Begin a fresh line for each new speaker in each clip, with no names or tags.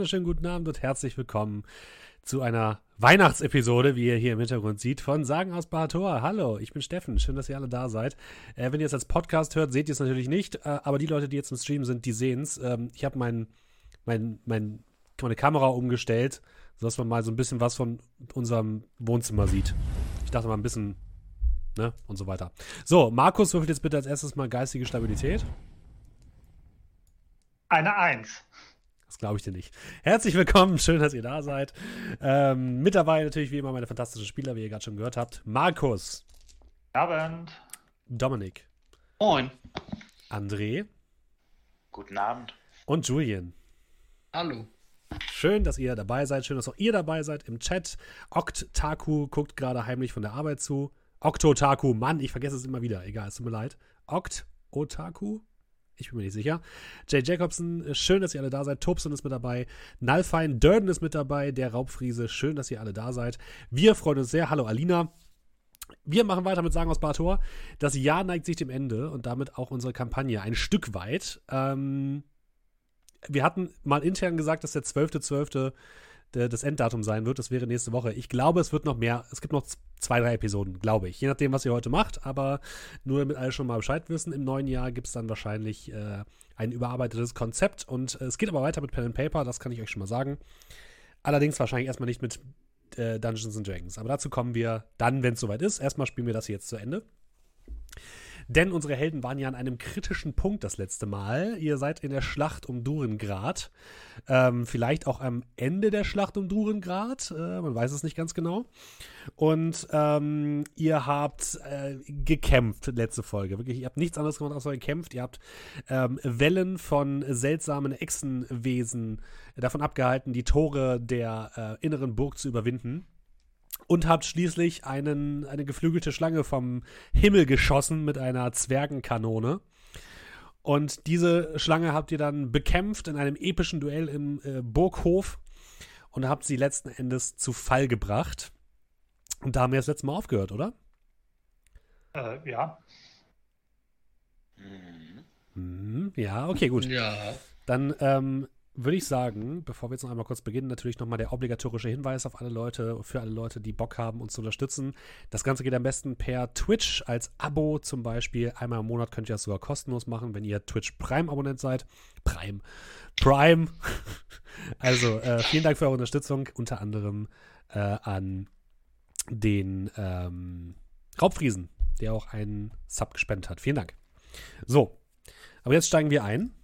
wunderschönen guten Abend und herzlich willkommen zu einer Weihnachtsepisode, wie ihr hier im Hintergrund seht, von Sagen aus Bahator. Hallo, ich bin Steffen, schön, dass ihr alle da seid. Äh, wenn ihr es als Podcast hört, seht ihr es natürlich nicht, äh, aber die Leute, die jetzt im Stream sind, die sehen es. Ähm, ich habe mein, mein, mein, meine Kamera umgestellt, sodass man mal so ein bisschen was von unserem Wohnzimmer sieht. Ich dachte mal ein bisschen, ne, und so weiter. So, Markus würfelt jetzt bitte als erstes mal geistige Stabilität.
Eine Eins.
Das glaube ich dir nicht. Herzlich willkommen, schön, dass ihr da seid. Ähm, mit dabei natürlich wie immer meine fantastischen Spieler, wie ihr gerade schon gehört habt. Markus.
Abend.
Dominik.
Moin.
André.
Guten Abend.
Und Julian.
Hallo.
Schön, dass ihr dabei seid. Schön, dass auch ihr dabei seid im Chat. Oktaku guckt gerade heimlich von der Arbeit zu. Oktotaku, Mann, ich vergesse es immer wieder. Egal, es tut mir leid. Okt Otaku? Ich bin mir nicht sicher. Jay Jacobson, äh, schön, dass ihr alle da seid. Tobson ist mit dabei. Nalfein Durden ist mit dabei. Der Raubfriese, schön, dass ihr alle da seid. Wir freuen uns sehr. Hallo Alina. Wir machen weiter mit Sagen aus Bator. Das Jahr neigt sich dem Ende und damit auch unsere Kampagne ein Stück weit. Ähm, wir hatten mal intern gesagt, dass der 12.12. .12 das Enddatum sein wird. Das wäre nächste Woche. Ich glaube, es wird noch mehr. Es gibt noch zwei, drei Episoden, glaube ich. Je nachdem, was ihr heute macht. Aber nur damit alle schon mal Bescheid wissen, im neuen Jahr gibt es dann wahrscheinlich äh, ein überarbeitetes Konzept. Und äh, es geht aber weiter mit Pen and Paper, das kann ich euch schon mal sagen. Allerdings wahrscheinlich erstmal nicht mit äh, Dungeons and Dragons. Aber dazu kommen wir dann, wenn es soweit ist. Erstmal spielen wir das hier jetzt zu Ende. Denn unsere Helden waren ja an einem kritischen Punkt das letzte Mal. Ihr seid in der Schlacht um Durengrad. Ähm, vielleicht auch am Ende der Schlacht um Durengrad. Äh, man weiß es nicht ganz genau. Und ähm, ihr habt äh, gekämpft, letzte Folge. Wirklich, ihr habt nichts anderes gemacht, außer gekämpft. Ihr habt ähm, Wellen von seltsamen Echsenwesen davon abgehalten, die Tore der äh, inneren Burg zu überwinden und habt schließlich einen, eine geflügelte Schlange vom Himmel geschossen mit einer Zwergenkanone. Und diese Schlange habt ihr dann bekämpft in einem epischen Duell im äh, Burghof und habt sie letzten Endes zu Fall gebracht. Und da haben wir das letzte Mal aufgehört, oder?
Äh, ja.
Mhm, ja, okay, gut.
Ja.
Dann ähm, würde ich sagen, bevor wir jetzt noch einmal kurz beginnen, natürlich nochmal der obligatorische Hinweis auf alle Leute, für alle Leute, die Bock haben, uns zu unterstützen. Das Ganze geht am besten per Twitch als Abo zum Beispiel. Einmal im Monat könnt ihr das sogar kostenlos machen, wenn ihr Twitch Prime-Abonnent seid. Prime. Prime. also äh, vielen Dank für eure Unterstützung, unter anderem äh, an den ähm, Raubfriesen, der auch einen Sub gespendet hat. Vielen Dank. So, aber jetzt steigen wir ein.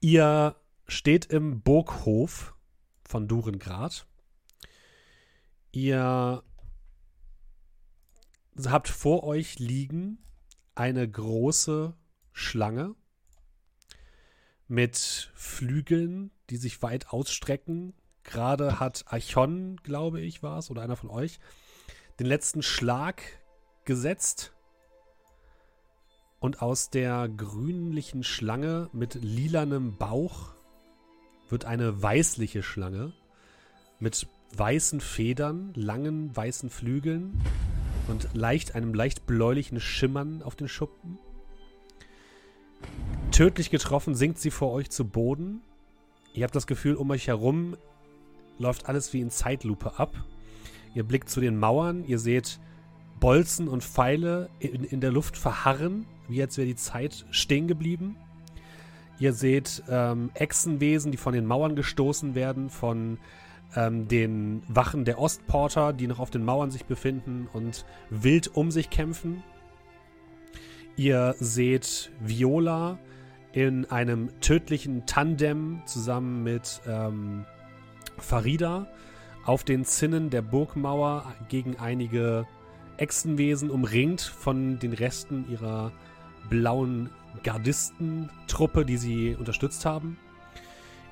Ihr steht im Burghof von Durengrad. Ihr habt vor euch liegen eine große Schlange mit Flügeln, die sich weit ausstrecken. Gerade hat Archon, glaube ich, war es, oder einer von euch, den letzten Schlag gesetzt. Und aus der grünlichen Schlange mit lilanem Bauch wird eine weißliche Schlange mit weißen Federn, langen weißen Flügeln und leicht einem leicht bläulichen Schimmern auf den Schuppen. Tödlich getroffen sinkt sie vor euch zu Boden. Ihr habt das Gefühl, um euch herum läuft alles wie in Zeitlupe ab. Ihr blickt zu den Mauern, ihr seht Bolzen und Pfeile in, in der Luft verharren, wie als wäre die Zeit stehen geblieben. Ihr seht ähm, Echsenwesen, die von den Mauern gestoßen werden, von ähm, den Wachen der Ostporter, die noch auf den Mauern sich befinden und wild um sich kämpfen. Ihr seht Viola in einem tödlichen Tandem zusammen mit ähm, Farida auf den Zinnen der Burgmauer gegen einige Echsenwesen umringt von den Resten ihrer blauen Gardistentruppe, die sie unterstützt haben.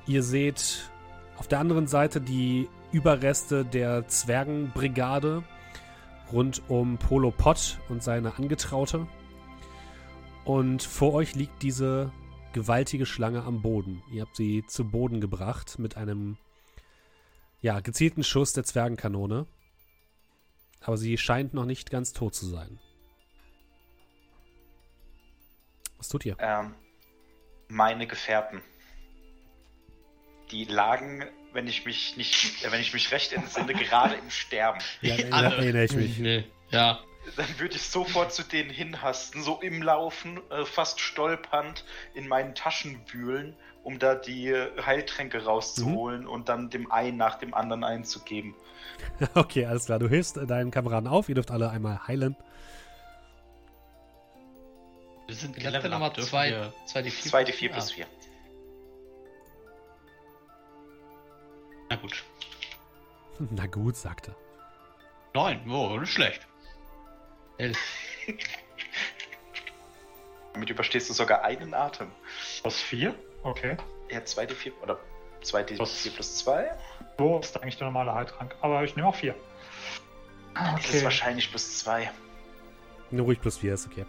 Ihr seht auf der anderen Seite die Überreste der Zwergenbrigade rund um Polo Pott und seine Angetraute. Und vor euch liegt diese gewaltige Schlange am Boden. Ihr habt sie zu Boden gebracht mit einem ja, gezielten Schuss der Zwergenkanone. Aber sie scheint noch nicht ganz tot zu sein. Was tut ihr?
Ähm, meine Gefährten. die lagen, wenn ich mich nicht, äh, wenn ich mich recht entsinne, gerade im Sterben.
Ja, da
Alle.
erinnere ich mich.
Nee. Ja.
Dann würde ich sofort zu denen hinhasten, so im Laufen, äh, fast stolpernd, in meinen Taschen wühlen, um da die Heiltränke rauszuholen und dann dem einen nach dem anderen einzugeben.
Okay, alles klar. Du hilfst deinen Kameraden auf. Ihr dürft alle einmal heilen.
Wir sind Nummer
dürfen
2.
wir.
2D4
2d4 plus 4.
Na gut.
Na gut, sagt er.
Neun. Oh, nicht schlecht. Elf.
Damit überstehst du sogar einen Atem.
Plus 4? Okay.
Ja, 2d4 oder 2d4
Plus-
plus 2?
So ist eigentlich der normale Heiltrank. Aber ich nehme auch 4.
Dann ist es wahrscheinlich plus 2.
Nur ruhig plus 4 ist okay.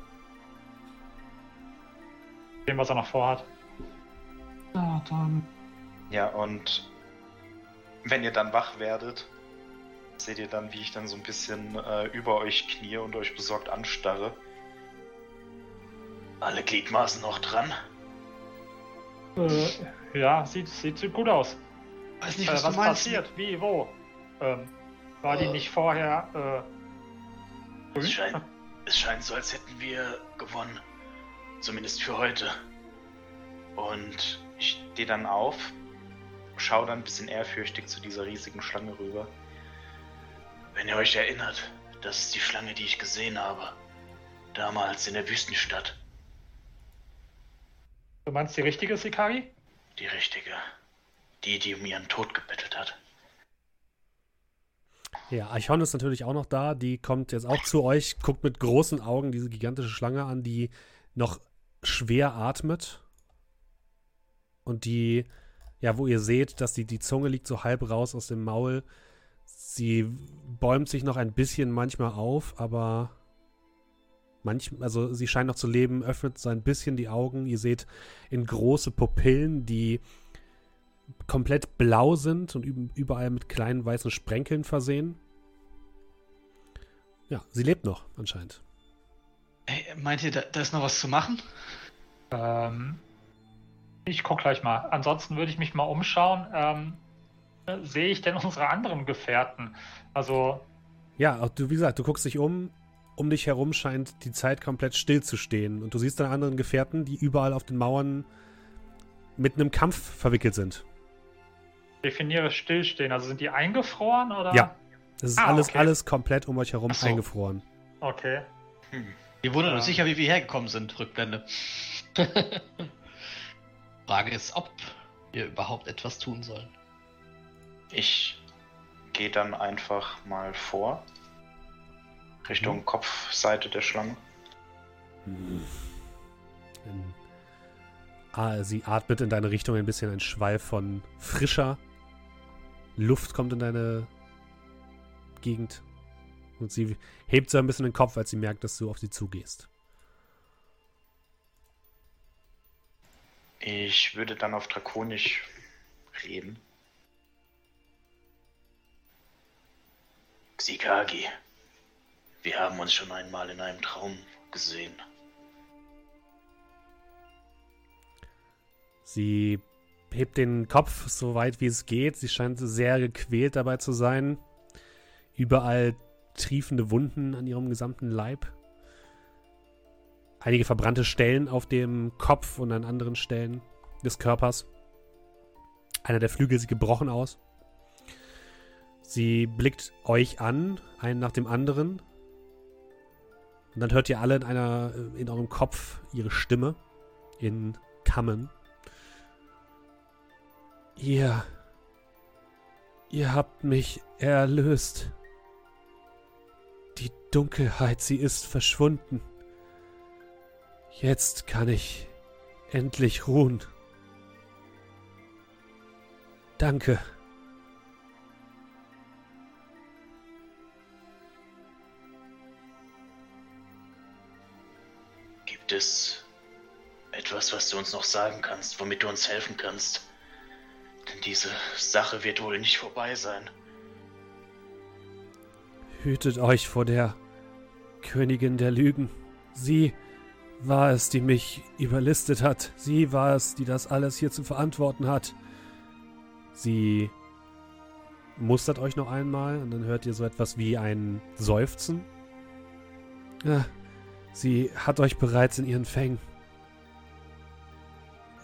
Dem, was er noch vorhat. Ja, dann.
Ja, und wenn ihr dann wach werdet, seht ihr dann, wie ich dann so ein bisschen äh, über euch knie und euch besorgt anstarre. Alle Gliedmaßen noch dran?
Äh, ja, sieht, sieht, gut aus.
Weiß nicht,
Äh,
was,
was
du meinst.
passiert? Wie, wo? Ähm, war die
Äh.
nicht vorher äh?
Es scheint, es scheint so, als hätten wir gewonnen. Zumindest für heute. Und ich stehe dann auf, schaue dann ein bisschen ehrfürchtig zu dieser riesigen Schlange rüber. Wenn ihr euch erinnert, das ist die Schlange, die ich gesehen habe. Damals in der Wüstenstadt.
Du meinst die richtige Sikari?
Die richtige. Die, die um ihren Tod gebettelt hat.
Ja, Archon ist natürlich auch noch da. Die kommt jetzt auch zu euch, guckt mit großen Augen diese gigantische Schlange an, die noch schwer atmet. Und die, ja, wo ihr seht, dass die, die Zunge liegt so halb raus aus dem Maul. Sie bäumt sich noch ein bisschen manchmal auf, aber manch, also sie scheint noch zu leben, öffnet so ein bisschen die Augen. Ihr seht in große Pupillen, die komplett blau sind und üb- überall mit kleinen weißen Sprenkeln versehen. Ja, sie lebt noch, anscheinend.
Ey, meint ihr, da, da ist noch was zu machen?
Ähm, ich guck gleich mal. Ansonsten würde ich mich mal umschauen. Ähm, äh, sehe ich denn unsere anderen Gefährten? Also,
Ja, du, wie gesagt, du guckst dich um. Um dich herum scheint die Zeit komplett still zu stehen. Und du siehst deine anderen Gefährten, die überall auf den Mauern mit einem Kampf verwickelt sind.
definiere Stillstehen. Also sind die eingefroren oder?
Ja. Das ist
Ah,
alles,
okay.
alles komplett um euch herum
so.
eingefroren.
Okay.
Hm.
Wir wundern
Ja.
uns sicher, wie wir hergekommen sind. Rückblende. Frage ist, ob wir überhaupt etwas tun sollen.
Ich gehe dann einfach mal vor. Richtung Kopfseite der Schlange.
Hm. Ähm, ah, sie atmet in deine Richtung ein bisschen ein Schweif von frischer Luft kommt in deine Gegend. Und sie hebt so ein bisschen den Kopf, als sie merkt, dass du auf sie zugehst.
Ich würde dann auf Drakonisch reden. Xikagi, wir haben uns schon einmal in einem Traum gesehen.
Sie hebt den Kopf so weit wie es geht. Sie scheint sehr gequält dabei zu sein. Überall triefende Wunden an ihrem gesamten Leib. Einige verbrannte Stellen auf dem Kopf und an anderen Stellen des Körpers. Einer der Flügel sieht gebrochen aus. Sie blickt euch an, einen nach dem anderen. Und dann hört ihr alle in einer, in eurem Kopf ihre Stimme in Kammen. Ihr. Ihr habt mich erlöst. Die Dunkelheit, sie ist verschwunden. Jetzt kann ich endlich ruhen. Danke.
Gibt es etwas, was du uns noch sagen kannst, womit du uns helfen kannst? Denn diese Sache wird wohl nicht vorbei sein.
Hütet euch vor der Königin der Lügen. Sie war es, die mich überlistet hat. Sie war es, die das alles hier zu verantworten hat. Sie mustert euch noch einmal und dann hört ihr so etwas wie ein Seufzen. Ja, sie hat euch bereits in ihren Fängen.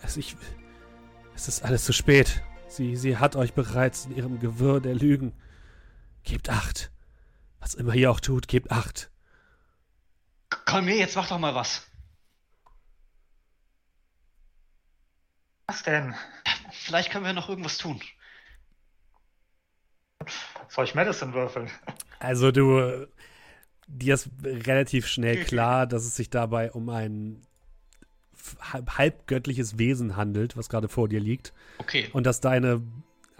Es, ich, es ist alles zu spät. Sie, sie hat euch bereits in ihrem Gewirr der Lügen. Gebt acht. Was immer ihr auch tut, gebt acht.
Komm mir, jetzt mach doch mal was.
Was denn?
Vielleicht können wir noch irgendwas tun.
Soll ich Medicine würfeln?
Also du, dir ist relativ schnell klar, dass es sich dabei um ein halb, halbgöttliches Wesen handelt, was gerade vor dir liegt.
Okay.
Und dass deine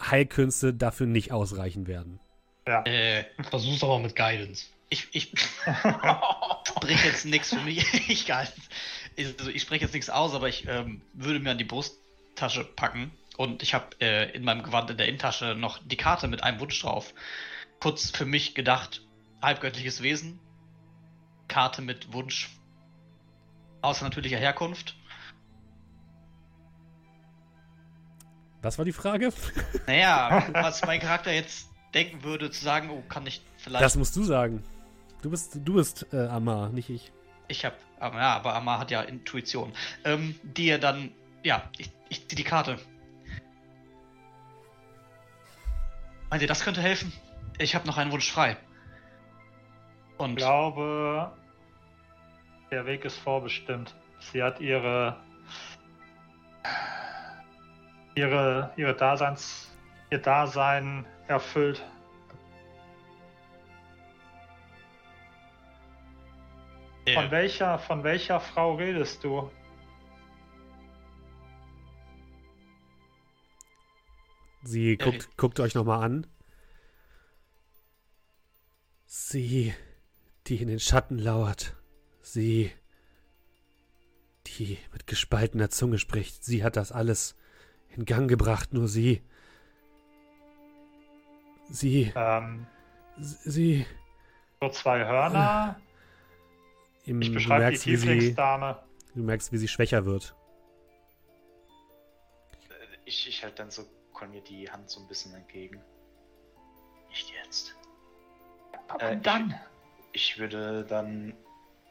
Heilkünste dafür nicht ausreichen werden.
Ja.
Äh,
Versuch's aber mit Guidance.
ich, ich spreche jetzt nichts für mich. ich, also ich spreche jetzt nichts aus, aber ich ähm, würde mir an die Brusttasche packen und ich habe äh, in meinem Gewand in der Innentasche noch die Karte mit einem Wunsch drauf. Kurz für mich gedacht, halbgöttliches Wesen, Karte mit Wunsch außernatürlicher Herkunft.
Was war die Frage?
Naja, was mein Charakter jetzt denken würde, zu sagen, oh, kann ich vielleicht.
Das musst du sagen. Du bist, du bist äh, Amar, nicht ich.
Ich hab, aber ja, aber Amar hat ja Intuition. Ähm, die er dann, ja, ich, ich zieh die Karte. Meint ihr, das könnte helfen? Ich habe noch einen Wunsch frei.
Ich
Und
glaube, der Weg ist vorbestimmt. Sie hat ihre ihre ihre Daseins ihr Dasein erfüllt. Von
äh,
welcher von welcher Frau redest du?
Sie guckt, guckt euch nochmal an. Sie, die in den Schatten lauert. Sie, die mit gespaltener Zunge spricht. Sie hat das alles in Gang gebracht, nur sie. Sie,
Ähm,
sie.
so zwei Hörner.
Im,
Ich beschreibe die
merkst, wie sie,
Tieflingsdame.
du merkst, wie sie schwächer wird.
Ich, ich halte dann so Conny die Hand so ein bisschen entgegen. Nicht jetzt.
Und
Äh, ich-
dann?
Ich würde dann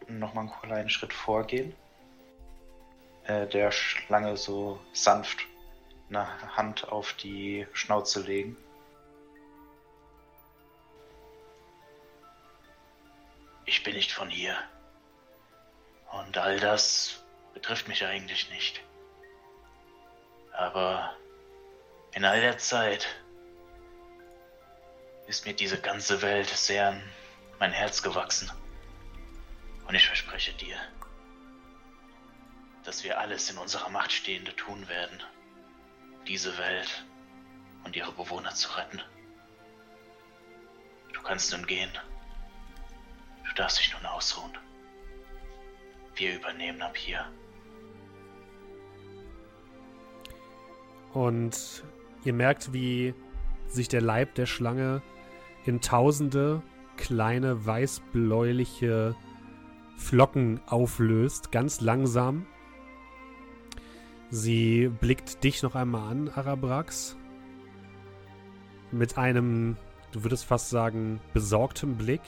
nochmal einen kleinen Schritt vorgehen. Äh, der Schlange so sanft eine Hand auf die Schnauze legen. Ich bin nicht von hier. Und all das betrifft mich eigentlich nicht. Aber in all der Zeit ist mir diese ganze Welt sehr an mein Herz gewachsen. Und ich verspreche dir, dass wir alles in unserer Macht Stehende tun werden, diese Welt und ihre Bewohner zu retten. Du kannst nun gehen. Du darfst dich nun ausruhen. Wir übernehmen ab hier.
Und ihr merkt, wie sich der Leib der Schlange in tausende kleine weißbläuliche Flocken auflöst, ganz langsam. Sie blickt dich noch einmal an, Arabrax. Mit einem, du würdest fast sagen, besorgtem Blick.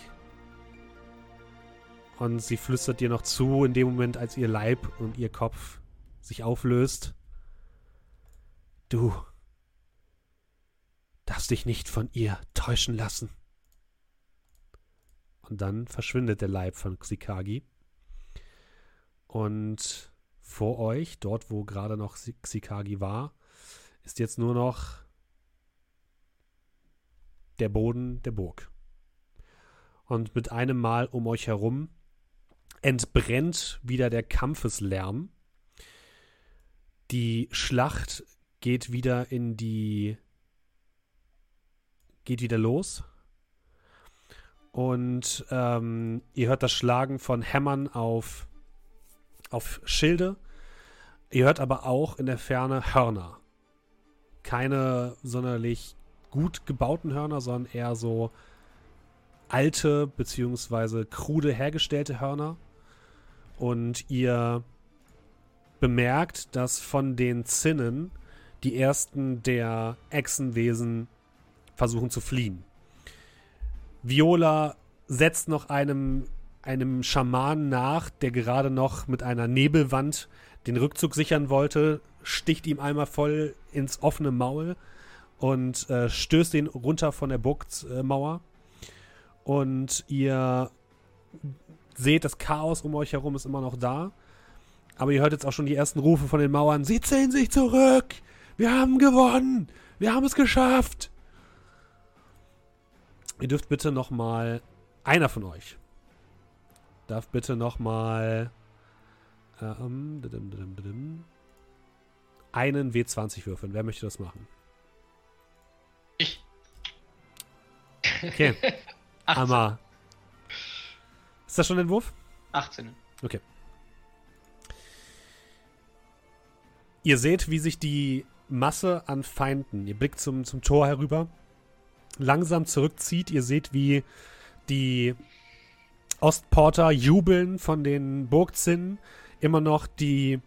Und sie flüstert dir noch zu, in dem Moment, als ihr Leib und ihr Kopf sich auflöst. Du darfst dich nicht von ihr täuschen lassen. Und dann verschwindet der Leib von Xikagi. Und vor euch, dort wo gerade noch Xikagi war, ist jetzt nur noch der Boden der Burg. Und mit einem Mal um euch herum entbrennt wieder der Kampfeslärm. Die Schlacht geht wieder in die geht wieder los und ähm, ihr hört das Schlagen von Hämmern auf auf Schilde. Ihr hört aber auch in der Ferne Hörner. Keine sonderlich gut gebauten Hörner, sondern eher so alte beziehungsweise krude hergestellte Hörner. Und ihr bemerkt, dass von den Zinnen, die ersten der Echsenwesen versuchen zu fliehen. Viola setzt noch einem, einem Schamanen nach, der gerade noch mit einer Nebelwand den Rückzug sichern wollte, sticht ihm einmal voll ins offene Maul und äh, stößt ihn runter von der Burgmauer. Und ihr seht, das Chaos um euch herum ist immer noch da. Aber ihr hört jetzt auch schon die ersten Rufe von den Mauern. Sie ziehen sich zurück! Wir haben gewonnen! Wir haben es geschafft! Ihr dürft bitte noch mal einer von euch darf bitte noch mal ähm, einen W20 würfeln. Wer möchte das machen?
Ich.
Okay.
18.
Ist das schon ein Wurf?
18.
Okay. Ihr seht, wie sich die Masse an Feinden, ihr blickt zum, zum Tor herüber, langsam zurückzieht. Ihr seht, wie die Ostporter jubeln von den Burgzinnen. Immer noch die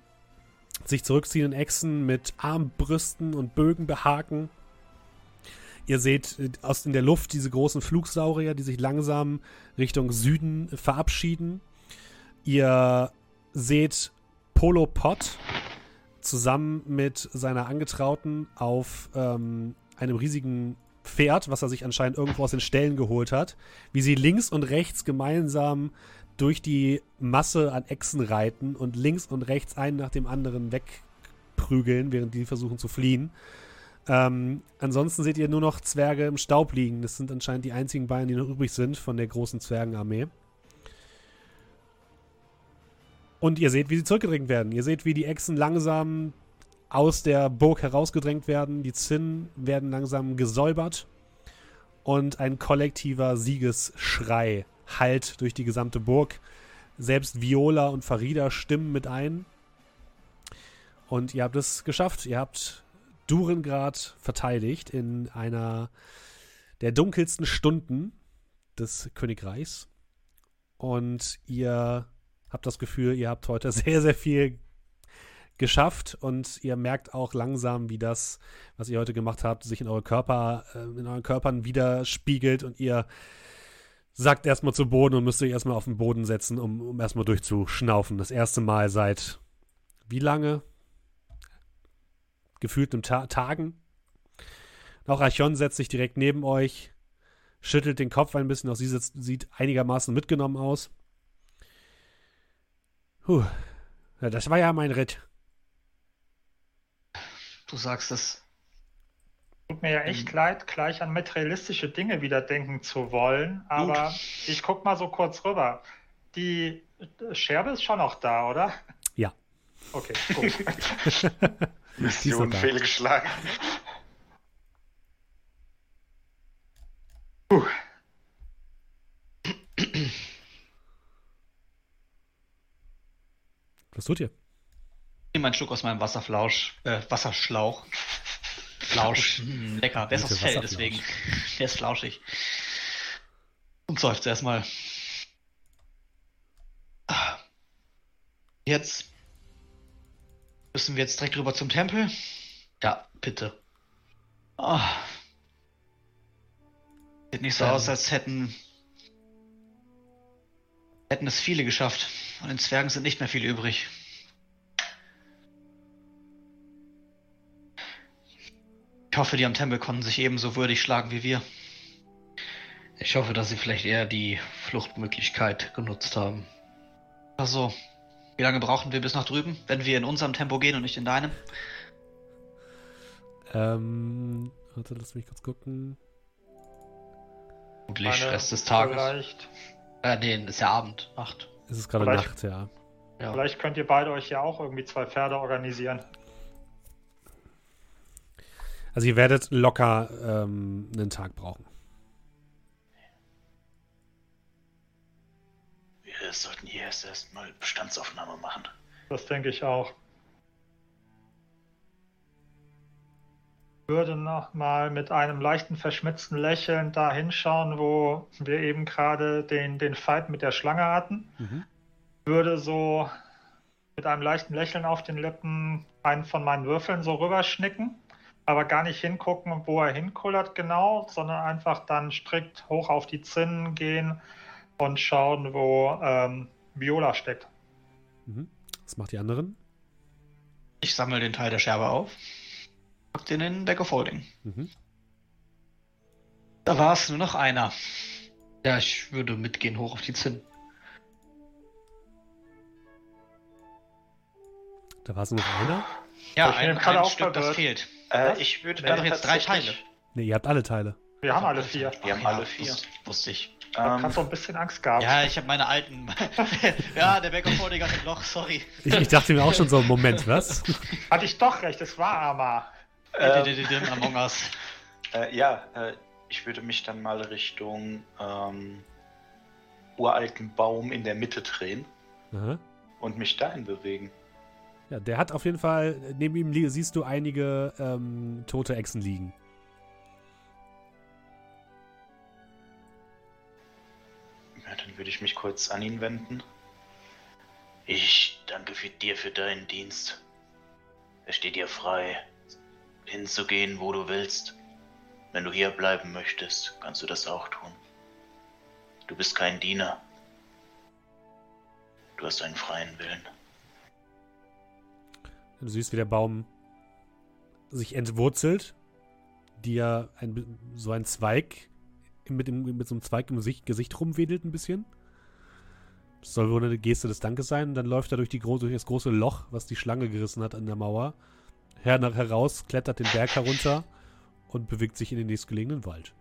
sich zurückziehenden Echsen mit Armbrüsten und Bögen behaken. Ihr seht äh, aus in der Luft diese großen Flugsaurier, die sich langsam Richtung Süden verabschieden. Ihr seht Polo Pot zusammen mit seiner Angetrauten auf ähm, einem riesigen Pferd, was er sich anscheinend irgendwo aus den Ställen geholt hat, wie sie links und rechts gemeinsam durch die Masse an Echsen reiten und links und rechts einen nach dem anderen wegprügeln, während die versuchen zu fliehen. Ähm, ansonsten seht ihr nur noch Zwerge im Staub liegen. Das sind anscheinend die einzigen beiden, die noch übrig sind von der großen Zwergenarmee. Und ihr seht, wie sie zurückgedrängt werden. Ihr seht, wie die Echsen langsam aus der Burg herausgedrängt werden. Die Zinnen werden langsam gesäubert. Und ein kollektiver Siegesschrei hallt durch die gesamte Burg. Selbst Viola und Farida stimmen mit ein. Und ihr habt es geschafft. Ihr habt Durengrad verteidigt in einer der dunkelsten Stunden des Königreichs. Und ihr habt das Gefühl, ihr habt heute sehr, sehr viel geschafft und ihr merkt auch langsam, wie das, was ihr heute gemacht habt, sich in eure Körper, äh, in euren Körpern widerspiegelt und ihr sackt erstmal zu Boden und müsst euch erstmal auf den Boden setzen, um, um erstmal durchzuschnaufen. Das erste Mal seit wie lange? Gefühlten Ta Tagen. Auch Archon setzt sich direkt neben euch, schüttelt den Kopf ein bisschen, auch sie sitzt, sieht einigermaßen mitgenommen aus. Puh, ja, das war ja mein Ritt.
Du sagst es.
Tut mir ja echt leid, gleich an materialistische Dinge wieder denken zu wollen, aber ich guck mal so kurz rüber. Die Scherbe ist schon noch da, oder?
Ja.
Okay, gut.
Mission fehlgeschlagen.
Puh.
Was tut ihr?
Ich nehme einen Schluck aus meinem Wasserflausch, äh, Wasserschlauch. Flausch, mm, lecker. Der ist aus Fell, deswegen. Der ist flauschig. Und seufzt erstmal. Ah. Jetzt müssen wir jetzt direkt rüber zum Tempel. Ja, bitte. Ah. Sieht nicht so
Ähm.
aus, als hätten hätten es viele geschafft. Und den Zwergen sind nicht mehr viele übrig. Ich hoffe, die am Tempel konnten sich ebenso würdig schlagen wie wir.
Ich hoffe, dass sie vielleicht eher die Fluchtmöglichkeit genutzt haben.
Also, wie lange brauchen wir bis nach drüben, wenn wir in unserem Tempo gehen und nicht in deinem?
Ähm, warte, lass mich kurz gucken.
Vermutlich Rest des Tages.
Vielleicht,
Äh, nee, ist ja Abend, Nacht.
Es ist gerade
Vielleicht-
Nacht, ja.
Ja.
vielleicht könnt ihr beide euch ja auch irgendwie zwei Pferde organisieren.
Also ihr werdet locker ähm, einen Tag brauchen.
Wir sollten hier erst erstmal Bestandsaufnahme machen.
Das denke ich auch. Würde noch mal mit einem leichten verschmitzten Lächeln da hinschauen, wo wir eben gerade den, den Fight mit der Schlange hatten.
Mhm.
Würde so mit einem leichten Lächeln auf den Lippen einen von meinen Würfeln so rüberschnicken aber gar nicht hingucken, wo er hinkullert genau, sondern einfach dann strikt hoch auf die Zinnen gehen und schauen, wo ähm, Viola steckt.
Mhm. Was macht die anderen?
Ich sammle den Teil der Scherbe auf. Pack den in den Bag of Holding.
Mhm.
Da war es nur noch einer.
Ja, ich würde mitgehen hoch auf die Zinn.
Da war es nur noch einer?
Ja,
Ich
ein, ein
auch
Stück, das fehlt.
Äh, ich würde
Wir
dann
haben jetzt drei Teile.
Ne, ihr habt alle Teile.
Wir haben alle vier.
Wir haben
Ja,
alle vier.
wus- Wusste ich.
Ich habe
Ähm,
so ein bisschen Angst gehabt.
Ja, ich habe meine alten. ja, der Holding hat ein Loch, sorry.
Ich, ich dachte mir auch schon so, Moment, was?
Hatte ich doch recht, es war Arma.
ähm,
Among Us.
äh, ja, äh, ich würde mich dann mal Richtung ähm, uralten Baum in der Mitte drehen
Aha.
und mich dahin bewegen.
Ja, der hat auf jeden Fall, neben ihm siehst du einige ähm, tote Echsen liegen.
Würde ich mich kurz an ihn wenden. Ich danke für dir für deinen Dienst. Es steht dir frei, hinzugehen, wo du willst. Wenn du hier bleiben möchtest, kannst du das auch tun. Du bist kein Diener. Du hast einen freien Willen.
Du siehst, wie der Baum sich entwurzelt, dir ein, so ein Zweig mit, dem, mit so einem Zweig im Gesicht, Gesicht rumwedelt ein bisschen. Das soll wohl eine Geste des Dankes sein. Und dann läuft er durch, die, durch das große Loch, was die Schlange gerissen hat an der Mauer, her nach, heraus, klettert den Berg herunter und bewegt sich in den nächstgelegenen Wald.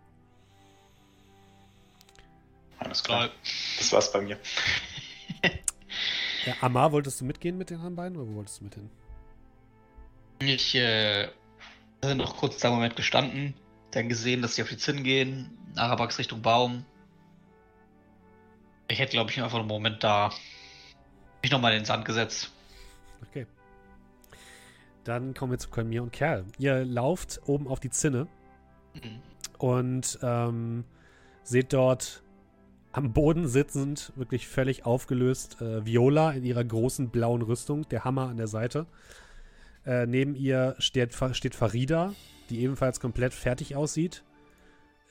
Alles klar. Das war's bei mir.
Ja, Amar, wolltest du mitgehen mit den anderen beiden oder wo wolltest du mit hin?
Ich äh, bin noch kurz da Moment gestanden, dann gesehen, dass sie auf die Zinnen gehen, Arabax Richtung Baum. Ich hätte, glaube ich, einfach einen Moment da mich nochmal in den Sand gesetzt.
Okay. Dann kommen wir zu Kolmir und Kerl. Ihr lauft oben auf die Zinne
Mhm.
und ähm, seht dort am Boden sitzend, wirklich völlig aufgelöst, äh, Viola in ihrer großen blauen Rüstung, der Hammer an der Seite. Äh, neben ihr steht, steht Farida, die ebenfalls komplett fertig aussieht.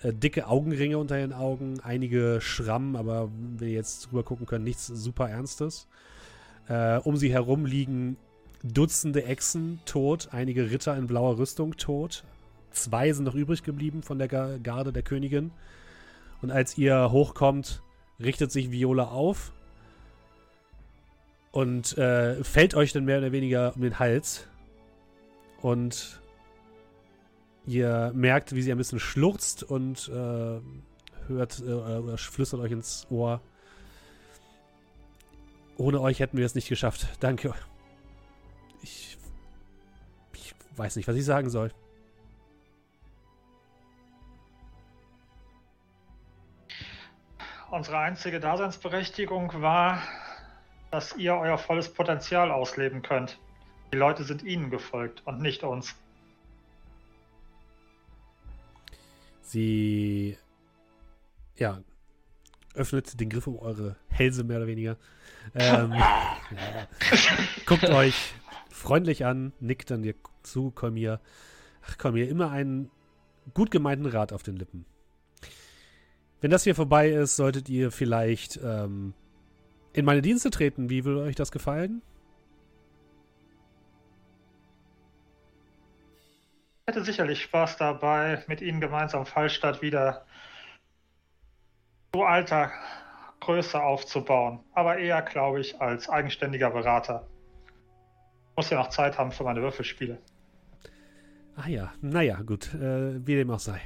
Äh, dicke Augenringe unter den Augen, einige Schrammen, aber wenn wir jetzt drüber gucken können, nichts super Ernstes. Äh, um sie herum liegen Dutzende Echsen tot, einige Ritter in blauer Rüstung tot. Zwei sind noch übrig geblieben von der Ga- Garde der Königin. Und als ihr hochkommt, richtet sich Viola auf und äh, fällt euch dann mehr oder weniger um den Hals. Und ihr merkt, wie sie ein bisschen schlurzt und äh, hört äh, oder flüstert euch ins Ohr. Ohne euch hätten wir es nicht geschafft. Danke. Ich, ich weiß nicht, was ich sagen soll.
Unsere einzige Daseinsberechtigung war, dass ihr euer volles Potenzial ausleben könnt. Die Leute sind ihnen gefolgt und nicht uns.
Sie ja, öffnet den Griff um eure Hälse mehr oder weniger. Ähm, ja, guckt euch freundlich an, nickt dann dir zu, Kolmir. Ach, Kolmir, immer einen gut gemeinten Rat auf den Lippen. Wenn das hier vorbei ist, solltet ihr vielleicht ähm, in meine Dienste treten. Wie würde euch das gefallen?
Hätte sicherlich Spaß dabei, mit ihnen gemeinsam Fallstadt wieder zu alter Größe aufzubauen. Aber eher, glaube ich, als eigenständiger Berater. Muss ja noch Zeit haben für meine Würfelspiele.
Ah ja, naja, gut, äh, wie dem auch sei.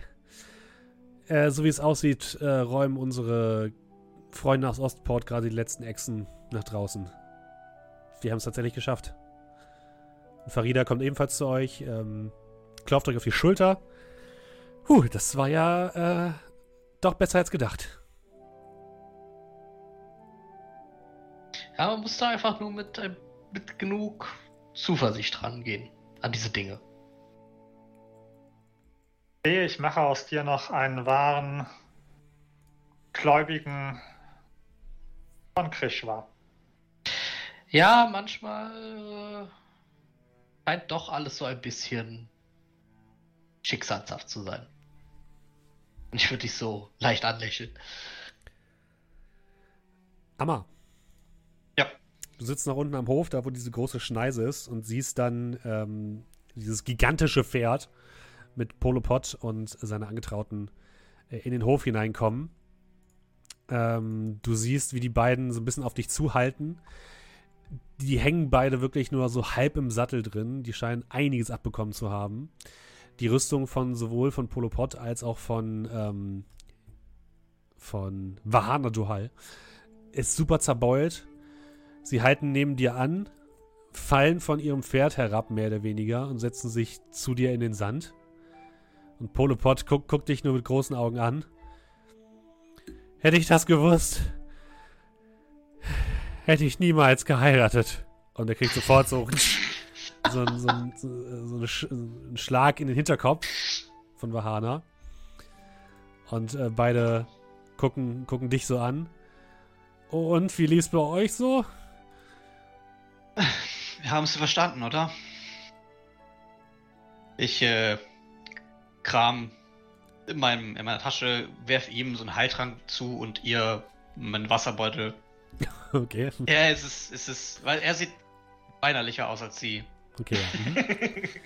Äh, so wie es aussieht, äh, räumen unsere Freunde aus Ostport gerade die letzten Echsen nach draußen. Wir haben es tatsächlich geschafft. Farida kommt ebenfalls zu euch, ähm, klopft euch auf die Schulter. Puh, das war ja äh, doch besser als gedacht.
Ja, man muss da einfach nur mit, äh, mit genug Zuversicht rangehen an diese Dinge.
sehe, ich mache aus dir noch einen wahren Gläubigen von Krishwa.
Ja, manchmal äh, scheint doch alles so ein bisschen schicksalshaft zu sein. Und ich würde dich so leicht anlächeln.
Amma.
Ja.
Du sitzt nach unten am Hof, da wo diese große Schneise ist, und siehst dann ähm, dieses gigantische Pferd mit Polopod und seine Angetrauten äh, in den Hof hineinkommen. Ähm, du siehst, wie die beiden so ein bisschen auf dich zuhalten. Die hängen beide wirklich nur so halb im Sattel drin. Die scheinen einiges abbekommen zu haben. Die Rüstung von sowohl von Polopod als auch von ähm, von Vahana Duhal ist super zerbeult. Sie halten neben dir an, fallen von ihrem Pferd herab, mehr oder weniger, und setzen sich zu dir in den Sand. Und Polopod guckt guck dich nur mit großen Augen an. Hätte ich das gewusst, hätte ich niemals geheiratet. Und er kriegt sofort so, so, einen- so, einen- so, so eine einen Schlag in den Hinterkopf von Vahana. Und äh, beide gucken, gucken dich so an. Und wie lief's bei euch so?
Wir haben es verstanden, oder? Ich äh, kram in, meinem, in meiner Tasche, werf ihm so einen Heiltrank zu und ihr meinen Wasserbeutel.
Okay,
Ja, es ist, es ist, weil er sieht weinerlicher aus als sie.
Okay. Mhm.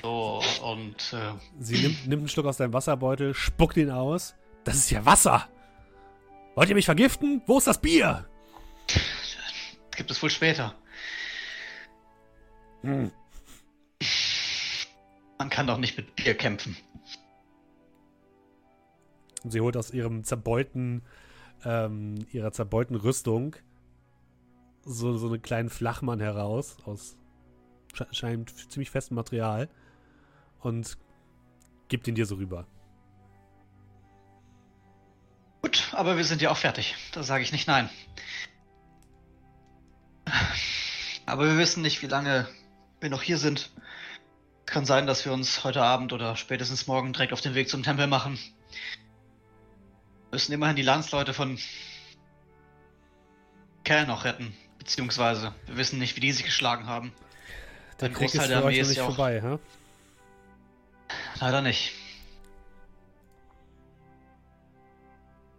So, und äh,
Sie nimmt, nimmt einen Schluck aus deinem Wasserbeutel, spuckt ihn aus. Das ist ja Wasser! Wollt ihr mich vergiften? Wo ist das Bier?
gibt es wohl später.
Hm.
Man kann doch nicht mit Bier kämpfen.
Und sie holt aus ihrem zerbeulten, ähm, ihrer zerbeulten Rüstung so, so einen kleinen Flachmann heraus, aus sche scheint ziemlich festem Material und gibt ihn dir so rüber.
Gut, aber wir sind ja auch fertig. Da sage ich nicht nein. Aber wir wissen nicht, wie lange wir noch hier sind. Kann sein, dass wir uns heute Abend oder spätestens morgen direkt auf den Weg zum Tempel machen. Wir müssen immerhin die Landsleute von Kerl noch retten. Beziehungsweise, wir wissen nicht, wie die sich geschlagen haben.
Der
Ein
Krieg ist
Großteil
für
der Armee ist
nicht
ja auch-
vorbei, hä?
Leider nicht.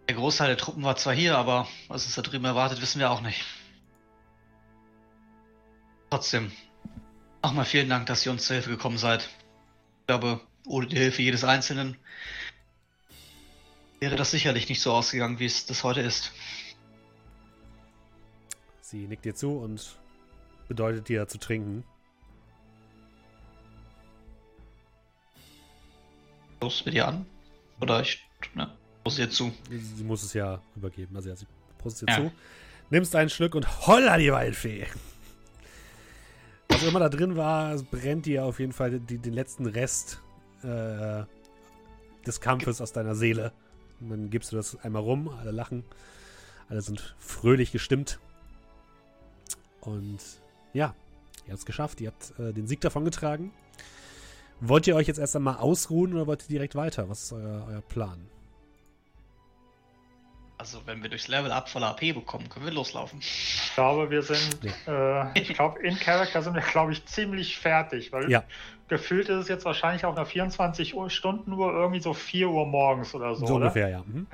Der Großteil der Truppen war zwar hier, aber was uns da drüben erwartet, wissen wir auch nicht. Trotzdem, nochmal vielen Dank, dass ihr uns zur Hilfe gekommen seid. Ich glaube, ohne die Hilfe jedes Einzelnen wäre das sicherlich nicht so ausgegangen, wie es das heute ist.
Sie nickt dir zu und bedeutet dir zu trinken.
Los mit ihr an? Oder ich, ne, muss ihr zu.
Sie, muss es ja übergeben. Also ja, sie prostet dir
Ja.
zu. Nimmst einen Schluck und holla die Waldfee. Was immer da drin war, brennt dir auf jeden Fall die, den letzten Rest äh, des Kampfes aus deiner Seele. Und dann gibst du das einmal rum, alle lachen, alle sind fröhlich gestimmt. Und ja, ihr habt es geschafft, ihr habt äh, den Sieg davongetragen. Wollt ihr euch jetzt erst einmal ausruhen oder wollt ihr direkt weiter? Was ist euer, euer Plan?
Also, wenn wir durchs Level Up voller AP bekommen, können wir loslaufen.
Ich glaube, wir sind, äh, ich glaube, in Character sind wir, glaube ich, ziemlich fertig, weil
Ja.
gefühlt ist es jetzt wahrscheinlich auf einer 24-Stunden-Uhr irgendwie so 4 Uhr morgens oder so,
So
oder?
ungefähr, ja. Mhm.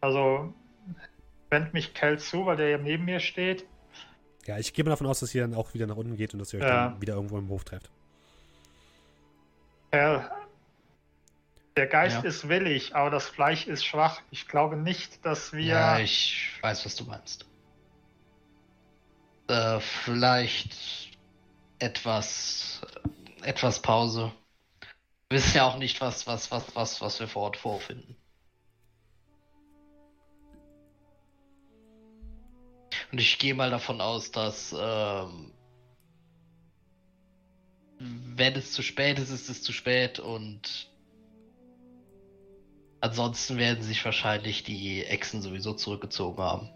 Also, wendet mich Kel zu, weil der ja neben mir steht.
Ja, ich gehe mal davon aus, dass ihr dann auch wieder nach unten geht und dass ihr euch
Ja.
dann wieder irgendwo im Hof trefft.
Kel, der Geist
Ja.
ist willig, aber das Fleisch ist schwach. Ich glaube nicht, dass wir.
Ja, ich weiß, was du meinst. Äh, vielleicht etwas, etwas Pause. Wir wissen ja auch nicht, was, was, was, was, was wir vor Ort vorfinden. Und ich gehe mal davon aus, dass ähm, wenn es zu spät ist, ist es zu spät und ansonsten werden sich wahrscheinlich die Echsen sowieso zurückgezogen haben.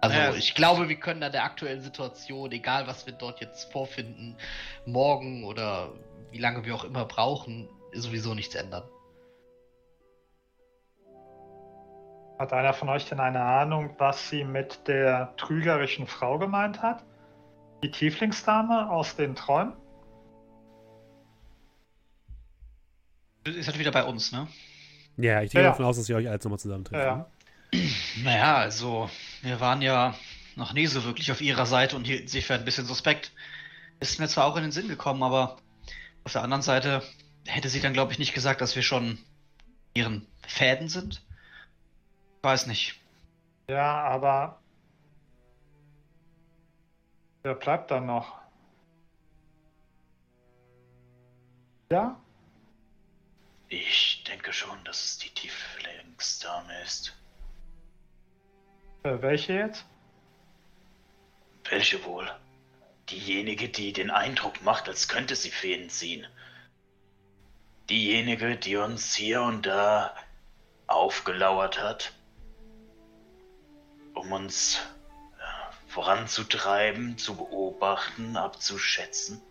Also
Ja.
ich glaube, wir können an der aktuellen Situation, egal was wir dort jetzt vorfinden, morgen oder wie lange wir auch immer brauchen, sowieso nichts ändern.
Hat einer von euch denn eine Ahnung, was sie mit der trügerischen Frau gemeint hat? Die Tieflingsdame aus den Träumen?
Ist halt wieder bei uns, ne?
Ja, ich gehe
Ja.
davon aus, dass ihr euch als nochmal zusammentrefft.
Ja.
ne?
Naja, also, wir waren ja noch nie so wirklich auf ihrer Seite und hielten sich für ein bisschen suspekt. Ist mir zwar auch in den Sinn gekommen, aber auf der anderen Seite hätte sie dann, glaube ich, nicht gesagt, dass wir schon ihren Fäden sind. Weiß nicht.
Ja, aber wer bleibt dann noch? Ja?
Ich denke schon, dass es die Tieflingsdame ist.
Äh, welche jetzt?
Welche wohl? Diejenige, die den Eindruck macht, als könnte sie Fäden ziehen. Diejenige, die uns hier und da aufgelauert hat, um uns äh, voranzutreiben, zu beobachten, abzuschätzen.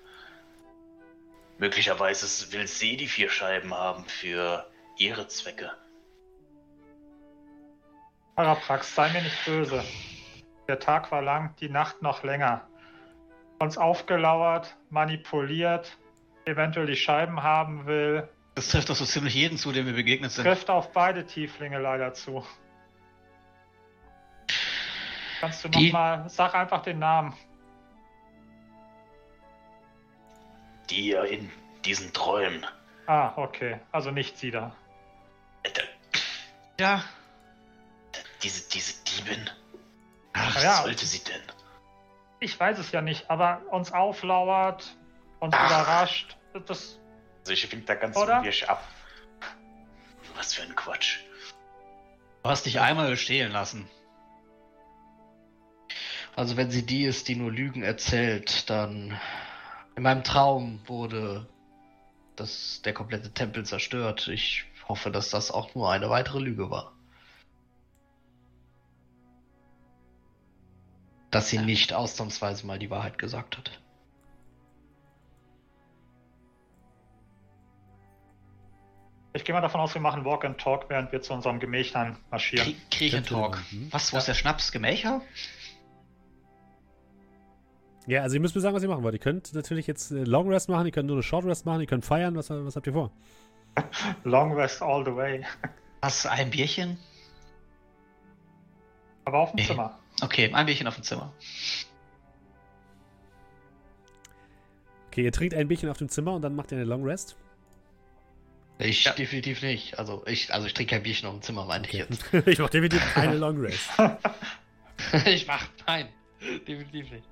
Möglicherweise will sie die vier Scheiben haben für ihre Zwecke.
Paraprax, sei mir nicht böse. Der Tag war lang, die Nacht noch länger. Uns aufgelauert, manipuliert, eventuell die Scheiben haben will.
Das trifft doch so ziemlich jeden zu, dem wir begegnet sind.
Trifft auf beide Tieflinge leider zu. Kannst du nochmal, sag einfach den Namen.
Die ja in diesen Träumen.
Ah, okay. Also nicht sie da.
Äh, da-
Ja.
Diese, diese Diebin.
Ach,
Was
ja.
sollte sie denn?
Ich weiß es ja nicht, aber uns auflauert, uns
Ach.
überrascht. Das,
Also ich wink da ganz
Oder?
unwirsch ab. Was für ein Quatsch.
Du hast dich einmal stehlen lassen.
Also wenn sie die ist, die nur Lügen erzählt, dann in meinem Traum wurde das, der komplette Tempel zerstört. Ich hoffe, dass das auch nur eine weitere Lüge war. Dass sie nicht ausnahmsweise mal die Wahrheit gesagt hat.
ich gehe mal davon aus, wir machen Walk and Talk, während wir zu unserem Gemächern marschieren.
Krie- Kriechentalk.
Könnte man, hm?
Was, wo ist der Schnaps? Gemächer?
Ja, also ihr müsst mir sagen, was ihr machen wollt. Ihr könnt natürlich jetzt äh, Long Rest machen, ihr könnt nur eine Short Rest machen, ihr könnt feiern. Was, was habt ihr vor?
Long rest all the way.
Was, ein Bierchen?
Aber auf dem
Nee.
Zimmer.
Okay, ein Bierchen auf dem Zimmer.
Okay, ihr trinkt ein Bierchen auf dem Zimmer und dann macht ihr eine Long Rest.
Ich
Ja.
definitiv nicht. Also ich, also ich trinke kein Bierchen auf dem Zimmer, meinte ich jetzt.
ich mach definitiv keine Long Rest.
ich mach, nein, definitiv nicht.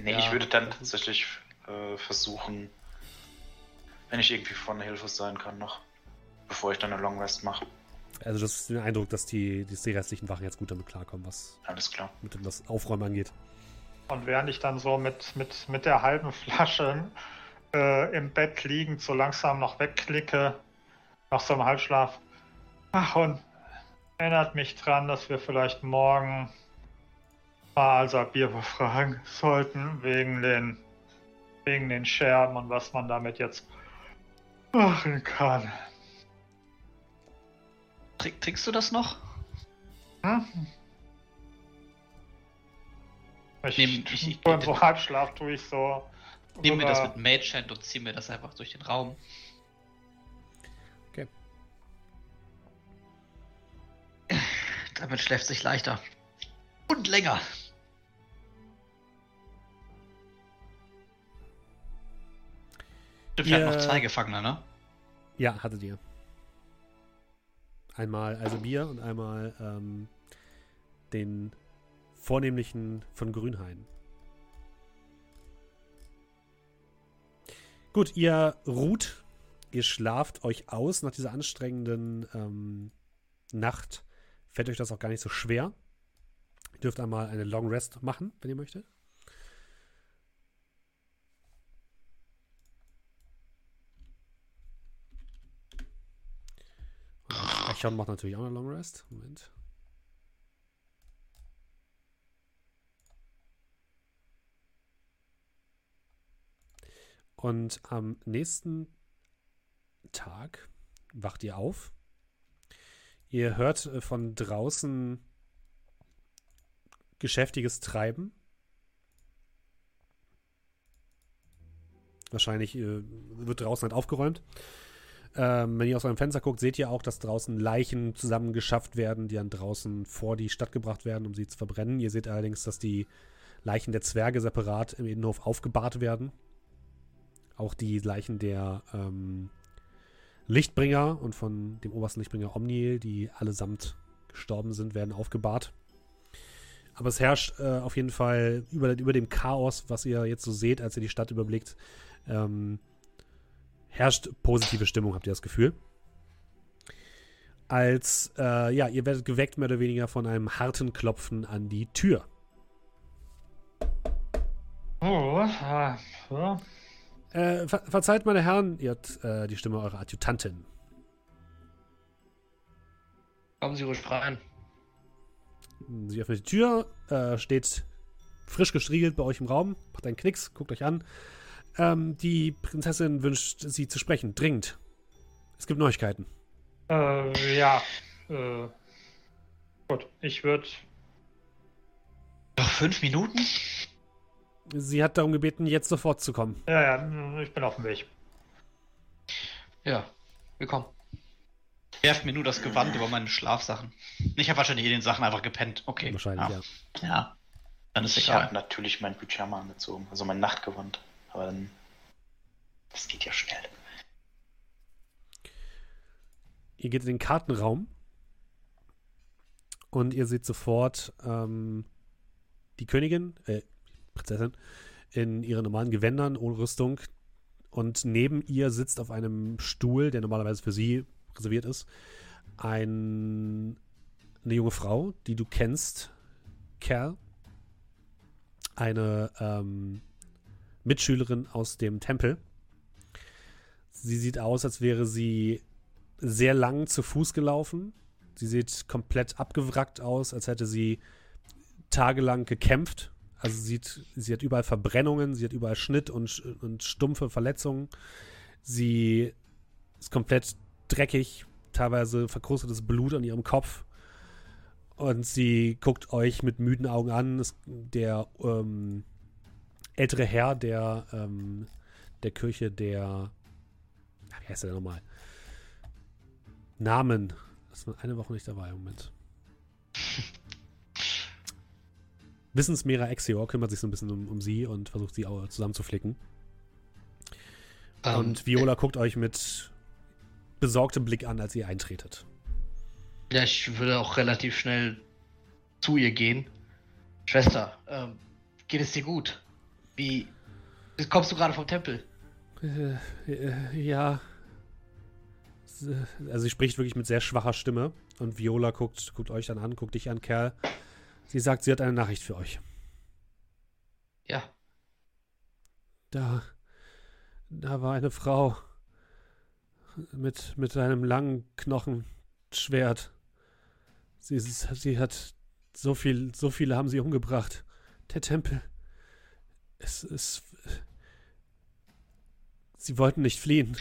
Nee,
Ja.
ich würde dann tatsächlich äh, versuchen, wenn ich irgendwie von Hilfe sein kann noch, bevor ich dann eine Long Rest mache.
Also das ist der Eindruck, dass die, dass die restlichen Wachen jetzt gut damit klarkommen, was
Alles klar.
mit dem das Aufräumen angeht.
Und während ich dann so mit, mit, mit der halben Flasche äh, im Bett liegend so langsam noch wegklicke, nach so einem Halbschlaf. Ach, und erinnert mich dran, dass wir vielleicht morgen mal also Bier befragen sollten, wegen den, wegen den Scherben und was man damit jetzt machen kann.
Trink, trinkst du das noch?
Hm? Ich,
Nehm- ich- ich-
so im so Halbschlaf tue ich so.
Nimm mir das mit Mage Hand und zieh mir das einfach durch den Raum.
Okay.
Damit schläft sich leichter. Und länger. Stimmt, wir hatten noch zwei Gefangene, ne?
Ja, hattet ihr. Einmal also Bier und einmal ähm, den vornehmlichen von Grünhain. Gut, ihr ruht, ihr schlaft euch aus nach dieser anstrengenden ähm, Nacht. Fällt euch das auch gar nicht so schwer. Ihr dürft einmal eine Long Rest machen, wenn ihr möchtet. Eichhorn macht natürlich auch eine Long Rest. Moment. Und am nächsten Tag wacht ihr auf. Ihr hört äh, von draußen geschäftiges Treiben. Wahrscheinlich äh, wird draußen halt aufgeräumt. Ähm, wenn ihr aus eurem Fenster guckt, seht ihr auch, dass draußen Leichen zusammengeschafft werden, die dann draußen vor die Stadt gebracht werden, um sie zu verbrennen. Ihr seht allerdings, dass die Leichen der Zwerge separat im Innenhof aufgebahrt werden. Auch die Leichen der ähm, Lichtbringer und von dem obersten Lichtbringer Omniel, die allesamt gestorben sind, werden aufgebahrt. Aber es herrscht äh, auf jeden Fall über, über dem Chaos, was ihr jetzt so seht, als ihr die Stadt überblickt, ähm, herrscht positive Stimmung, habt ihr das Gefühl. Als, äh, ja, ihr werdet geweckt mehr oder weniger von einem harten Klopfen an die Tür.
Oh, ah, ja.
Äh, ver verzeiht, meine Herren, ihr habt äh, die Stimme eurer Adjutantin.
Kommen Sie ruhig rein.
Sie öffnet die Tür, äh, steht frisch gestriegelt bei euch im Raum, macht einen Knicks, guckt euch an. Ähm, die Prinzessin wünscht, Sie zu sprechen, dringend. Es gibt Neuigkeiten.
Äh, ja. Äh, gut, ich würde.
Noch fünf Minuten?
Sie hat darum gebeten, jetzt sofort zu kommen.
Ja, ja, ich bin auf dem Weg.
Ja, willkommen.
Werft mir nur das Gewand über meine Schlafsachen. Ich habe wahrscheinlich in den Sachen einfach gepennt. Okay.
Wahrscheinlich, ja.
ja. Ja. Dann ist
Ich habe natürlich mein Pyjama angezogen, also mein Nachtgewand. Dann. Das geht ja schnell.
Ihr geht in den Kartenraum und ihr seht sofort ähm, die Königin, äh, Prinzessin, in ihren normalen Gewändern ohne Rüstung. Und neben ihr sitzt auf einem Stuhl, der normalerweise für sie reserviert ist, ein, eine junge Frau, die du kennst, Kerl. Eine ähm, Mitschülerin aus dem Tempel. Sie sieht aus, als wäre sie sehr lang zu Fuß gelaufen. Sie sieht komplett abgewrackt aus, als hätte sie tagelang gekämpft. Also sie, sieht, sie hat überall Verbrennungen, sie hat überall Schnitt und, und stumpfe Verletzungen. Sie ist komplett dreckig, teilweise verkrustetes Blut an ihrem Kopf. Und sie guckt euch mit müden Augen an. Der ähm, ältere Herr der, ähm, der Kirche der. Wie heißt der nochmal? Namen. Das war eine Woche nicht dabei im Moment. Wissensmeerer Exior kümmert sich so ein bisschen um, um sie und versucht sie auch zusammenzuflicken.
Ähm,
und Viola guckt euch mit besorgtem Blick an, als ihr eintretet.
Ja, ich würde auch relativ schnell zu ihr gehen. Schwester, ähm, geht es dir gut? Wie kommst du gerade vom Tempel?
Äh, äh, ja. Also sie spricht wirklich mit sehr schwacher Stimme und Viola guckt, guckt euch dann an, guckt dich an, Kerl. Sie sagt, sie hat eine Nachricht für euch.
Ja,
Da, da war eine Frau mit, mit einem langen Knochenschwert. Sie, sie hat so viel, so viele haben sie umgebracht. Der Tempel. Es ist. Sie wollten nicht fliehen.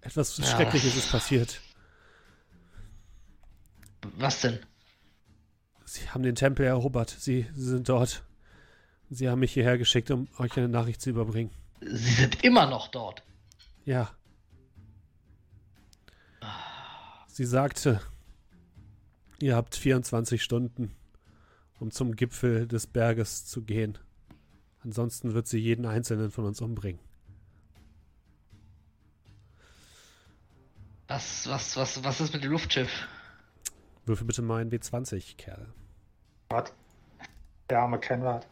Etwas
Ja.
Schreckliches ist passiert.
was denn?
Sie haben den Tempel erobert. Sie, sie sind dort. Sie haben mich hierher geschickt, um euch eine Nachricht zu überbringen.
Sie sind immer noch dort.
Ja. Sie sagte, ihr habt 24 Stunden, um zum Gipfel des Berges zu gehen. Ansonsten wird sie jeden einzelnen von uns umbringen.
Was, was, was, was ist mit dem Luftschiff?
Würfel bitte mal ein W20, Kerl.
Was? Der arme Ken wat.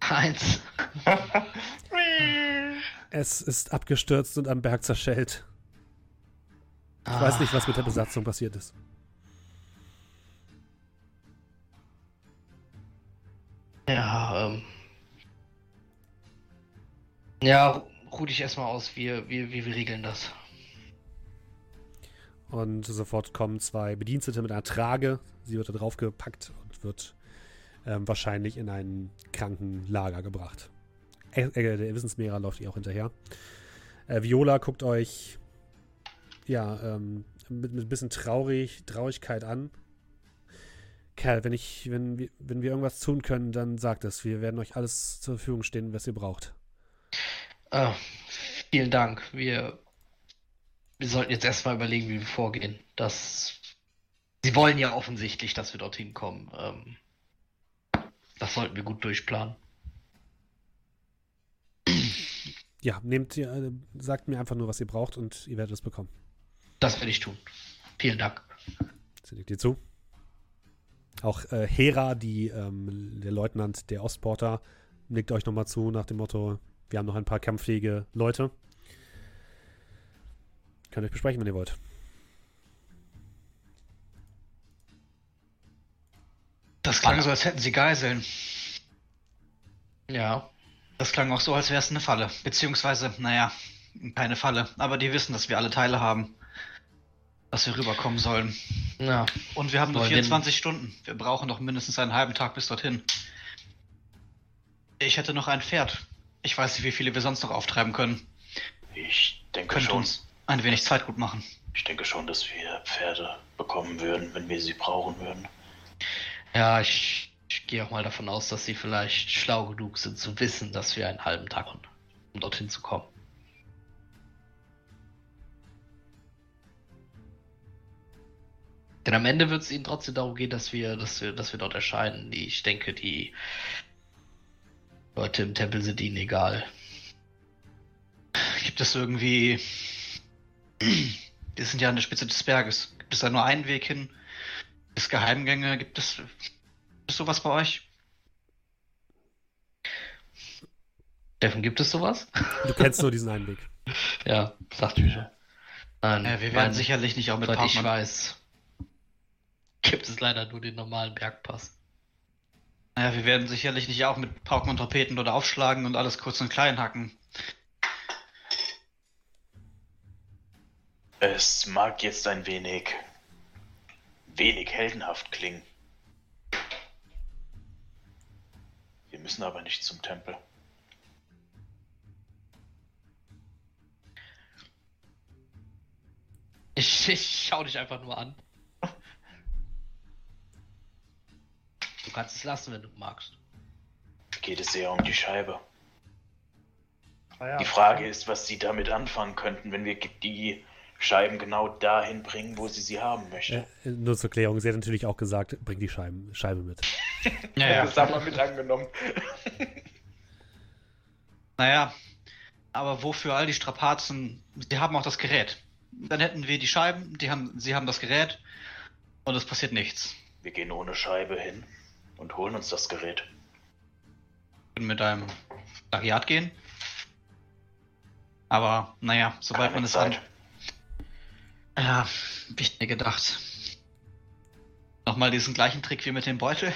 Eins.
Es ist abgestürzt und am Berg zerschellt. Ich weiß nicht, was mit der Besatzung passiert ist.
Ja, ähm. Ja, ruh dich erstmal aus. Wir, wir, wir, wir regeln das.
Und sofort kommen zwei Bedienstete mit einer Trage. Sie wird da drauf gepackt und wird ähm, wahrscheinlich in ein Krankenlager gebracht. Äh, äh, der Wissensmehrer läuft ihr auch hinterher. Äh, Viola guckt euch ja ähm, mit, mit ein bisschen traurig, Traurigkeit an. Kerl, wenn ich, wenn wir, wenn wir irgendwas tun können, dann sagt es. Wir werden euch alles zur Verfügung stehen, was ihr braucht.
Äh, vielen Dank. Wir, wir sollten jetzt erstmal überlegen, wie wir vorgehen. Das, Sie wollen ja offensichtlich, dass wir dorthin kommen. Ähm, das sollten wir gut durchplanen.
Ja, nehmt ihr, äh, sagt mir einfach nur, was ihr braucht und ihr werdet es bekommen.
Das werde ich tun. Vielen Dank.
Sie nickt dir zu. Auch äh, Hera, die, ähm, der Leutnant der Ostporter, nickt euch nochmal zu nach dem Motto, wir haben noch ein paar kampffähige Leute. Könnt ihr euch besprechen, wenn ihr wollt.
Das klang so, als hätten sie Geiseln.
Ja.
Das klang auch so, als wäre es eine Falle. Beziehungsweise, naja, keine Falle. Aber die wissen, dass wir alle Teile haben. Dass wir rüberkommen sollen.
Ja.
Und wir haben nur
Wollen
24 Stunden. Wir brauchen doch mindestens einen halben Tag bis dorthin. Ich hätte noch ein Pferd. Ich weiß nicht, wie viele wir sonst noch auftreiben können.
Ich denke
Könnte
schon.
uns ein wenig Zeit gut machen.
Ich denke schon, dass wir Pferde bekommen würden, wenn wir sie brauchen würden.
Ja, ich, ich gehe auch mal davon aus, dass sie vielleicht schlau genug sind zu wissen, dass wir einen halben Tag haben, um dorthin zu kommen. Denn am Ende wird es ihnen trotzdem darum gehen, dass wir, dass wir, dass wir dort erscheinen. Ich denke, die Leute im Tempel sind ihnen egal.
Gibt es irgendwie. Wir sind ja an der Spitze des Berges. Gibt es da nur einen Weg hin? Gibt es Geheimgänge? Gibt es. Gibt es sowas bei euch?
Steffen, gibt es sowas?
Du kennst nur diesen einen Weg.
Ja, sagt. Nein,
Ja, wir werden sicherlich nicht auch mit
Soweit ich
Partnern.
weiß, gibt es leider nur den normalen Bergpass.
Naja, wir werden sicherlich nicht auch mit Pauken und Trompeten oder aufschlagen und alles kurz und klein hacken.
Es mag jetzt ein wenig, wenig heldenhaft klingen. Wir müssen aber nicht zum Tempel.
Ich, ich schau dich einfach nur an. Du kannst es lassen, wenn du magst.
Geht es eher um die Scheibe.
Naja,
Die Frage ist, was Sie damit anfangen könnten, wenn wir die Scheiben genau dahin bringen, wo sie sie haben möchte.
Äh, nur zur Klärung, sie hat natürlich auch gesagt, bring die Scheiben, Scheibe mit.
Ja,
Das haben wir mit angenommen.
Naja, aber wofür all die Strapazen? Sie haben auch das Gerät. Dann hätten wir die Scheiben, die haben, sie haben das Gerät und es passiert nichts.
Wir gehen ohne Scheibe hin und holen uns das Gerät.
Können mit einem Plagiat gehen. Aber naja, sobald
Keine
man es an.
Zeit.
Ja, hab ich mir gedacht. Nochmal diesen gleichen Trick wie mit dem Beutel.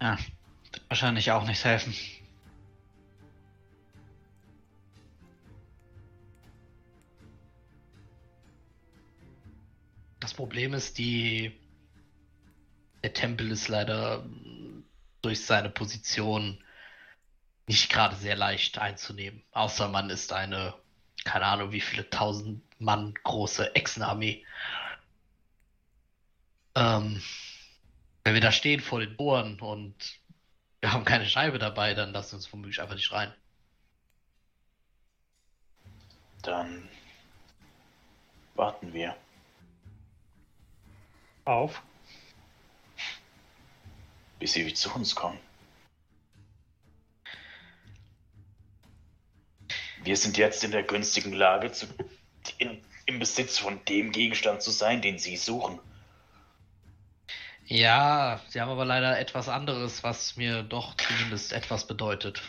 Ja, wird wahrscheinlich auch nichts helfen.
Das Problem ist, die. Der Tempel ist leider durch seine Position nicht gerade sehr leicht einzunehmen. Außer man ist eine, keine Ahnung, wie viele tausend Mann große Echsenarmee. Ähm, wenn wir da stehen vor den Toren und wir haben keine Scheibe dabei, dann lassen wir uns womöglich einfach nicht rein.
Dann warten wir.
Auf.
Bis sie zu uns kommen. Wir sind jetzt in der günstigen Lage, zu, in, im Besitz von dem Gegenstand zu sein, den Sie suchen.
Ja, sie haben aber leider etwas anderes, was mir doch zumindest etwas bedeutet.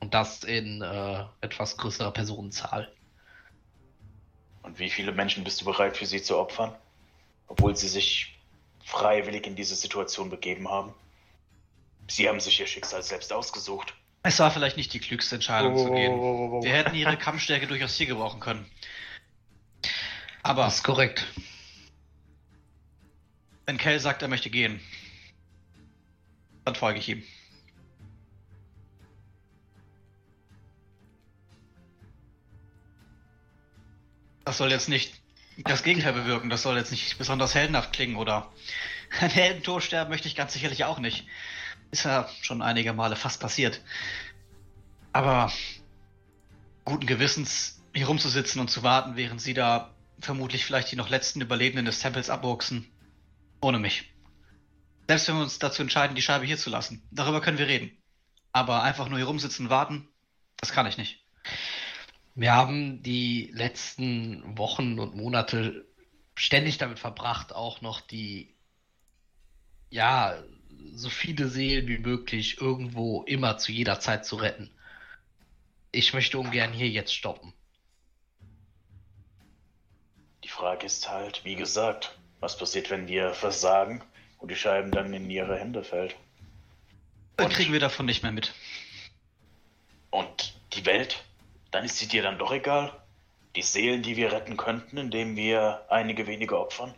Und das in äh, etwas größerer Personenzahl.
Und wie viele Menschen bist du bereit für sie zu opfern? Obwohl sie sich freiwillig in diese Situation begeben haben. Sie haben sich ihr Schicksal selbst ausgesucht.
Es war vielleicht nicht die klügste Entscheidung zu gehen.
Oh,
Wir hätten ihre Kampfstärke durchaus hier gebrauchen können. Aber
Das ist korrekt.
wenn Kell sagt, er möchte gehen, dann folge ich ihm. Das soll jetzt nicht das Gegenteil bewirken. Das soll jetzt nicht besonders heldenhaft klingen oder ein Heldentod sterben möchte ich ganz sicherlich auch nicht. Ist ja schon einige Male fast passiert. Aber guten Gewissens hier rumzusitzen und zu warten, während sie da vermutlich vielleicht die noch letzten Überlebenden des Tempels abwuchsen. Ohne mich. Selbst wenn wir uns dazu entscheiden, die Scheibe hier zu lassen. Darüber können wir reden. Aber einfach nur hier rumsitzen und warten, das kann ich nicht.
Wir haben die letzten Wochen und Monate ständig damit verbracht, auch noch die, ja, so viele Seelen wie möglich irgendwo immer zu jeder Zeit zu retten. Ich möchte ungern hier jetzt stoppen.
Die Frage ist halt, wie gesagt, was passiert, wenn wir versagen und die Scheiben dann in ihre Hände fällt?
Dann kriegen wir davon nicht mehr mit.
Und die Welt? Dann ist sie dir dann doch egal? Die Seelen, die wir retten könnten, indem wir einige wenige opfern?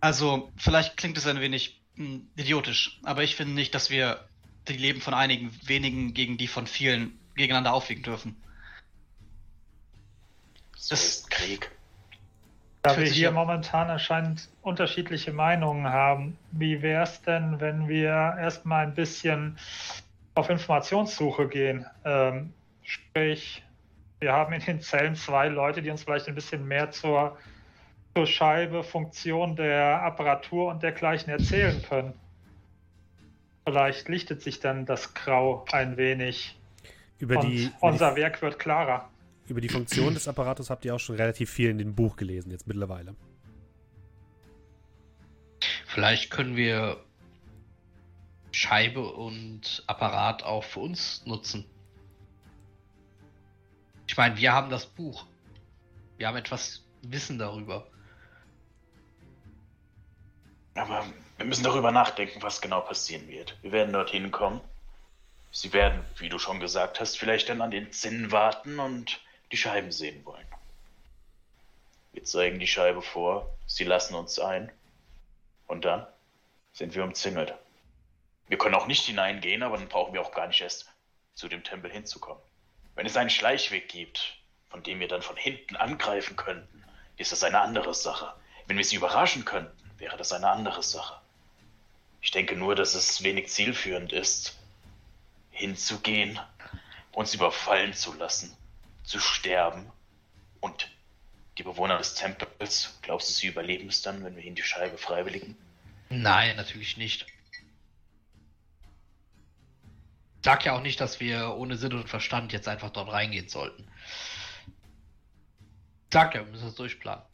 Also, vielleicht klingt es ein wenig hm, idiotisch, aber ich finde nicht, dass wir die Leben von einigen wenigen gegen die von vielen gegeneinander aufwiegen dürfen.
So
Das-
ist Krieg.
Da wir hier
ja-
momentan anscheinend unterschiedliche Meinungen haben, wie wäre es denn, wenn wir erstmal ein bisschen auf Informationssuche gehen? Ähm, sprich, wir haben in den Zellen zwei Leute, die uns vielleicht ein bisschen mehr zur, zur Scheibe, Funktion der Apparatur und dergleichen erzählen können. Vielleicht lichtet sich dann das Grau ein wenig
Über
und
die, über,
unser
die,
Werk wird klarer.
über die Funktion des Apparatus habt ihr auch schon relativ viel in dem Buch gelesen, jetzt mittlerweile.
Vielleicht können wir Scheibe und Apparat auch für uns nutzen. Ich meine, wir haben das Buch. Wir haben etwas Wissen darüber.
Aber wir müssen darüber nachdenken, was genau passieren wird. Wir werden dorthin kommen. Sie werden, wie du schon gesagt hast, vielleicht dann an den Zinnen warten und die Scheiben sehen wollen. Wir zeigen die Scheibe vor, sie lassen uns ein. Und dann sind wir umzingelt. Wir können auch nicht hineingehen, aber dann brauchen wir auch gar nicht erst zu dem Tempel hinzukommen. Wenn es einen Schleichweg gibt, von dem wir dann von hinten angreifen könnten, ist das eine andere Sache. Wenn wir sie überraschen könnten, wäre das eine andere Sache. Ich denke nur, dass es wenig zielführend ist, hinzugehen, uns überfallen zu lassen, zu sterben und die Bewohner des Tempels, glaubst du, sie überleben es dann, wenn wir ihnen die Scheibe freiwilligen?
Nein, natürlich nicht. Sag ja auch nicht, dass wir ohne Sinn und Verstand jetzt einfach dort reingehen sollten. Sag ja, wir müssen das durchplanen.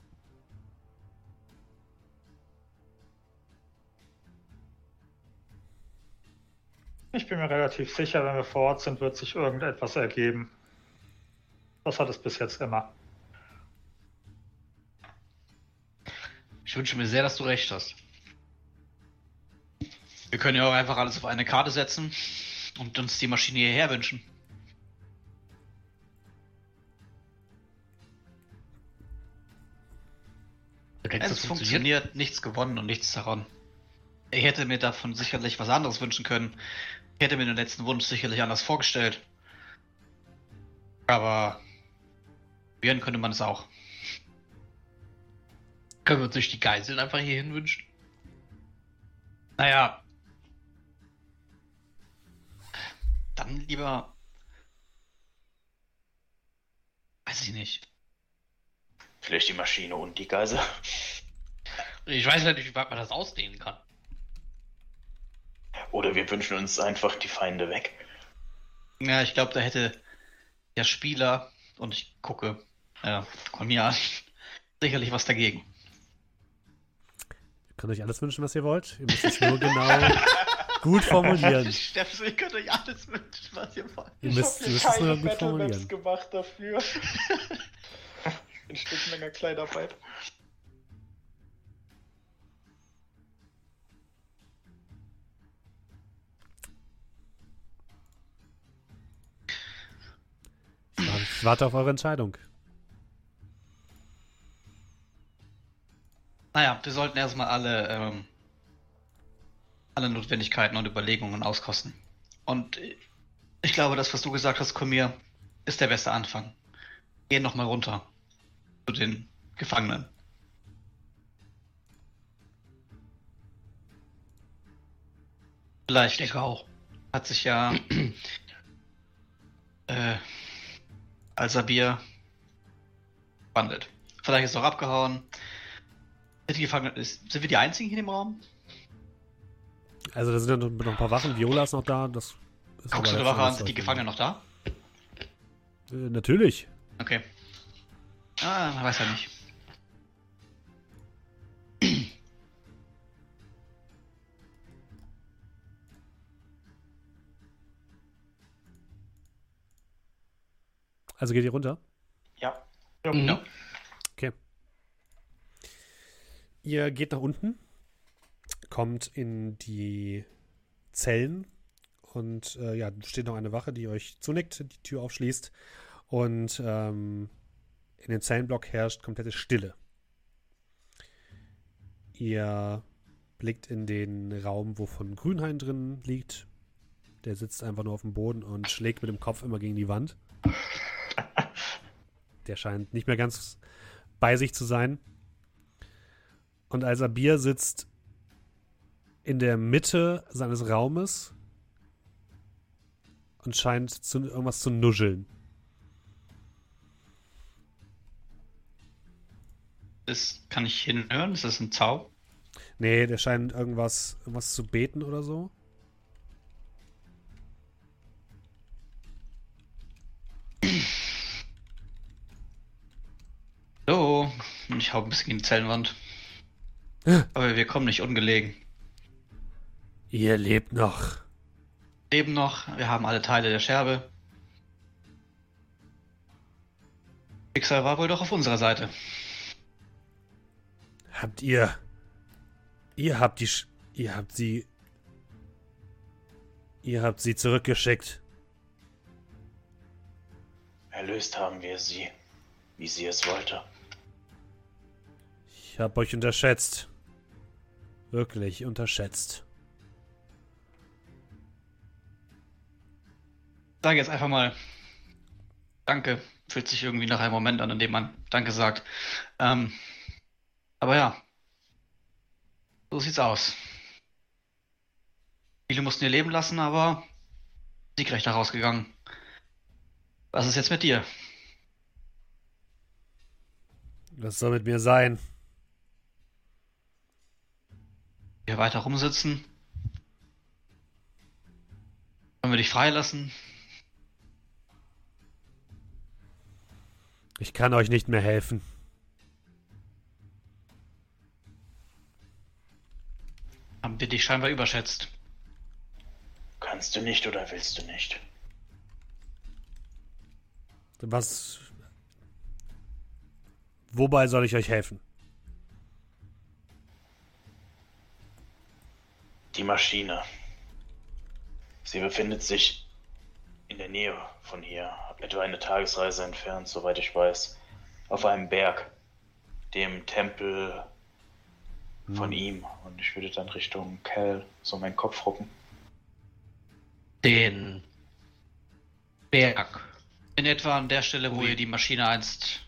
Ich bin mir relativ sicher, wenn wir vor Ort sind, wird sich irgendetwas ergeben. Das hat es bis jetzt immer.
Ich wünsche mir sehr, dass du recht hast.
Wir können ja auch einfach alles auf eine Karte setzen und uns die Maschine hierher wünschen.
Denkst,
Es
das
funktioniert, nichts gewonnen und nichts daran. Ich hätte mir davon sicherlich was anderes wünschen können. Ich hätte mir den letzten Wunsch sicherlich anders vorgestellt. Aber probieren könnte man es auch.
Können wir uns nicht die Geiseln einfach hierhin wünschen?
Naja. Dann lieber. Weiß ich nicht.
Vielleicht die Maschine und die Geisel?
Ich weiß nicht, wie weit man das ausdehnen kann.
Oder wir wünschen uns einfach die Feinde weg?
Ja, ich glaube, da hätte der Spieler, und ich gucke, ja, Konya, sicherlich was dagegen.
Ihr könnt euch alles wünschen, was ihr wollt. Ihr müsst es nur genau gut formulieren.
Steffen, ihr könnt euch alles wünschen, was ihr wollt.
Ihr müsst, müsst es nur gut formulieren.
gemacht dafür. Ein Stück länger Kleinarbeit.
Ich warte- Ich warte auf eure Entscheidung.
Naja, wir sollten erstmal alle, ähm, alle Notwendigkeiten und Überlegungen auskosten. Und ich glaube, das, was du gesagt hast, Komir, ist der beste Anfang. Gehen nochmal runter. zu den Gefangenen. Vielleicht
Ich denke auch.
hat sich ja äh, Al-Sabir wandelt. Vielleicht ist er auch abgehauen. Die Gefangenen, sind wir die einzigen hier im Raum?
Also da sind ja noch, ein paar Wachen. Viola ist noch da. Das ist
Guckst du
letzten
Wache an, sind die Gefangenen noch da?
Äh, natürlich.
Okay. Ah, man weiß ja nicht.
Also geht ihr runter.
Ja.
Ja.
Mhm.
Ja.
Ihr geht nach unten, kommt in die Zellen und äh, ja, steht noch eine Wache, die euch zunickt, die Tür aufschließt und ähm, in dem Zellenblock herrscht komplette Stille. Ihr blickt in den Raum, wo von Grünhain drin liegt. Der sitzt einfach nur auf dem Boden und schlägt mit dem Kopf immer gegen die Wand. Der scheint nicht mehr ganz bei sich zu sein. Und Al-Sabir sitzt in der Mitte seines Raumes und scheint zu, irgendwas zu nuscheln.
Das kann ich hinhören. Ist das ein Zau?
Nee, der scheint irgendwas, irgendwas zu beten oder so.
So. Und ich hau ein bisschen gegen die Zellenwand. Aber wir kommen nicht ungelegen.
Ihr lebt noch.
Leben noch. Wir haben alle Teile der Scherbe. Schicksal war wohl doch auf unserer Seite.
Habt ihr. Ihr habt die. Sch ihr habt sie. Ihr habt sie zurückgeschickt.
Erlöst haben wir sie, wie sie es wollte.
Ich hab euch unterschätzt. Wirklich unterschätzt.
Sag jetzt einfach mal Danke. Fühlt sich irgendwie nach einem Moment an, in dem man Danke sagt. Ähm, aber ja. So sieht's aus. Viele mussten ihr Leben lassen, aber siegreich daraus gegangen. Was ist jetzt mit dir?
Was soll mit mir sein?
Wir weiter rumsitzen? Wollen wir dich freilassen?
Ich kann euch nicht mehr helfen.
Haben wir dich scheinbar überschätzt.
Kannst du nicht oder willst du nicht?
Was. Wobei soll ich euch helfen?
Die Maschine. Sie befindet sich in der Nähe von hier, etwa eine Tagesreise entfernt, soweit ich weiß, auf einem Berg, dem Tempel von ihm. Und ich würde dann Richtung Cal so meinen Kopf rucken.
Den Berg.
In etwa an der Stelle, wo
Ui.
ihr die Maschine einst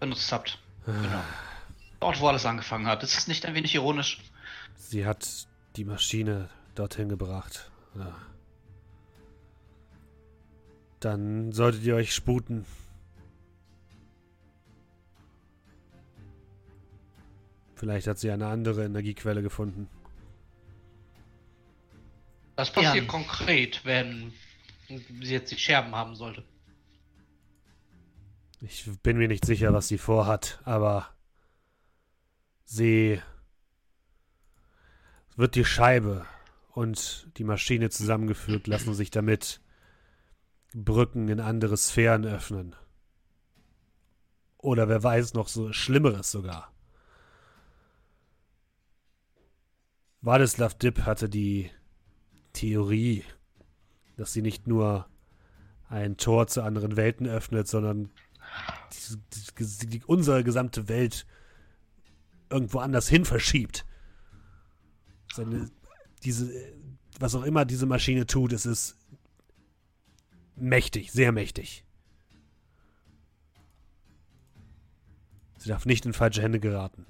benutzt habt. Genau. Dort, wo alles angefangen hat. Ist es nicht ein wenig ironisch?
Sie hat die Maschine dorthin gebracht. Ja. Dann solltet ihr euch sputen. Vielleicht hat sie eine andere Energiequelle gefunden.
Was passiert
Ja.
konkret, wenn sie jetzt die Scherben haben sollte?
Ich bin mir nicht sicher, was sie vorhat, aber sie wird die Scheibe und die Maschine zusammengefügt, lassen sich damit Brücken in andere Sphären öffnen. Oder wer weiß noch so Schlimmeres sogar. Wladislav Dipp hatte die Theorie, dass sie nicht nur ein Tor zu anderen Welten öffnet, sondern die, die, die, unsere gesamte Welt irgendwo anders hin verschiebt. Seine, diese, was auch immer diese Maschine tut, es ist mächtig, sehr mächtig. Sie darf nicht in falsche Hände geraten.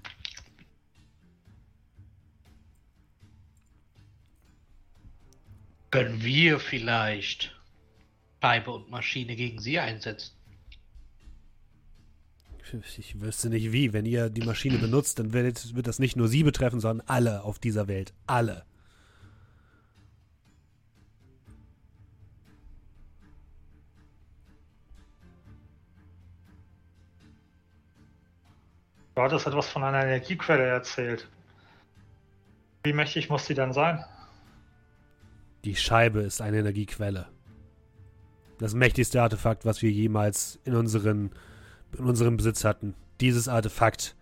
Können wir vielleicht Scheibe und Maschine gegen sie einsetzen?
Ich wüsste nicht wie. Wenn ihr die Maschine benutzt, dann wird, wird das nicht nur sie betreffen, sondern alle auf dieser Welt. Alle.
Du hattest etwas von einer Energiequelle erzählt. Wie mächtig muss die dann sein?
Die Scheibe ist eine Energiequelle. Das mächtigste Artefakt, was wir jemals in, unseren, in unserem Besitz hatten. Dieses Artefakt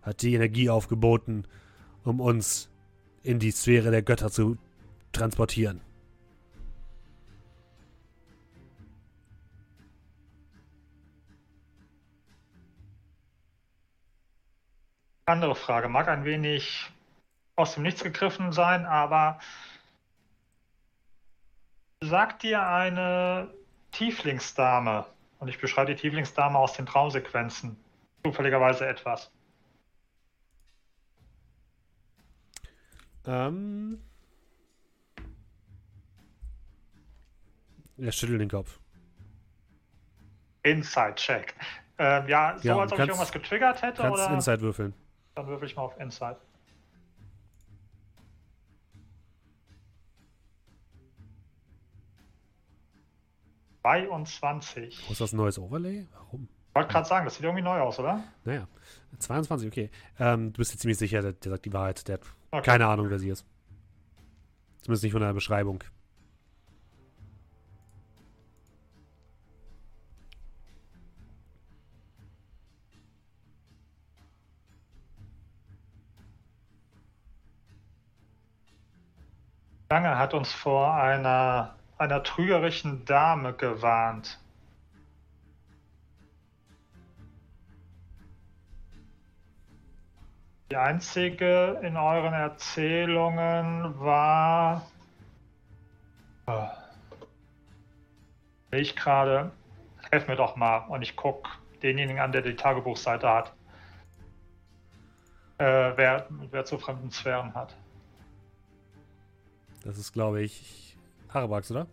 hat die Energie aufgeboten, um uns in die Sphäre der Götter zu transportieren.
Andere Frage, mag ein wenig aus dem Nichts gegriffen sein, aber sagt dir eine Tieflingsdame, und ich beschreibe die Tieflingsdame aus den Traumsequenzen, zufälligerweise etwas?
Ähm. Er schüttelt den Kopf.
Inside-Check. Ähm, ja, so
Ja,
als ob ich irgendwas getriggert hätte,
Kannst
oder?
Inside würfeln.
Dann würfel ich mal auf Inside. Zweiundzwanzig.
Wo ist das ein neues Overlay? Warum?
Ich wollte gerade sagen, das sieht irgendwie neu aus, oder?
Naja. 22, okay. Ähm, du bist dir ziemlich sicher, der, der sagt die Wahrheit. Der hat
Okay.
keine Ahnung, wer sie ist. Zumindest nicht von der Beschreibung.
Lange hat uns vor einer, einer trügerischen Dame gewarnt. Die einzige in euren Erzählungen war. Oh. Ich gerade. Helf mir doch mal und ich guck denjenigen an, der die Tagebuchseite hat. Äh, wer, wer zu fremden Sphären hat.
Das ist, glaube ich, Arabax, oder?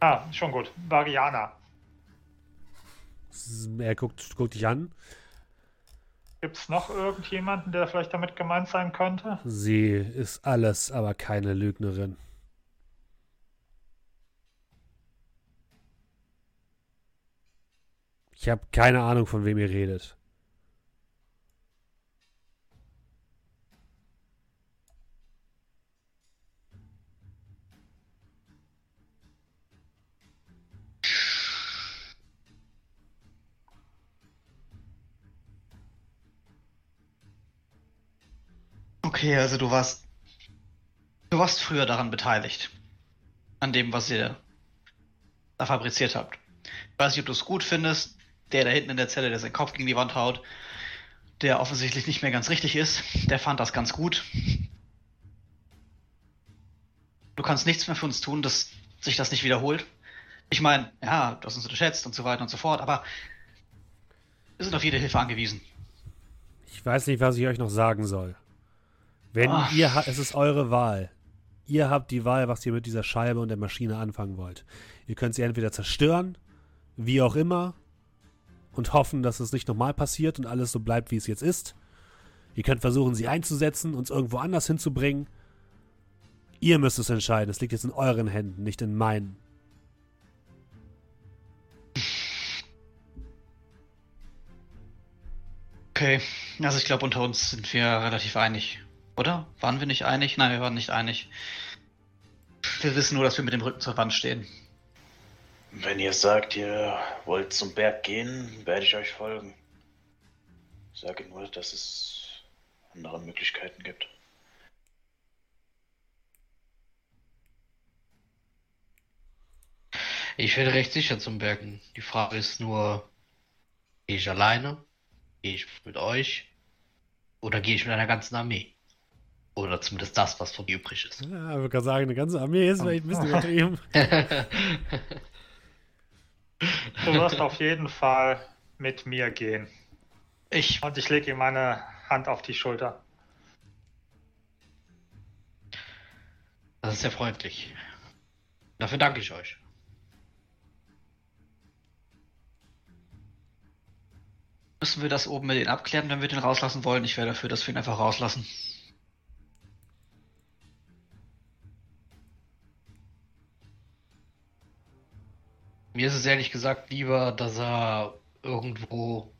Ah, schon gut. Variana.
Er guckt, guckt dich an.
Gibt es noch irgendjemanden, der vielleicht damit gemeint sein könnte?
Sie ist alles, aber keine Lügnerin. Ich habe keine Ahnung, von wem ihr redet.
Okay, also du warst. Du warst früher daran beteiligt. An dem, was ihr da fabriziert habt. Ich weiß nicht, ob du es gut findest. Der da hinten in der Zelle, der seinen Kopf gegen die Wand haut, der offensichtlich nicht mehr ganz richtig ist, der fand das ganz gut. Du kannst nichts mehr für uns tun, dass sich das nicht wiederholt. Ich meine, ja, du hast uns unterschätzt und so weiter und so fort, aber wir sind auf jede Hilfe angewiesen.
Ich weiß nicht, was ich euch noch sagen soll. Wenn
Ah.
ihr, es ist eure Wahl. Ihr habt die Wahl, was ihr mit dieser Scheibe und der Maschine anfangen wollt. Ihr könnt sie entweder zerstören, wie auch immer, und hoffen, dass es nicht nochmal passiert und alles so bleibt, wie es jetzt ist. Ihr könnt versuchen, sie einzusetzen, uns irgendwo anders hinzubringen. Ihr müsst es entscheiden. Es liegt jetzt in euren Händen, nicht in meinen.
Okay, also ich glaube, unter uns sind wir relativ einig. Oder? Waren wir nicht einig? Nein, wir waren nicht einig. Wir wissen nur, dass wir mit dem Rücken zur Wand stehen.
Wenn ihr sagt, ihr wollt zum Berg gehen, werde ich euch folgen. Ich sage nur, dass es andere Möglichkeiten gibt.
Ich werde recht sicher zum Bergen. Die Frage ist nur, gehe ich alleine? Gehe ich mit euch? Oder gehe ich mit einer ganzen Armee? Oder zumindest das, was von mir übrig ist.
Ja, ich würde gerade sagen, eine ganze Armee ist vielleicht ein bisschen übertrieben.
Du wirst auf jeden Fall mit mir gehen.
Ich.
Und ich lege ihm meine Hand auf die Schulter.
Das ist sehr freundlich. Dafür danke ich euch.
Müssen wir das oben mit denen abklären, wenn wir den rauslassen wollen? Ich wäre dafür, dass wir ihn einfach rauslassen.
Mir ist es ehrlich gesagt lieber, dass er irgendwo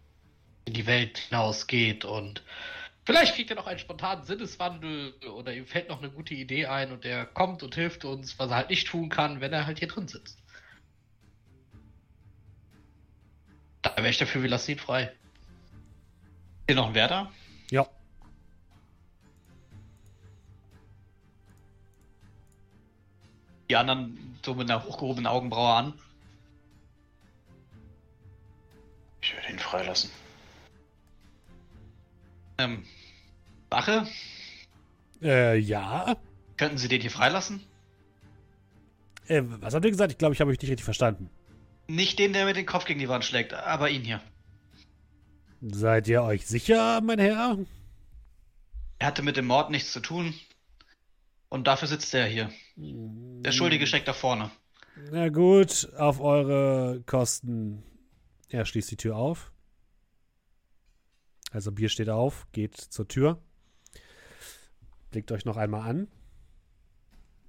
in die Welt hinausgeht und vielleicht kriegt er noch einen spontanen Sinneswandel oder ihm fällt noch eine gute Idee ein und er kommt und hilft uns, was er halt nicht tun kann, wenn er halt hier drin sitzt. Da wäre ich dafür, wir lassen ihn frei.
Hier noch ein Werder?
Ja.
Die anderen so mit einer hochgehobenen Augenbraue an.
Ich würde ihn freilassen.
Ähm, Wache?
Äh, ja.
Könnten Sie den hier freilassen?
Äh, was habt ihr gesagt? Ich glaube, ich habe euch nicht richtig verstanden.
Nicht den, der mit dem Kopf gegen die Wand schlägt, aber ihn hier.
Seid ihr euch sicher, mein Herr?
Er hatte mit dem Mord nichts zu tun. Und dafür sitzt er hier. Der Schuldige steckt da vorne.
Na gut, auf eure Kosten. Er schließt die Tür auf. Also Bier steht auf, geht zur Tür. Blickt euch noch einmal an.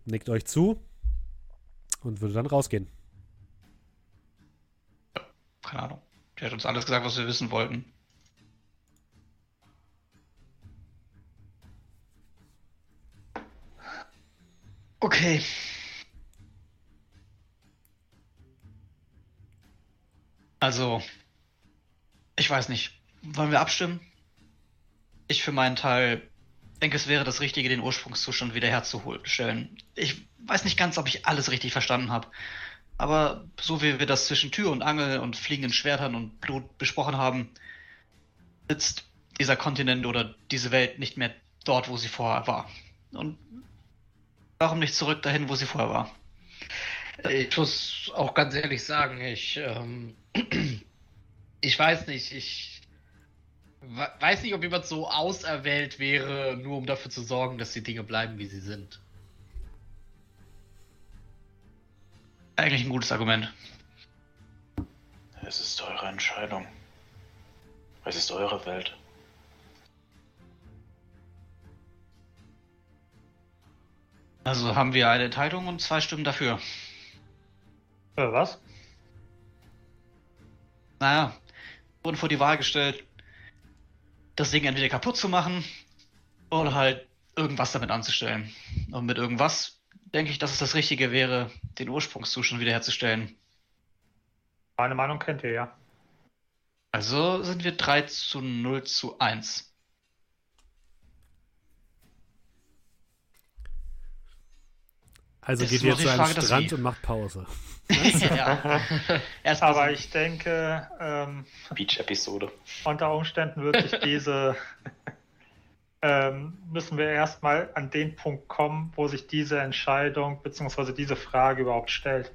Nickt euch zu. Und würde dann rausgehen.
Keine Ahnung. Der hat uns alles gesagt, was wir wissen wollten. Okay. Also, ich weiß nicht. Wollen wir abstimmen? Ich für meinen Teil denke, es wäre das Richtige, den Ursprungszustand wiederherzustellen. Ich weiß nicht ganz, ob ich alles richtig verstanden habe. Aber so wie wir das zwischen Tür und Angel und fliegenden Schwertern und Blut besprochen haben, sitzt dieser Kontinent oder diese Welt nicht mehr dort, wo sie vorher war. Und warum nicht zurück dahin, wo sie vorher war?
Ich muss auch ganz ehrlich sagen, ich, ähm, ich weiß nicht, ich we- weiß nicht, ob jemand so auserwählt wäre, nur um dafür zu sorgen, dass die Dinge bleiben, wie sie sind.
Eigentlich ein gutes Argument.
Es ist eure Entscheidung. Es ist eure Welt.
Also haben wir eine Enthaltung und zwei Stimmen dafür.
Äh, was?
Naja, wurden vor die Wahl gestellt, das Ding entweder kaputt zu machen oder halt irgendwas damit anzustellen. Und mit irgendwas denke ich, dass es das Richtige wäre, den Ursprungszustand wiederherzustellen.
Meine Meinung kennt ihr ja.
Also sind wir 3 zu 0 zu 1.
Also
Das
geht ihr jetzt
die
zu einem
Frage,
Strand und macht Pause.
Ja. Erst
Aber ich denke, ähm,
Beach-Episode.
unter Umständen wird sich diese, ähm, müssen wir erstmal an den Punkt kommen, wo sich diese Entscheidung bzw. diese Frage überhaupt stellt.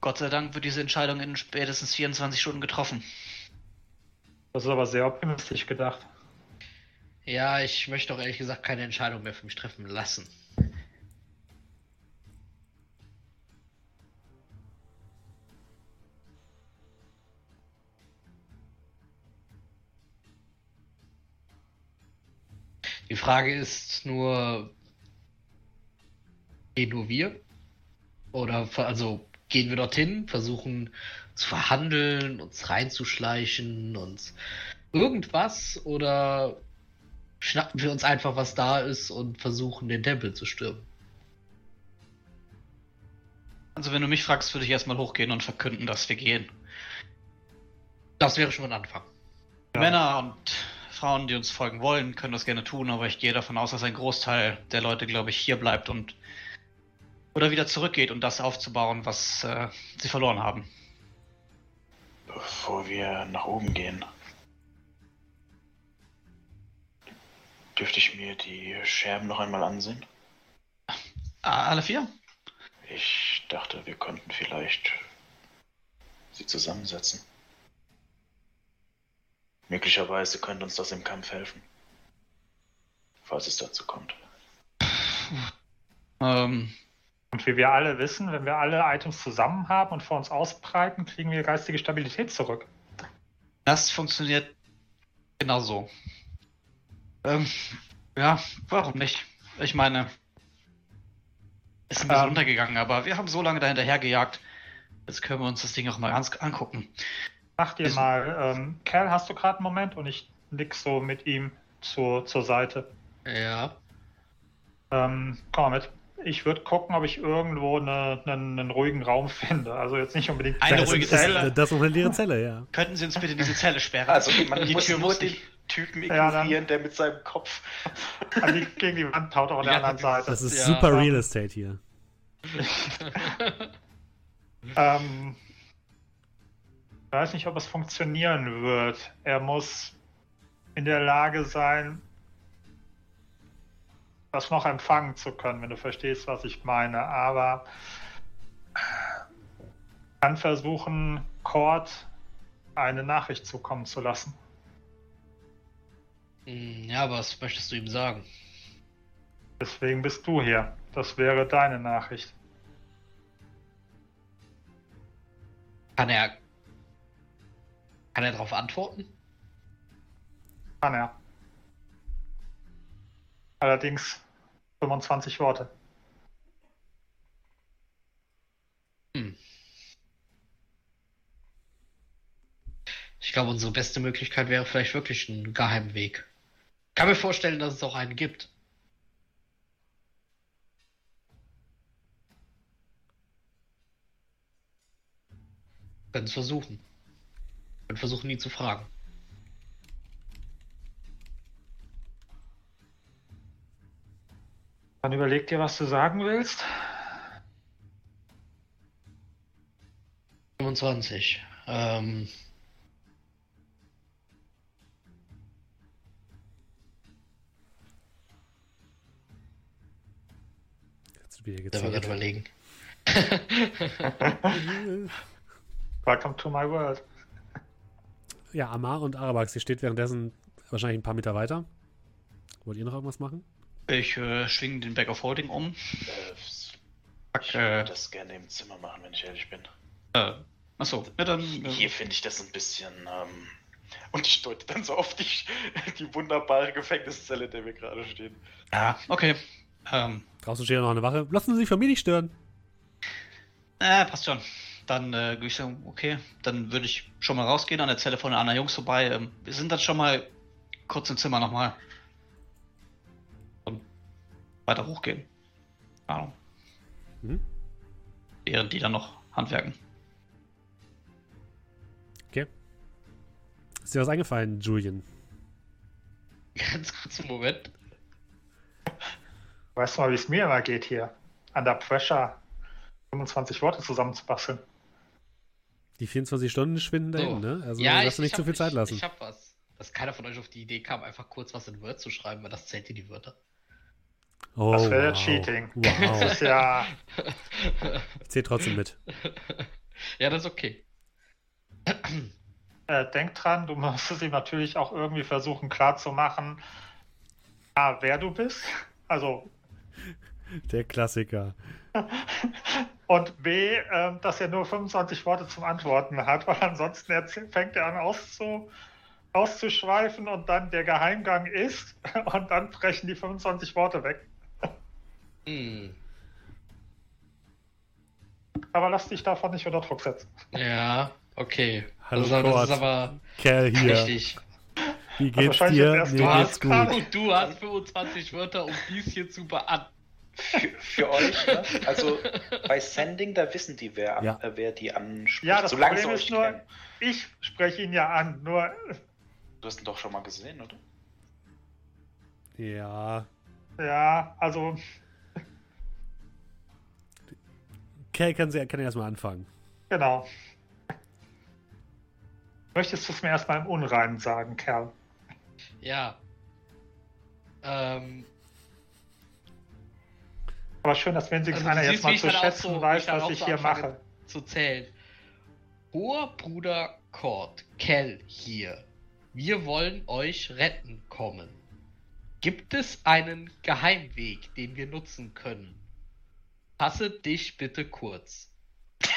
Gott sei Dank wird diese Entscheidung in spätestens 24 Stunden getroffen.
Das ist aber sehr optimistisch gedacht.
Ja, ich möchte auch ehrlich gesagt keine Entscheidung mehr für mich treffen lassen. Die Frage ist nur, gehen nur wir? Oder also gehen wir dorthin, versuchen zu verhandeln, uns reinzuschleichen, uns irgendwas oder schnappen wir uns einfach, was da ist und versuchen, den Tempel zu stürmen.
Also wenn du mich fragst, würde ich erstmal hochgehen und verkünden, dass wir gehen.
Das wäre schon ein Anfang.
Ja.
Männer und Frauen, die uns folgen wollen, können das gerne tun, aber ich gehe davon aus, dass ein Großteil der Leute, glaube ich, hier bleibt und oder wieder zurückgeht, um das aufzubauen, was äh, sie verloren haben.
Bevor wir nach oben gehen, dürfte ich mir die Scherben noch einmal ansehen?
Ah, alle vier?
Ich dachte, wir könnten vielleicht sie zusammensetzen. Möglicherweise könnte uns das im Kampf helfen. Falls es dazu kommt.
Ähm,
Und wie wir alle wissen, wenn wir alle Items zusammen haben und vor uns ausbreiten, kriegen wir geistige Stabilität zurück.
das funktioniert genauso. Ähm, ja, warum nicht? Ich meine, ist ein bisschen
Ähm.
untergegangen, aber wir haben so lange dahinter hergejagt. Jetzt können wir uns das Ding auch mal ganz angucken.
Mach dir
Ist-
mal, ähm, Kerl, hast du gerade einen Moment? Und ich nick so mit ihm zur, zur Seite.
Ja.
Ähm, komm mal mit. Ich würde gucken, ob ich irgendwo eine, einen, einen ruhigen Raum finde. Also jetzt nicht unbedingt
Eine
das,
ruhige
ist,
Zelle.
ist, das ist eine leere Zelle, ja.
Könnten Sie uns bitte diese Zelle sperren?
Also man
die
muss
Tür muss
den. Typen
Ja, dann-
ignorieren, der mit seinem Kopf.
an die, gegen die Wand haut, auch an der
Ja,
anderen Seite.
Das ist
Ja.
super Real Estate hier.
Ähm, ich weiß nicht, ob es funktionieren wird. Er muss in der Lage sein, das noch empfangen zu können, wenn du verstehst, was ich meine. Aber kann versuchen, Cord eine Nachricht zukommen zu lassen.
Hm, Ja, was möchtest du ihm sagen?
Deswegen bist du hier. Das wäre deine Nachricht.
Kann er. Kann er darauf antworten?
Kann er. Allerdings 25 Worte.
Hm. Ich glaube, unsere beste Möglichkeit wäre vielleicht wirklich ein Geheimweg. Kann mir vorstellen, dass es auch einen gibt. Können es versuchen. Können versuchen, ihn zu fragen.
Dann überleg dir, was du sagen willst.
25. Ähm,
Jetzt wieder
der war gerade überlegen.
Welcome to my world.
Ja, Amar und Arabax, ihr steht währenddessen wahrscheinlich ein paar Meter weiter. Wollt ihr noch irgendwas machen?
Ich äh, schwinge den Back of Holding um.
Äh, ich
äh,
würde das gerne im Zimmer machen, wenn ich ehrlich bin.
äh, achso, ja dann. Äh,
Hier finde ich das ein bisschen. Ähm, und ich deute dann so auf die, die wunderbare Gefängniszelle, in der wir gerade stehen.
ja, okay. Ähm,
Draußen steht ja noch eine Wache. Lassen Sie sich von mir nicht stören.
äh, passt schon. Dann äh, würde ich sagen, okay, dann würde ich schon mal rausgehen an der Zelle von den anderen Jungs vorbei. Ähm, wir sind dann schon mal kurz im Zimmer nochmal. Und weiter hochgehen. Ahnung.
Mhm.
Während die dann noch handwerken.
Okay. Ist dir was eingefallen, Julian?
Ganz kurzen Moment.
Weißt du mal, wie es mir immer geht hier? Under Pressure 25 Worte zusammenzubasteln.
Die 24 Stunden schwinden
So.
dahin, ne? Also
ja,
lass dir nicht zu viel Zeit lassen.
Ich, ich hab was. Dass keiner von euch auf die Idee kam, einfach kurz was in Word zu schreiben, weil das zählt hier die Wörter.
oh,
Das wäre
wow.
Cheating. Das
Wow.
ist ja.
Ich zähl trotzdem mit.
ja, das ist okay.
Äh, denk dran, du musst es ihm natürlich auch irgendwie versuchen klarzumachen, A, wer du bist. Also
Der Klassiker.
Und B, ähm, dass er nur 25 Worte zum Antworten hat, weil ansonsten fängt er an auszu, auszuschweifen und dann der Geheimgang ist und dann brechen die 25 Worte weg.
Hm.
Aber lass dich davon nicht unter Druck setzen.
Ja, okay.
Hallo,
also, das ist aber
Kerl hier.
richtig.
Wie geht's
wahrscheinlich
dir? Mir
du
geht's
hast
gut.
du hast 25 Wörter, um dies hier zu beantworten.
Für, für euch, ne? Also bei Sending, da wissen die, wer,
Ja.
äh, wer die anspricht.
Ja, das
solange
Problem ist nur,
kennen.
ich spreche ihn ja an, nur
Du hast ihn doch schon mal gesehen, oder?
Ja.
ja, also
Kerl kann, sie, kann ja erstmal anfangen.
genau. Möchtest du es mir erstmal im Unreinen sagen, Kerl?
Ja. Ähm,
Aber schön, dass wenigstens
Also
einer jetzt mal zu schätzen
so-
weiß,
ich
was ich
so
hier mache.
zu zählen. Hoher Bruder Cord, Kell hier. Wir wollen euch retten kommen. Gibt es einen Geheimweg, den wir nutzen können? Fasse dich bitte kurz.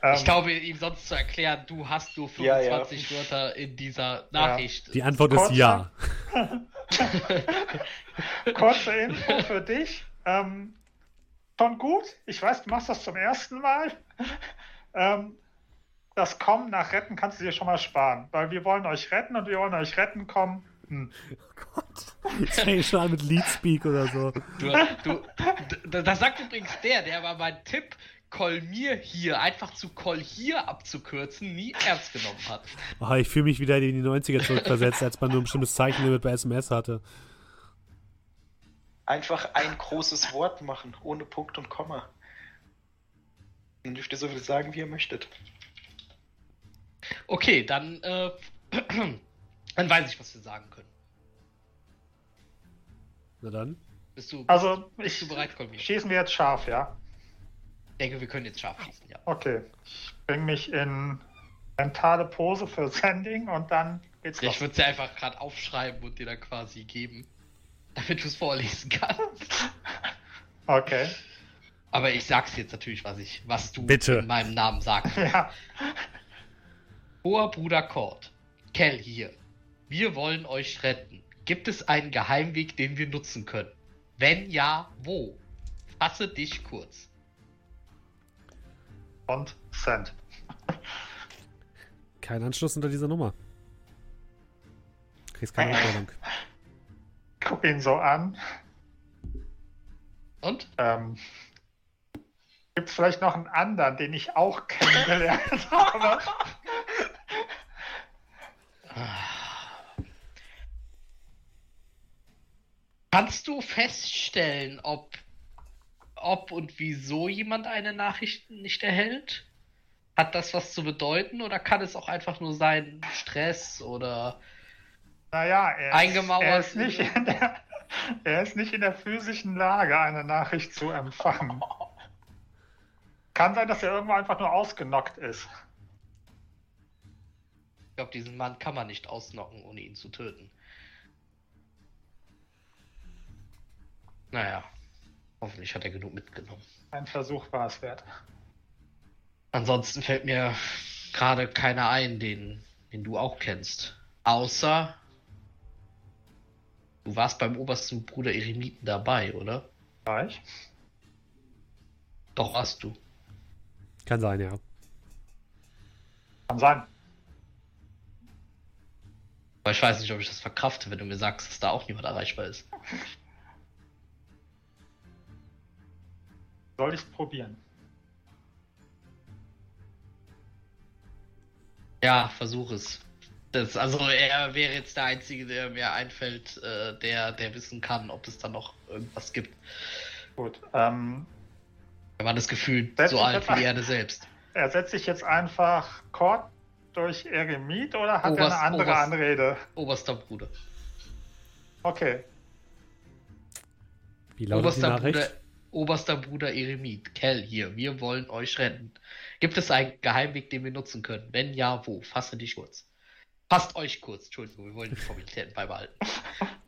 Ähm,
ich glaube, ihm sonst zu erklären, du hast nur
Ja, ja.
25 Wörter in dieser Nachricht.
Die Antwort ist
Kurzer-
ja.
Kurze Info für dich. Ähm, schon gut. Ich weiß, du machst das zum ersten Mal. Ähm, das Kommen nach Retten kannst du dir schon mal sparen. Weil wir wollen euch retten und wir wollen euch retten kommen. Hm.
Jetzt fängt schon an mit Leadspeak oder so.
Du, du, das sagt übrigens der, der aber meinen Tipp, Kolmir hier, einfach zu Kol hier abzukürzen, nie ernst genommen hat.
Oh, ich fühle mich wieder in die 90er zurückversetzt, als man nur ein bestimmtes Zeichenlimit bei SMS hatte.
Einfach ein großes Wort machen, ohne Punkt und Komma. Dann dürft ihr so viel sagen, wie ihr möchtet.
Okay, dann, äh, dann weiß ich, was wir sagen können.
Na dann.
Bist du,
Also,
bist
ich
du bereit, Kolmir?
Schießen wir jetzt scharf, ja?
Denke, wir können jetzt scharf schießen, ja.
Okay. Ich bringe mich in mentale Pose für Sending und dann geht's
Ich
los.
würde sie einfach gerade aufschreiben und dir dann quasi geben, damit du es vorlesen kannst.
Okay.
Aber ich sag's jetzt natürlich, was ich, was du
Bitte.
in meinem Namen sagst.
Ja.
Hoher Bruder Cord, Kell hier. Wir wollen euch retten. Gibt es einen Geheimweg, den wir nutzen können? Wenn ja, wo? Fasse dich kurz.
Und Send.
Kein Anschluss unter dieser Nummer. Kriegst keine Rückmeldung.
Guck ihn so an.
Und?
Ähm, Gibt es vielleicht noch einen anderen, den ich auch kennengelernt habe?
Kannst du feststellen, ob, ob und wieso jemand eine Nachricht nicht erhält? Hat das was zu bedeuten oder kann es auch einfach nur sein Stress oder
Naja, er ist,
Eingemauert.
er, ist nicht in der, er ist nicht in der physischen Lage, eine Nachricht zu empfangen. Kann sein, dass er irgendwo einfach nur ausgenockt ist.
Ich glaube, diesen Mann kann man nicht ausnocken, ohne ihn zu töten. Naja, hoffentlich hat er genug mitgenommen.
Ein Versuch war es wert.
Ansonsten fällt mir gerade keiner ein, den, den du auch kennst. Außer du warst beim obersten Bruder Eremiten dabei, oder?
Gleich.
Doch warst du.
Kann sein, ja.
Kann sein.
Aber ich weiß nicht, ob ich das verkrafte, wenn du mir sagst, dass da auch niemand erreichbar ist.
Soll ich es probieren?
Ja, versuch es. Das, also er wäre jetzt der Einzige, der mir einfällt, äh, der, der wissen kann, ob es da noch irgendwas gibt.
Gut. Ähm,
Er war das Gefühl so alt
jetzt
wie die. Erde selbst.
ersetze ich jetzt einfach Kord durch Eremit oder hat er
Oberst-
eine andere
Oberst.
Anrede?
Oberster Bruder.
Okay.
Wie lautet die
Oberster
Nachricht?
Bruder, Oberster Bruder Eremit, Kell hier, wir wollen euch retten. Gibt es einen Geheimweg, den wir nutzen können? Wenn ja, wo? Fasse dich kurz. Fasst euch kurz, Entschuldigung, wir wollen die Formalitäten beibehalten.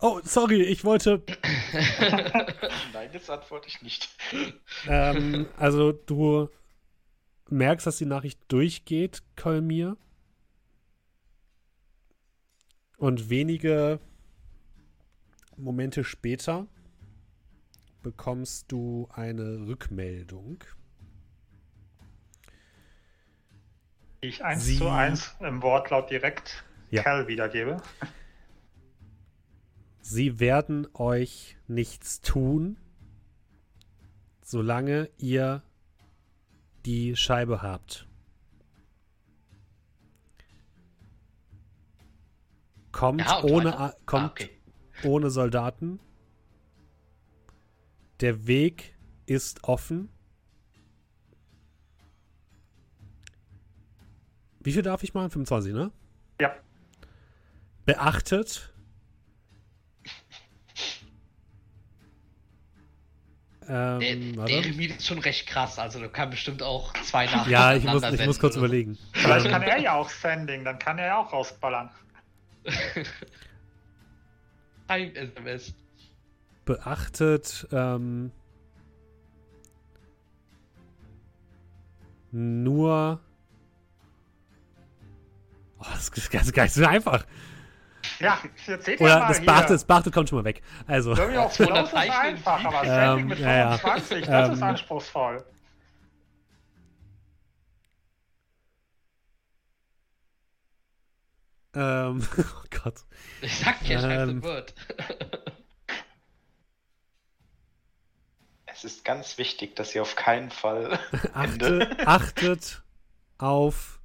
Oh, sorry, ich wollte.
Nein, jetzt antworte ich nicht.
Ähm, also, du merkst, dass die Nachricht durchgeht, Kolmir. Und wenige Momente später bekommst du eine Rückmeldung.
Die ich eins
Sie-
zu eins im Wortlaut direkt
Ja.
Kerl wiedergebe.
Sie werden euch nichts tun, solange ihr die Scheibe habt. Kommt,
Ja,
ohne, kommt
Ah, okay.
ohne Soldaten. Der Weg ist offen. Wie viel darf ich machen? 25, ne?
Ja.
Beachtet. Ähm,
Der,
warte.
der Eremit ist schon recht krass, also da kann bestimmt auch zwei nach
ja, ich muss, ich muss kurz
so.
überlegen.
Vielleicht kann er ja auch Sending, dann kann er ja auch rausballern.
Ein SMS.
Beachtet ähm, nur. Oh, das ist nicht so einfach.
Ja, ihr
Oder
mal
das beachtet, das kommt schon mal weg. Also,
Irgendwie auf
200
Flow ist einfach, aber
Ähm,
mit
ja, ja.
25, das ist
Ähm,
anspruchsvoll.
ähm, oh Gott.
Ich sag dir, schreib
Ähm.
word.
Es ist ganz wichtig, dass ihr auf keinen Fall.
Achte, achtet auf.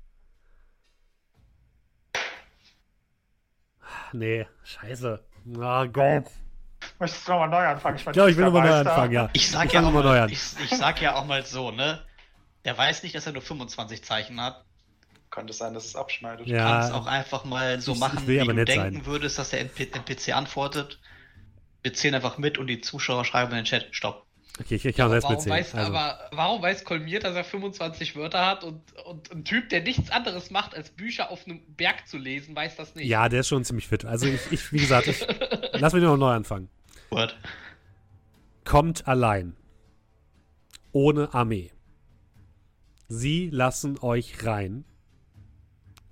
Nee, scheiße. Oh Gott.
Möchtest du nochmal neu anfangen?
Ich glaube, ich will nochmal neu anfangen, ja.
Ich sag,
Ich
ja auch
mal neu
mal,
an.
ich, ich sag ja auch mal so, ne? Der weiß nicht, dass er nur 25 Zeichen hat.
Könnte sein, dass es abschneidet.
Ja.
Kannst auch einfach mal so
ich-
machen, wie du denken
sein.
würdest, dass der NP NPC antwortet. Wir zählen einfach mit und die Zuschauer schreiben in den Chat, stopp.
Okay, ich, ich kann selbst
warum,
mitzählen.
weiß,
Also,
aber, warum weiß Kolmir, dass er 25 Wörter hat und, und ein Typ, der nichts anderes macht, als Bücher auf einem Berg zu lesen, weiß das nicht?
ja, der ist schon ziemlich fit. Also, ich, ich wie gesagt, ich, lass mich noch neu anfangen.
Word.
Kommt allein. Ohne Armee. Sie lassen euch rein.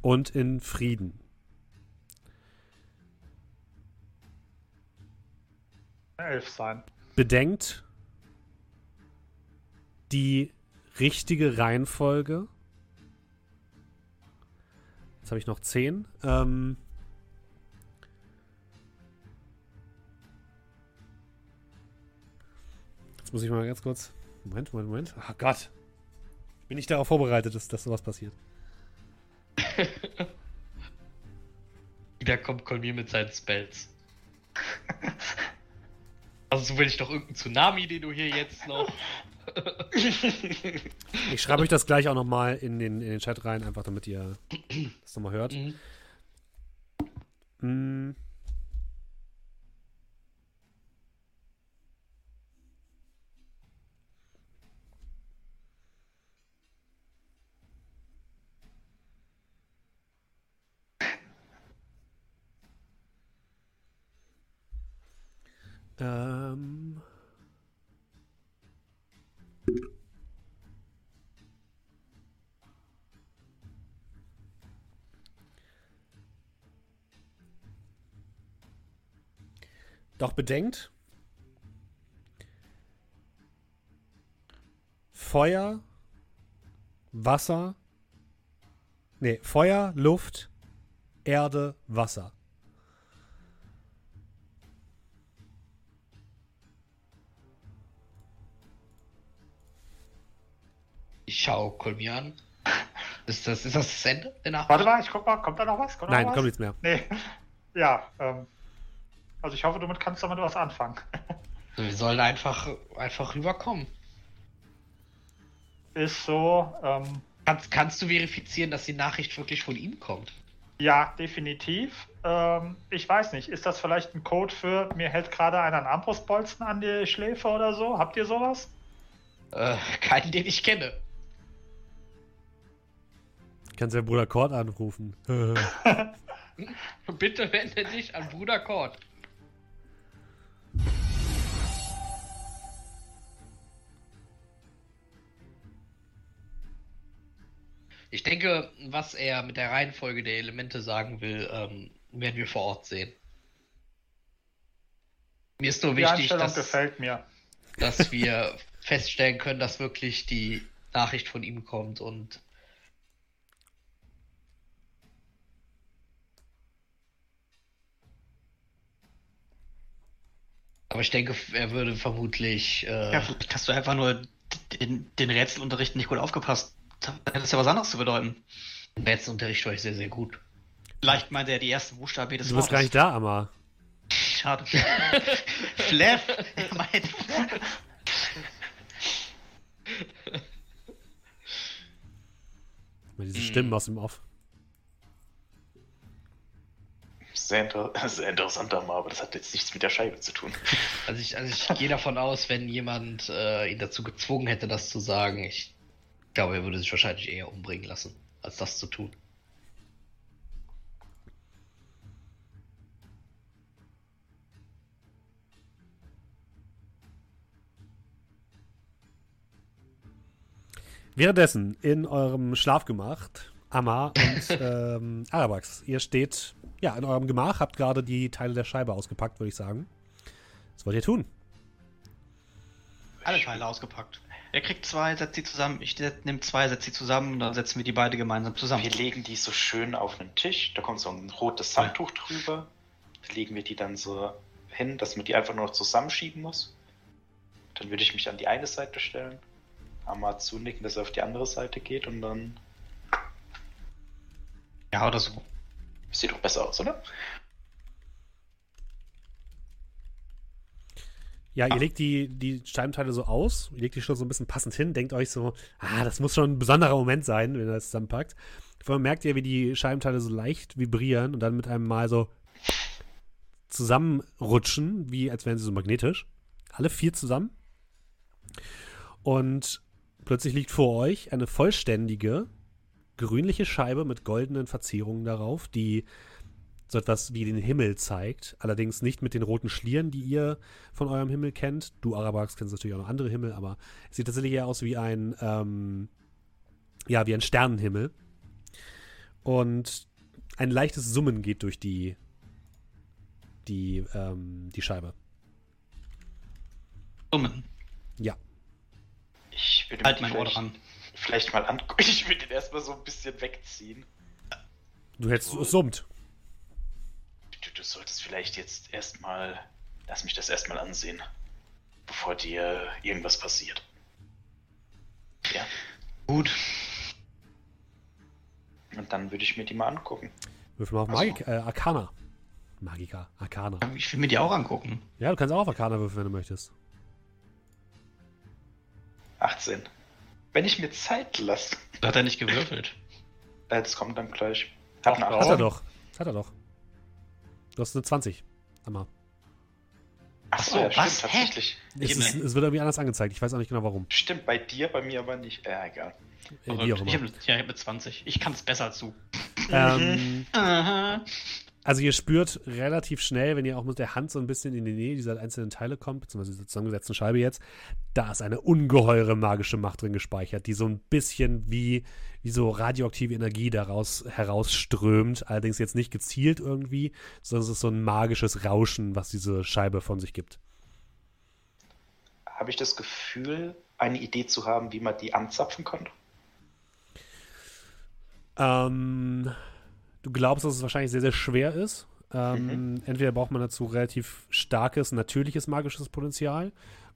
Und in Frieden.
Elf sein.
Bedenkt die richtige Reihenfolge. Jetzt habe ich noch 10. Ähm, jetzt muss ich mal ganz kurz. Moment, Moment, Moment. Oh Gott. Ich bin nicht darauf vorbereitet, dass, dass sowas passiert.
Wieder kommt Kolmir mit seinen Spells. Also will ich doch irgendeinen Tsunami, den du hier jetzt noch.
Ich schreibe euch das gleich auch nochmal in den, in den Chat rein, einfach damit ihr das nochmal hört.
Mhm.
Mm. Ähm. Doch bedenkt, Feuer, Wasser, nee, Feuer, Luft, Erde, Wasser.
Ich schau Kolmir an. Ist das, ist das das Ende der Nachricht?
Warte mal, ich guck mal, kommt da noch was? Kommt
Nein,
noch
kommt nichts mehr.
Nee. Ja, ähm. Also ich hoffe, damit kannst du damit was anfangen.
Wir sollen einfach, einfach rüberkommen.
Ist so, ähm,
Kannst, kannst du verifizieren, dass die Nachricht wirklich von ihm kommt?
ja, definitiv. Ähm, ich weiß nicht, ist das vielleicht ein Code für, mir hält gerade einer einen Armbrustbolzen an die Schläfe oder so? Habt ihr sowas?
Äh, keinen, den ich kenne.
Kannst ja Bruder Kord anrufen.
Bitte wende dich an Bruder Kord. Ich denke, was er mit der Reihenfolge der Elemente sagen will, ähm, werden wir vor Ort sehen. Mir ist nur
Die
wichtig, dass,
gefällt mir.
dass wir feststellen können, dass wirklich die Nachricht von ihm kommt und aber ich denke, er würde vermutlich äh,
Ja, vielleicht hast du einfach nur den, den Rätselunterricht nicht gut aufgepasst. Das ist ja was anderes zu bedeuten.
im Rätselunterricht war ich sehr, sehr gut.
Vielleicht meinte er die ersten Buchstaben des
Du bist gar nicht da, Amma.
Schade. Flaff, er meint.
Diese. Stimmen aus dem Off.
Sehr, inter sehr interessant, aber das hat jetzt nichts mit der Scheibe zu tun.
Also ich, also ich gehe davon aus, wenn jemand äh, ihn dazu gezwungen hätte, das zu sagen, ich glaube, er würde sich wahrscheinlich eher umbringen lassen, als das zu tun.
Währenddessen in eurem Schlafgemach, Amar und ähm, Arabax, ihr steht ja in eurem Gemach, habt gerade die Teile der Scheibe ausgepackt, würde ich sagen. Was wollt ihr tun?
Alle Teile ausgepackt. Er kriegt zwei, setzt sie zusammen. Ich nehme zwei, setze sie zusammen und dann setzen wir die beide gemeinsam zusammen.
Wir legen die so schön auf einen Tisch, da kommt so ein rotes Handtuch drüber. Da legen wir die dann so hin, dass man die einfach nur noch zusammenschieben muss. Dann würde ich mich an die eine Seite stellen, einmal zunicken, dass er auf die andere Seite geht und dann
Ja, oder so.
Sieht doch besser aus, oder?
Ja, ihr
Ah.
legt die, die Scheibenteile so aus, ihr legt die schon so ein bisschen passend hin, denkt euch so, ah, das muss schon ein besonderer Moment sein, wenn ihr das zusammenpackt. Vor allem merkt ihr, wie die Scheibenteile so leicht vibrieren und dann mit einem Mal so zusammenrutschen, wie als wären sie so magnetisch. Alle vier zusammen. Und plötzlich liegt vor euch eine vollständige grünliche Scheibe mit goldenen Verzierungen darauf, die so etwas wie den Himmel zeigt. Allerdings nicht mit den roten Schlieren, die ihr von eurem Himmel kennt. Du Arabax kennst natürlich auch noch andere Himmel, aber es sieht tatsächlich eher aus wie ein, ähm, ja, wie ein Sternenhimmel. Und ein leichtes Summen geht durch die, die, ähm, die Scheibe.
Dummen.
Ja.
Ich würde
Halt
mich
mein Ohr dran.
Vielleicht mal angucken. Ich würde den erstmal so ein bisschen wegziehen.
Du hältst, es summt.
Du, du solltest vielleicht jetzt erstmal. Lass mich das erstmal ansehen. Bevor dir irgendwas passiert. Ja.
Gut.
Und dann würde ich mir die mal angucken.
Würfel mal auf
Also-
Magik, äh, Arcana. Magika, Arcana.
Ich will mir die auch angucken.
Ja, du kannst auch auf Arcana würfeln, wenn du möchtest.
18. Wenn ich mir Zeit lasse.
Da hat er nicht gewürfelt.
Äh, das kommt dann gleich.
Ach,
Hab eine
doch.
Hat er
18.
doch. Hat er doch. Du hast eine 20. Hammer.
Ach so,
Ach
ja, stimmt,
was? Hä?
tatsächlich.
Es, ist, es wird irgendwie anders angezeigt. Ich weiß auch nicht genau warum.
Stimmt, bei dir, bei mir aber nicht. Äh, egal.
Äh,
Ich
immer.
hab, ja, ich habe mit 20. Ich kann es besser du.
Ähm,
Aha.
Also ihr spürt relativ schnell, wenn ihr auch mit der Hand so ein bisschen in die Nähe dieser einzelnen Teile kommt, beziehungsweise dieser zusammengesetzten Scheibe jetzt, da ist eine ungeheure magische Macht drin gespeichert, die so ein bisschen wie, wie so radioaktive Energie daraus herausströmt. Allerdings jetzt nicht gezielt irgendwie, sondern es ist so ein magisches Rauschen, was diese Scheibe von sich gibt.
Habe ich das Gefühl, eine Idee zu haben, wie man die anzapfen kann?
Ähm, du glaubst, dass es wahrscheinlich sehr, sehr schwer ist. Ähm, Entweder braucht man dazu relativ starkes, natürliches magisches Potenzial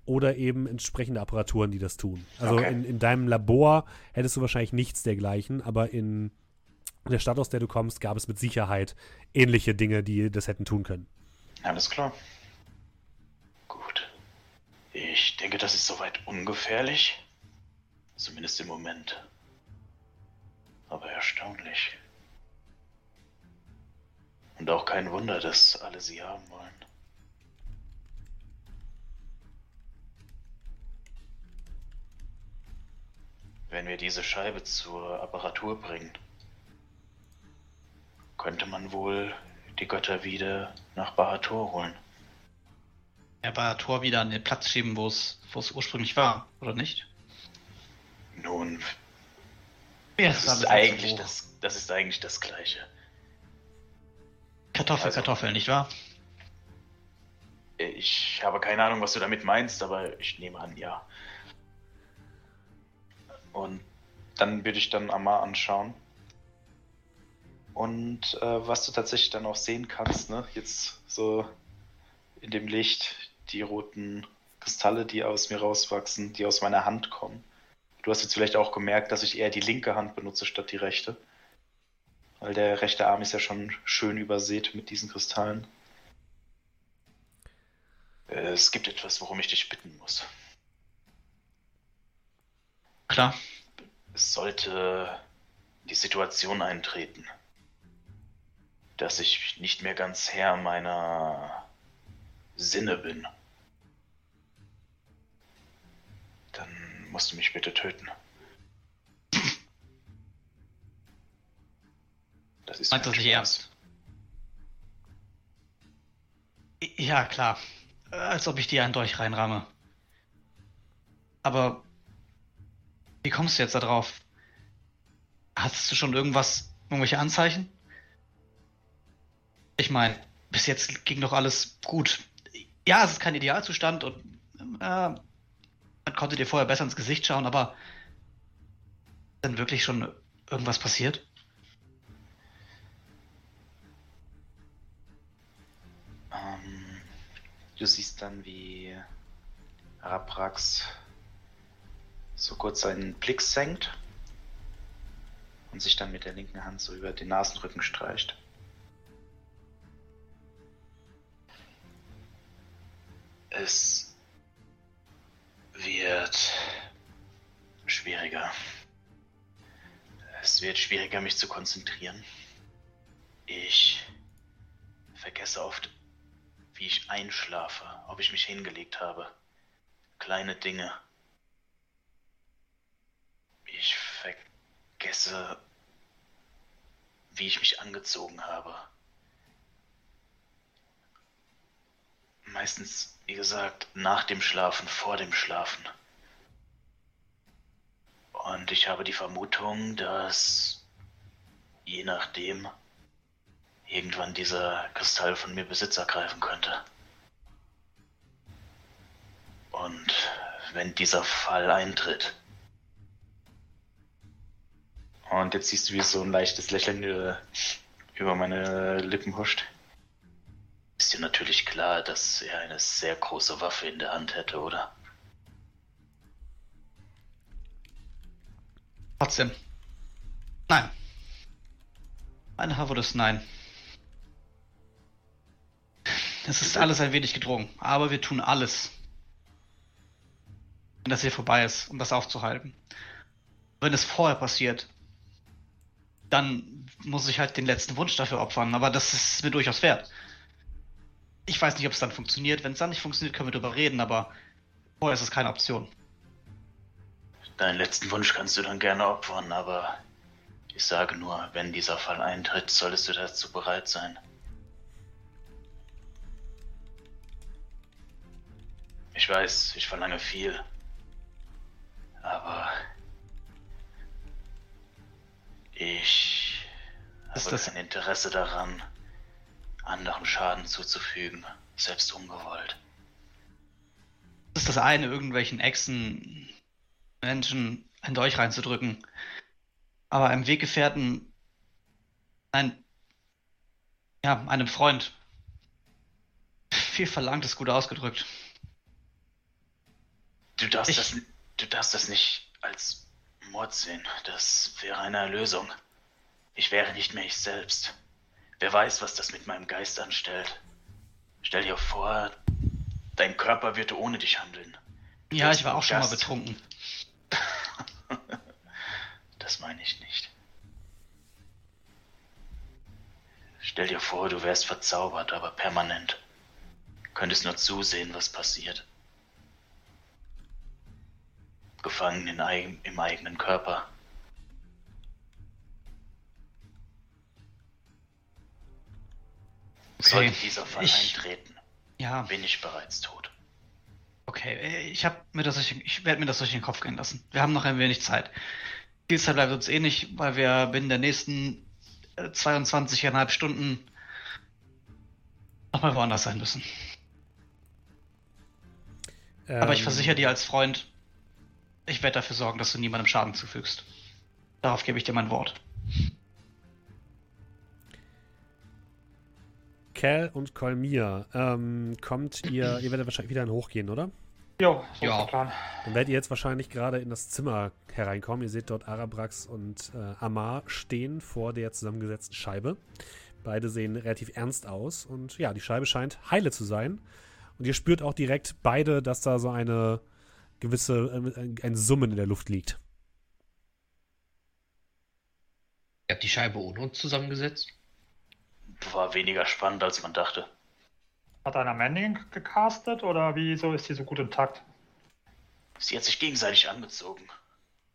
oder eben entsprechende Apparaturen, die das tun. Also
Okay.
in, in deinem Labor hättest du wahrscheinlich nichts dergleichen, aber in der Stadt, aus der du kommst, gab es mit Sicherheit ähnliche Dinge, die das hätten tun können.
Alles klar. Gut. Ich denke, das ist soweit ungefährlich. Zumindest im Moment. Aber erstaunlich. Und auch kein Wunder, dass alle sie haben wollen. Wenn wir diese Scheibe zur Apparatur bringen, könnte man wohl die Götter wieder nach Bahator holen.
Er war Tor wieder an den Platz schieben, wo es ursprünglich war, oder nicht?
Nun,
Ja,
das ist eigentlich das, das ist eigentlich das Gleiche.
Kartoffel,
Also-
Kartoffel, nicht wahr?
Ich habe keine Ahnung, was du damit meinst, aber ich nehme an, ja. Und dann würde ich dann Amar anschauen. Und äh, was du tatsächlich dann auch sehen kannst, ne, jetzt so in dem Licht, die roten Kristalle, die aus mir rauswachsen, die aus meiner Hand kommen. Du hast jetzt vielleicht auch gemerkt, dass ich eher die linke Hand benutze statt die rechte. Weil der rechte Arm ist ja schon schön übersät mit diesen Kristallen. Äh, Es gibt etwas, worum ich dich bitten muss.
Klar.
Es sollte die Situation eintreten, dass ich nicht mehr ganz Herr meiner Sinne bin. Dann musst du mich bitte töten. Das ist
Meinst du das nicht ernst? Ja, klar. Als ob ich dir einen Dolch reinramme. Aber wie kommst du jetzt da drauf? Hattest du schon irgendwas, irgendwelche Anzeichen? Ich meine, bis jetzt ging doch alles gut. Ja, es ist kein Idealzustand und äh, man konnte dir vorher besser ins Gesicht schauen, aber ist denn wirklich schon irgendwas passiert?
Du siehst dann, wie Araprax so kurz seinen Blick senkt und sich dann mit der linken Hand so über den Nasenrücken streicht. Es wird schwieriger. Es wird schwieriger, mich zu konzentrieren. Ich vergesse oft, wie ich einschlafe, ob ich mich hingelegt habe. Kleine Dinge. Ich vergesse, wie ich mich angezogen habe. Meistens, wie gesagt, nach dem Schlafen, vor dem Schlafen. Und ich habe die Vermutung, dass je nachdem irgendwann dieser Kristall von mir Besitz ergreifen könnte. Und wenn dieser Fall eintritt. Und jetzt siehst du, wie so ein leichtes Lächeln über, über meine Lippen huscht. Ist dir natürlich klar, dass er eine sehr große Waffe in der Hand hätte, oder?
Trotzdem. Nein. Meine Antwort ist nein. Es ist alles ein wenig gedrungen, aber wir tun alles, wenn das hier vorbei ist, um das aufzuhalten. Wenn es vorher passiert, dann muss ich halt den letzten Wunsch dafür opfern, aber das ist mir durchaus wert. Ich weiß nicht, ob es dann funktioniert. Wenn es dann nicht funktioniert, können wir darüber reden, aber vorher ist es keine Option.
Deinen letzten Wunsch kannst du dann gerne opfern, aber ich sage nur, wenn dieser Fall eintritt, solltest du dazu bereit sein. Ich weiß, ich verlange viel, aber ich
Ist
habe
das-
kein Interesse daran, anderen Schaden zuzufügen, selbst ungewollt.
Das ist das eine, irgendwelchen Echsen, Menschen ein Dolch reinzudrücken. Aber einem Weggefährten, ein, ja, einem Freund, viel verlangt ist gut ausgedrückt.
Du darfst,
Ich-
das, du darfst das nicht als Mord sehen. Das wäre eine Erlösung. Ich wäre nicht mehr ich selbst. Wer weiß, was das mit meinem Geist anstellt. Stell dir vor, dein Körper würde ohne dich handeln. Du
Ja, ich war auch schon mal
Gast.
betrunken.
Das meine ich nicht. Stell dir vor, du wärst verzaubert, aber permanent. Könntest nur zusehen, was passiert. Gefangen in im eigenen Körper. Sollte dieser Fall
ich-
eintreten,
Ja,
bin ich bereits tot.
okay. äh, Ich habe mir das durch, den- ich werde mir das durch den Kopf gehen lassen. Wir haben noch ein wenig Zeit. Viel Zeit bleibt uns eh nicht, weil wir binnen der nächsten äh, 22,5 Stunden nochmal woanders sein müssen. Aber ich
Ähm,
versichere dir als Freund, ich werde dafür sorgen, dass du niemandem Schaden zufügst. Darauf gebe ich dir mein Wort.
Cal und Kolmir, ähm, kommt ihr, ihr werdet wahrscheinlich wieder in hochgehen, oder?
Jo, so
Ja.
ist der Plan.
Dann werdet ihr jetzt wahrscheinlich gerade in das Zimmer hereinkommen. Ihr seht dort Arabrax und äh, Amar stehen vor der zusammengesetzten Scheibe. Beide sehen relativ ernst aus und ja, die Scheibe scheint heile zu sein. Und ihr spürt auch direkt beide, dass da so eine gewisse, äh, ein, Summen in der Luft liegt.
Ihr habt die Scheibe ohne uns zusammengesetzt?
war weniger spannend, als man dachte.
Hat einer Manning gecastet oder wieso ist die so gut intakt?
Sie hat sich gegenseitig angezogen.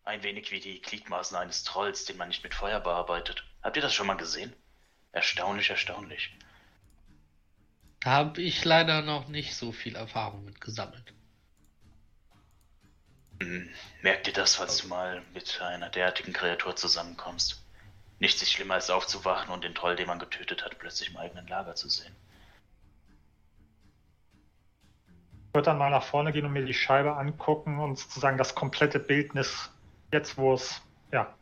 Ein wenig wie die Gliedmaßen eines Trolls, den man nicht mit Feuer bearbeitet. Habt ihr das schon mal gesehen? Erstaunlich, erstaunlich.
Habe ich leider noch nicht so viel Erfahrung mit gesammelt.
Hm, merk dir das, falls du mal mit einer derartigen Kreatur zusammenkommst. Nichts ist schlimmer als aufzuwachen und den Troll, den man getötet hat, plötzlich im eigenen Lager zu sehen.
Ich würde dann mal nach vorne gehen und mir die Scheibe angucken und sozusagen das komplette Bildnis, jetzt wo es, ja,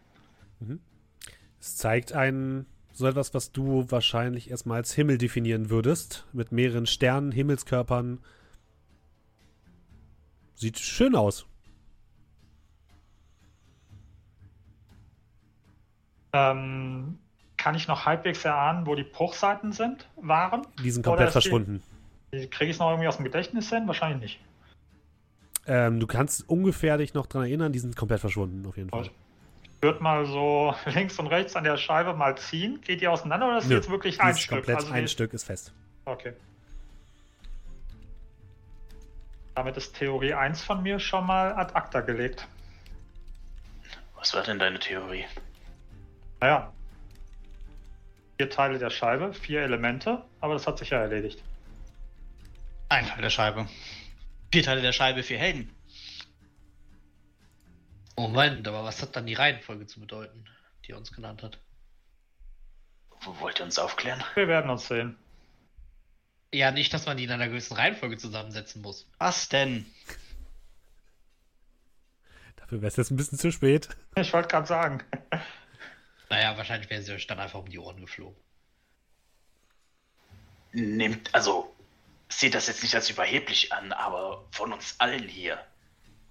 Es zeigt ein so etwas, was du wahrscheinlich erstmal als Himmel definieren würdest, mit mehreren Sternen, Himmelskörpern. Sieht schön aus.
Ähm, kann ich noch halbwegs erahnen, wo die Bruchseiten sind, waren?
Die sind komplett verschwunden.
Kriege ich es noch irgendwie aus dem Gedächtnis hin? Wahrscheinlich nicht.
Ähm, du kannst ungefähr dich noch dran erinnern, die sind komplett verschwunden, auf jeden Fall.
Gut. Ich würde mal so links und rechts an der Scheibe mal ziehen. Geht die auseinander oder ist
Nö,
jetzt wirklich ein Stück?
komplett
Also
ein
die-
Stück ist fest.
Okay. Damit ist Theorie 1 von mir schon mal ad acta gelegt.
Was war denn deine Theorie?
Naja. Vier Teile der Scheibe, vier Elemente, aber das hat sich ja erledigt.
Ein Teil der Scheibe. Vier Teile der Scheibe, vier Helden.
Moment, aber was hat dann die Reihenfolge zu bedeuten, die er uns genannt hat?
Wo wollt ihr uns aufklären?
Wir werden uns sehen.
Ja, nicht, dass man die in einer gewissen Reihenfolge zusammensetzen muss.
Was denn?
Dafür wäre es jetzt ein bisschen zu spät.
Ich wollte gerade sagen.
Naja, wahrscheinlich wären sie euch dann einfach um die Ohren geflogen.
Nehmt, also, seht das jetzt nicht als überheblich an, aber von uns allen hier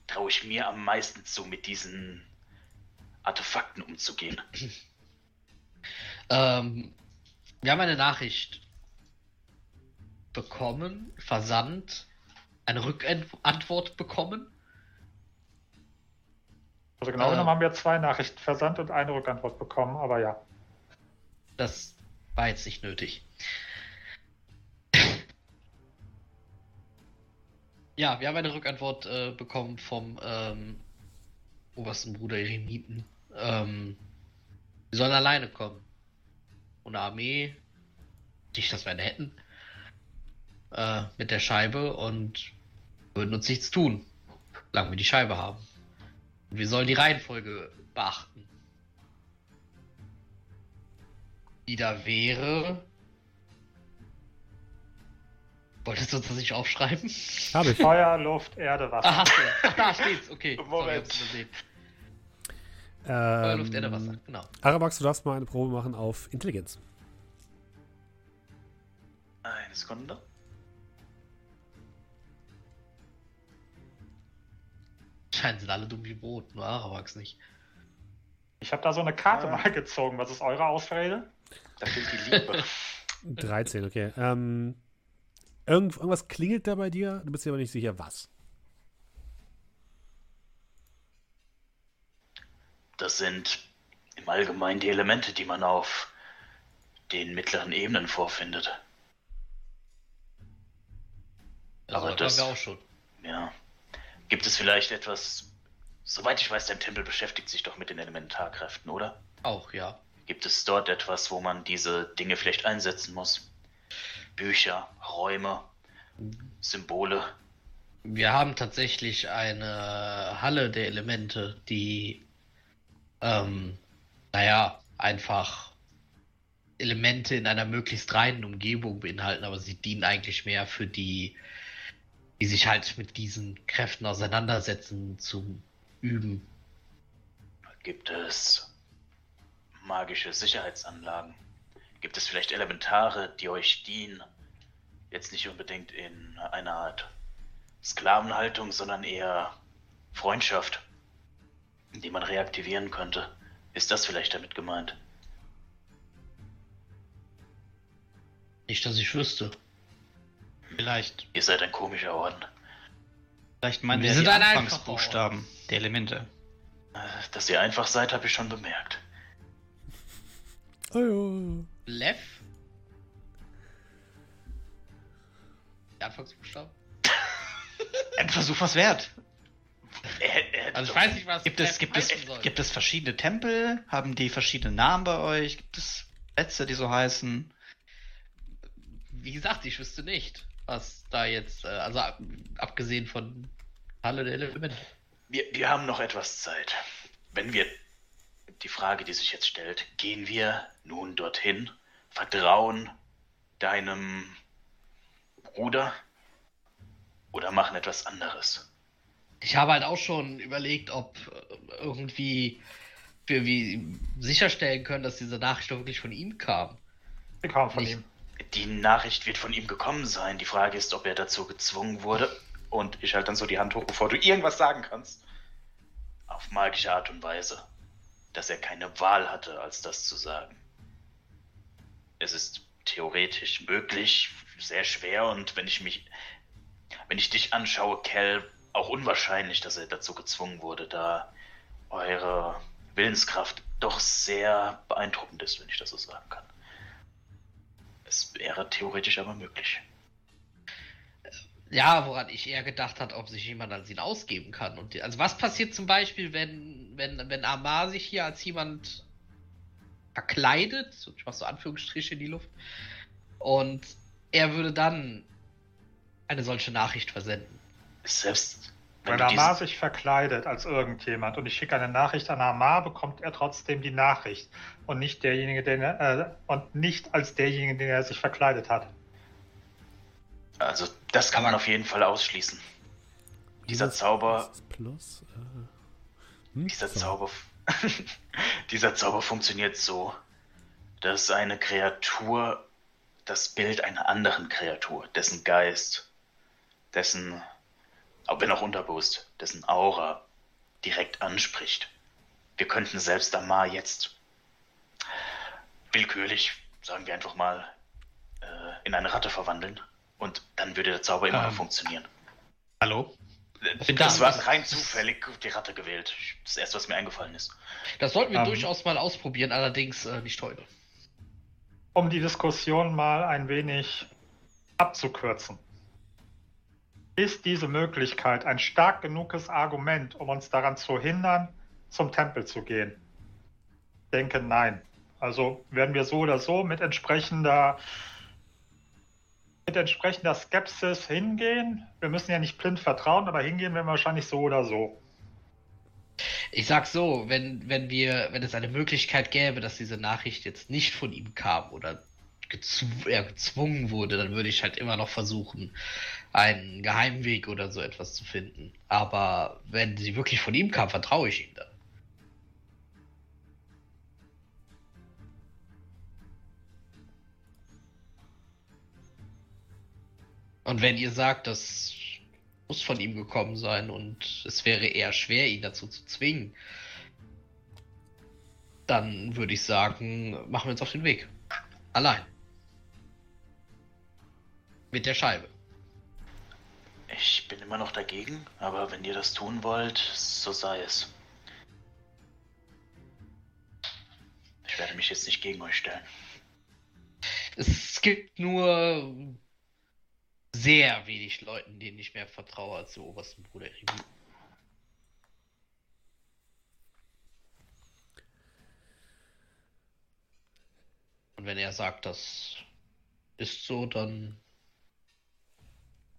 traue ich mir am meisten zu, mit diesen Artefakten umzugehen.
Ähm, wir haben eine Nachricht bekommen, versandt, eine Rückantwort bekommen.
Also genau
Äh.
genommen haben wir zwei Nachrichten versandt und eine Rückantwort bekommen, aber ja.
Das war jetzt nicht nötig. Ja, wir haben eine Rückantwort äh, bekommen vom ähm, obersten Bruder Eremiten. Ähm, wir sollen alleine kommen. Ohne Armee. Nicht, dass wir eine hätten. Äh, mit der Scheibe und würden uns nichts tun. Solange wir die Scheibe haben. Und wir sollen die Reihenfolge beachten. Die da wäre. Wolltest du uns das nicht aufschreiben?
Habe ich.
Feuer, Luft, Erde, Wasser.
Ah. Ach, da steht's. Okay. Sorry,
Moment.
hab's übersehen. Feuer, Luft, Erde, Wasser.
Ähm,
Genau.
Arabax, du darfst mal eine Probe machen auf Intelligenz.
Eine Sekunde.
Scheinen sind alle dumm wie Brot, nur Arawax nicht.
Ich habe da so eine Karte
Ja.
mal gezogen. Was ist eure Ausrede?
Da fehlt die Liebe.
13, okay. Ähm, irgend, irgendwas klingelt da bei dir, du bist dir aber nicht sicher, was.
Das sind im Allgemeinen die Elemente, die man auf den mittleren Ebenen vorfindet.
Also,
Aber
das
das-
auch schon.
Ja. Gibt es vielleicht etwas. Soweit ich weiß, dein Tempel beschäftigt sich doch mit den Elementarkräften, oder?
Auch, ja.
Gibt es dort etwas, wo man diese Dinge vielleicht einsetzen muss? Bücher, Räume, Symbole.
Wir haben tatsächlich eine Halle der Elemente, die, ähm, naja, einfach Elemente in einer möglichst reinen Umgebung beinhalten, aber sie dienen eigentlich mehr für die, die sich halt mit diesen Kräften auseinandersetzen, zum Üben.
Gibt es magische Sicherheitsanlagen? Gibt es vielleicht Elementare, die euch dienen? Jetzt nicht unbedingt in einer Art Sklavenhaltung, sondern eher Freundschaft, die man reaktivieren könnte. Ist das vielleicht damit gemeint?
Nicht, dass ich wüsste.
Vielleicht,
Ihr seid ein komischer Orden.
vielleicht meint
Wir
er die Anfangsbuchstaben der Elemente.
Äh, Dass ihr einfach seid, habe ich schon bemerkt.
Oh,
Lev? Die Anfangsbuchstaben?
Ein Versuch was wert.
Er, er,
Also ich weiß nicht, was
Gibt es, gibt, es,
soll.
gibt es verschiedene Tempel? Haben die verschiedene Namen bei euch? Gibt es Plätze, die so heißen?
Wie gesagt, ich wüsste nicht, was da jetzt, äh, also ab, abgesehen von Halle der Elemente.
wir, wir haben noch etwas Zeit. Wenn wir die Frage, die sich jetzt stellt, gehen wir nun dorthin, vertrauen deinem Bruder oder machen etwas anderes?
Ich habe halt auch schon überlegt, ob äh, irgendwie wir wie sicherstellen können, dass diese Nachricht wirklich von ihm kam.
Die kam von
Nicht-
ihm.
Die Nachricht wird von ihm gekommen sein. Die Frage ist, ob er dazu gezwungen wurde. Und ich halte dann so die Hand hoch, bevor du irgendwas sagen kannst. Auf magische Art und Weise. Dass er keine Wahl hatte, als das zu sagen. Es ist theoretisch möglich, sehr schwer und wenn ich mich, wenn ich dich anschaue, Kel, auch unwahrscheinlich, dass er dazu gezwungen wurde, da eure Willenskraft doch sehr beeindruckend ist, wenn ich das so sagen kann. Es wäre theoretisch aber möglich.
Ja, woran ich eher gedacht hat, ob sich jemand als ihn ausgeben kann. Und die, also was passiert zum Beispiel, wenn, wenn, wenn Amar sich hier als jemand verkleidet, ich mach so Anführungsstriche in die Luft, und er würde dann eine solche Nachricht versenden.
Selbst wenn
Wenn Amar sich verkleidet als irgendjemand und ich schicke eine Nachricht an Amar, bekommt er trotzdem die Nachricht und nicht derjenige, den er, äh, und nicht als derjenige, den er sich verkleidet hat.
also das kann man auf jeden Fall ausschließen. Dieser Zauber-
Plus. Äh, hm,
Dieser. Zauber, dieser Zauber funktioniert so, dass eine Kreatur das Bild einer anderen Kreatur, dessen Geist, dessen, auch wenn auch unterbewusst, dessen Aura direkt anspricht. Wir könnten selbst Amar jetzt willkürlich, sagen wir einfach mal, äh, in eine Ratte verwandeln und dann würde der Zauber immer noch
Ähm.
funktionieren.
Hallo? bin
Das
da.
war rein zufällig die Ratte gewählt. Das erste, was mir eingefallen ist.
Das sollten wir
Ähm.
durchaus mal ausprobieren, allerdings äh, nicht heute.
Um die Diskussion mal ein wenig abzukürzen. Ist diese Möglichkeit ein stark genuges Argument, um uns daran zu hindern, zum Tempel zu gehen? Ich denke nein. Also werden wir so oder so mit entsprechender mit entsprechender Skepsis hingehen. Wir müssen ja nicht blind vertrauen, aber hingehen wir wahrscheinlich so oder so.
Ich sag so, wenn, wenn wir, wenn es eine Möglichkeit gäbe, dass diese Nachricht jetzt nicht von ihm kam oder gezw er gezwungen wurde, dann würde ich halt immer noch versuchen, einen Geheimweg oder so etwas zu finden. Aber wenn sie wirklich von ihm kam, vertraue ich ihm dann. Und wenn ihr sagt, das muss von ihm gekommen sein und es wäre eher schwer, ihn dazu zu zwingen, dann würde ich sagen, machen wir uns auf den Weg. Allein. Mit der Scheibe.
Ich bin immer noch dagegen, aber wenn ihr das tun wollt, so sei es. Ich werde mich jetzt nicht gegen euch stellen.
Es gibt nur sehr wenig Leuten, denen ich mehr vertraue als dem obersten Bruder. Und wenn er sagt, das ist so, dann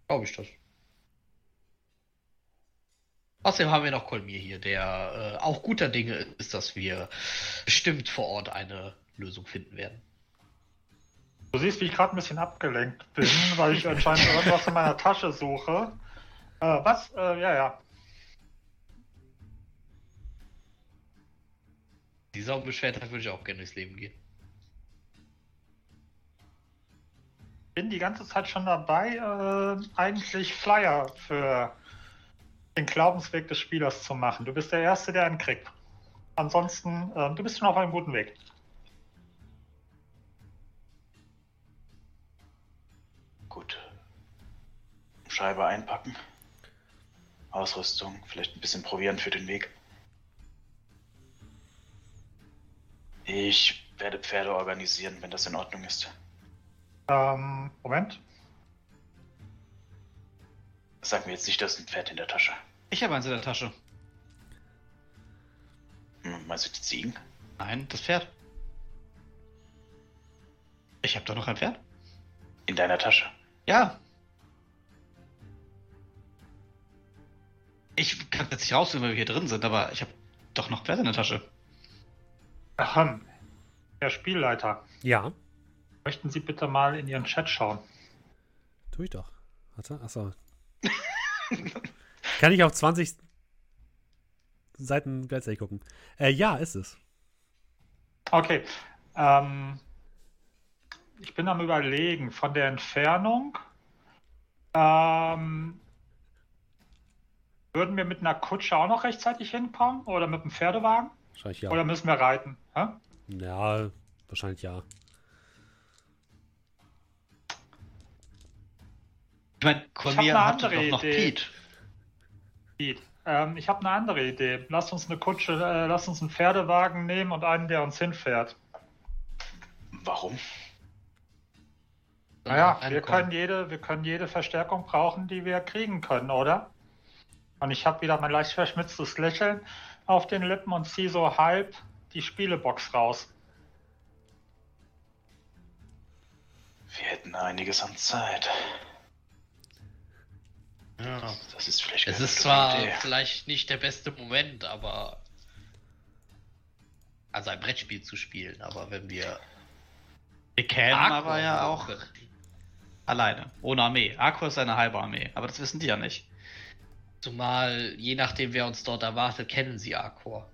glaube ich das. Außerdem haben wir noch Kolmir hier, der äh, auch guter Dinge ist, dass wir bestimmt vor Ort eine Lösung finden werden.
Du siehst, wie ich gerade ein bisschen abgelenkt bin, weil ich anscheinend irgendwas in meiner Tasche suche. Äh, was? Äh, ja, ja.
Dieser Unbeschwertheit würde ich auch gerne durchs Leben gehen.
Bin die ganze Zeit schon dabei, äh, eigentlich Flyer für den Glaubensweg des Spielers zu machen. Du bist der Erste, der einen kriegt. Ansonsten, äh, du bist schon auf einem guten Weg.
Scheibe einpacken. Ausrüstung, vielleicht ein bisschen Proviant für den Weg. Ich werde Pferde organisieren, wenn das in Ordnung ist.
Ähm, Moment.
Sag mir jetzt nicht, du hast ein Pferd in der Tasche.
Ich habe eins in der Tasche.
Hm, meinst du die Ziegen?
Nein, das Pferd. Ich habe doch noch ein Pferd.
In deiner Tasche.
Ja. Ich kann jetzt nicht rausfinden, weil wir hier drin sind, aber ich habe doch noch Pferd in der Tasche.
Ahem. Herr Spielleiter,
Ja,
möchten Sie bitte mal in Ihren Chat schauen?
tue ich doch. Warte, achso. Kann ich auf 20 Seiten gleichzeitig gucken? Äh, ja, ist es.
Okay. Ähm, ich bin am Überlegen von der Entfernung. Ähm, würden wir mit einer Kutsche auch noch rechtzeitig hinkommen? Oder mit einem Pferdewagen?
Wahrscheinlich ja.
Oder müssen wir reiten? Hä?
Ja, wahrscheinlich ja.
Ich meine,
eine
hat doch noch
Idee.
Pete.
Pete, Ähm, ich habe eine andere Idee. Lass uns eine Kutsche, äh, lass uns einen Pferdewagen nehmen und einen, der uns hinfährt.
Warum?
Naja, wir können, jede, wir können jede Verstärkung brauchen, die wir kriegen können, oder? Und ich habe wieder mein leicht verschmitztes Lächeln auf den Lippen und ziehe so halb die Spielebox raus.
Wir hätten einiges an Zeit.
Ja.
Das ist vielleicht
Es ist zwar
Idee.
vielleicht nicht der beste Moment, aber. Also ein Brettspiel zu spielen, aber wenn wir.
Wir kämen aber ja auch alleine, ohne Armee. Arco ist eine halbe Armee, aber das wissen die ja nicht.
Zumal, je nachdem, wer uns dort erwartet, kennen sie Arkor.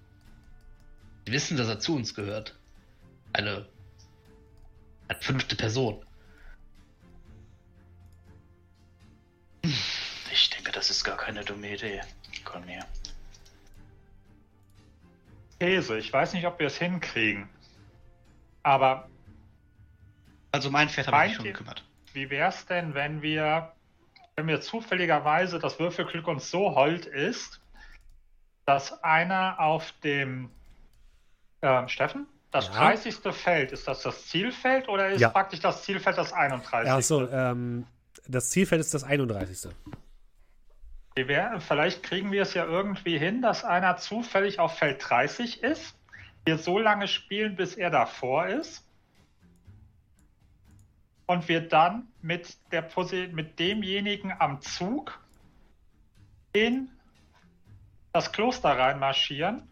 Sie wissen, dass er zu uns gehört. Eine. Eine fünfte Person.
Ich denke, das ist gar keine dumme Idee. Conmir.
Käse, ich weiß nicht, ob wir es hinkriegen. Aber
Also mein Pferd habe ich mich schon gekümmert.
wie wäre es denn, wenn wir, wenn wir zufälligerweise das Würfelglück uns so hold ist, dass einer auf dem ähm, Steffen, das
Ja.
30. Feld, ist das das Zielfeld oder ist
Ja.
praktisch das Zielfeld das 31.
Achso, ähm, das Zielfeld ist das 31.
Wie wär, vielleicht kriegen wir es ja irgendwie hin, dass einer zufällig auf Feld 30 ist, wir so lange spielen, bis er davor ist. Und wir dann mit, der Posi mit demjenigen am Zug in das Kloster reinmarschieren.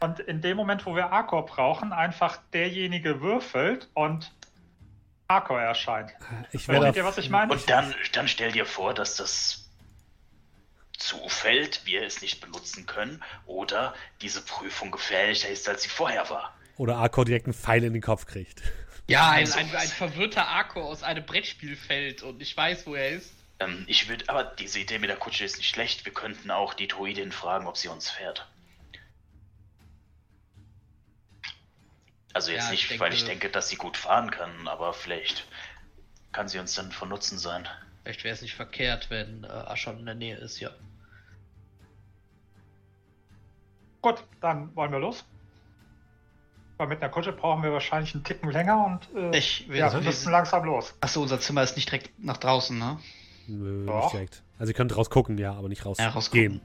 Und in dem Moment, wo wir Arkor brauchen, einfach derjenige würfelt und Arkor erscheint.
Ich werde
Versteht ihr, was ich meine?
Und dann, dann stell dir vor, dass das zufällt, wir es nicht benutzen können oder diese Prüfung gefährlicher ist, als sie vorher war.
oder Arkor direkt einen Pfeil in den Kopf kriegt.
Ja, ein,
Also-
ein, ein verwirrter Arkor aus einem Brettspiel fällt und ich weiß, wo er ist.
Ähm, ich würde, aber diese Idee mit der Kutsche ist nicht schlecht. Wir könnten auch die Druidin fragen, ob sie uns fährt. Also jetzt
Ja, ich
nicht,
denke-
weil ich denke, dass sie gut fahren kann, aber vielleicht kann sie uns dann von Nutzen sein.
Vielleicht wäre es nicht verkehrt, wenn äh, Aschon in der Nähe ist, ja.
Gut, dann wollen wir los. Weil mit einer Kutsche brauchen wir wahrscheinlich einen Ticken länger und äh,
Ich will
ja, wir
wir
müssen langsam los.
Achso, unser Zimmer ist nicht direkt nach draußen, ne?
Nö,
Doch.
nicht direkt. Also ihr könnt rausgucken, ja, aber nicht rausgehen.
Ja, rausgucken.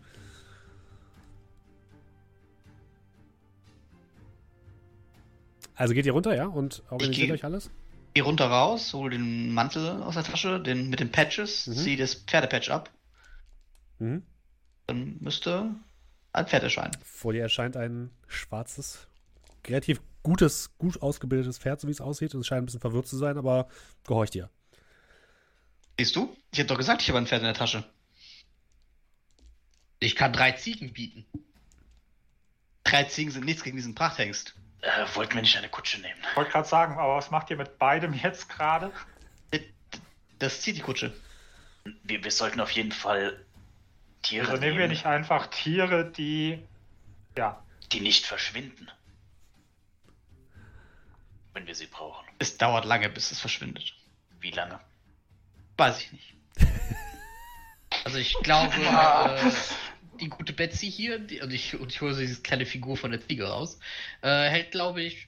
Also geht ihr runter, ja, und organisiert euch alles?
Geh runter raus, hol den Mantel aus der Tasche, den mit den Patches,
Mhm.
zieh das Pferdepatch ab,
Mhm.
dann müsste ein Pferd erscheinen.
Vor dir erscheint ein schwarzes, relativ gutes, gut ausgebildetes Pferd, so wie es aussieht. Es scheint ein bisschen verwirrt zu sein, aber gehorcht dir.
Siehst du? Ich hab doch gesagt, ich habe ein Pferd in der Tasche.
Ich kann drei Ziegen bieten.
Drei Ziegen sind nichts gegen diesen Prachthengst.
Äh, wollten wir nicht eine Kutsche nehmen?
Ich wollte gerade sagen, aber was macht ihr mit beidem jetzt gerade?
Das zieht die Kutsche.
Wir, wir sollten auf jeden Fall Tiere
Also nehmen wir nicht einfach Tiere, die ja,
die nicht verschwinden. Wenn wir sie brauchen.
Es dauert lange, bis es verschwindet.
Wie lange?
Weiß ich nicht.
Also ich glaube, äh, die gute Betsy hier, die, und, ich, und ich hole diese kleine Figur von der Ziege raus, äh, hält, glaube ich,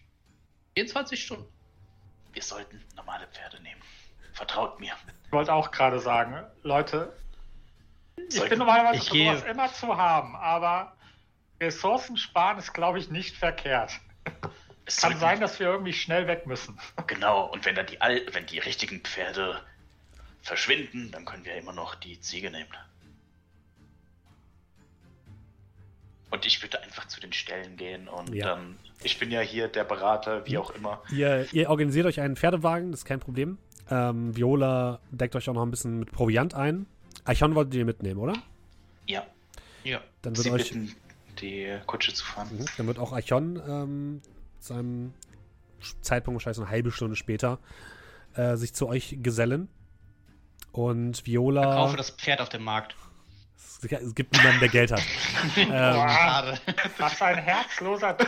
24 Stunden.
Wir sollten normale Pferde nehmen. Vertraut mir.
ich wollte auch gerade sagen, Leute, Ich bin normalerweise
Ich
für sowas immer zu haben, aber Ressourcen sparen ist, glaube ich, nicht verkehrt.
Es
Kann sein, dass wir irgendwie schnell weg müssen.
Genau, und wenn dann die Al wenn die richtigen Pferde verschwinden, dann können wir immer noch die Ziege nehmen. Und ich würde einfach zu den Ställen gehen und
Ja.
dann. Ich bin ja hier der Berater, wie auch immer.
Ihr, ihr organisiert euch einen Pferdewagen, das ist kein Problem. Ähm, Viola deckt euch auch noch ein bisschen mit Proviant ein. Eichhorn wolltet ihr mitnehmen, oder?
Ja,
Ja.
Dann wird
Sie
euch.
bitten, die Kutsche zu fahren.
Mhm. Dann wird auch Eichhorn ähm, zu einem Zeitpunkt, wahrscheinlich so eine halbe Stunde später, äh, sich zu euch gesellen. Und Viola.
Verkaufe das Pferd auf dem Markt.
Es gibt niemanden, der Geld hat. ähm,
Schade.
Was ein herzloser Typ.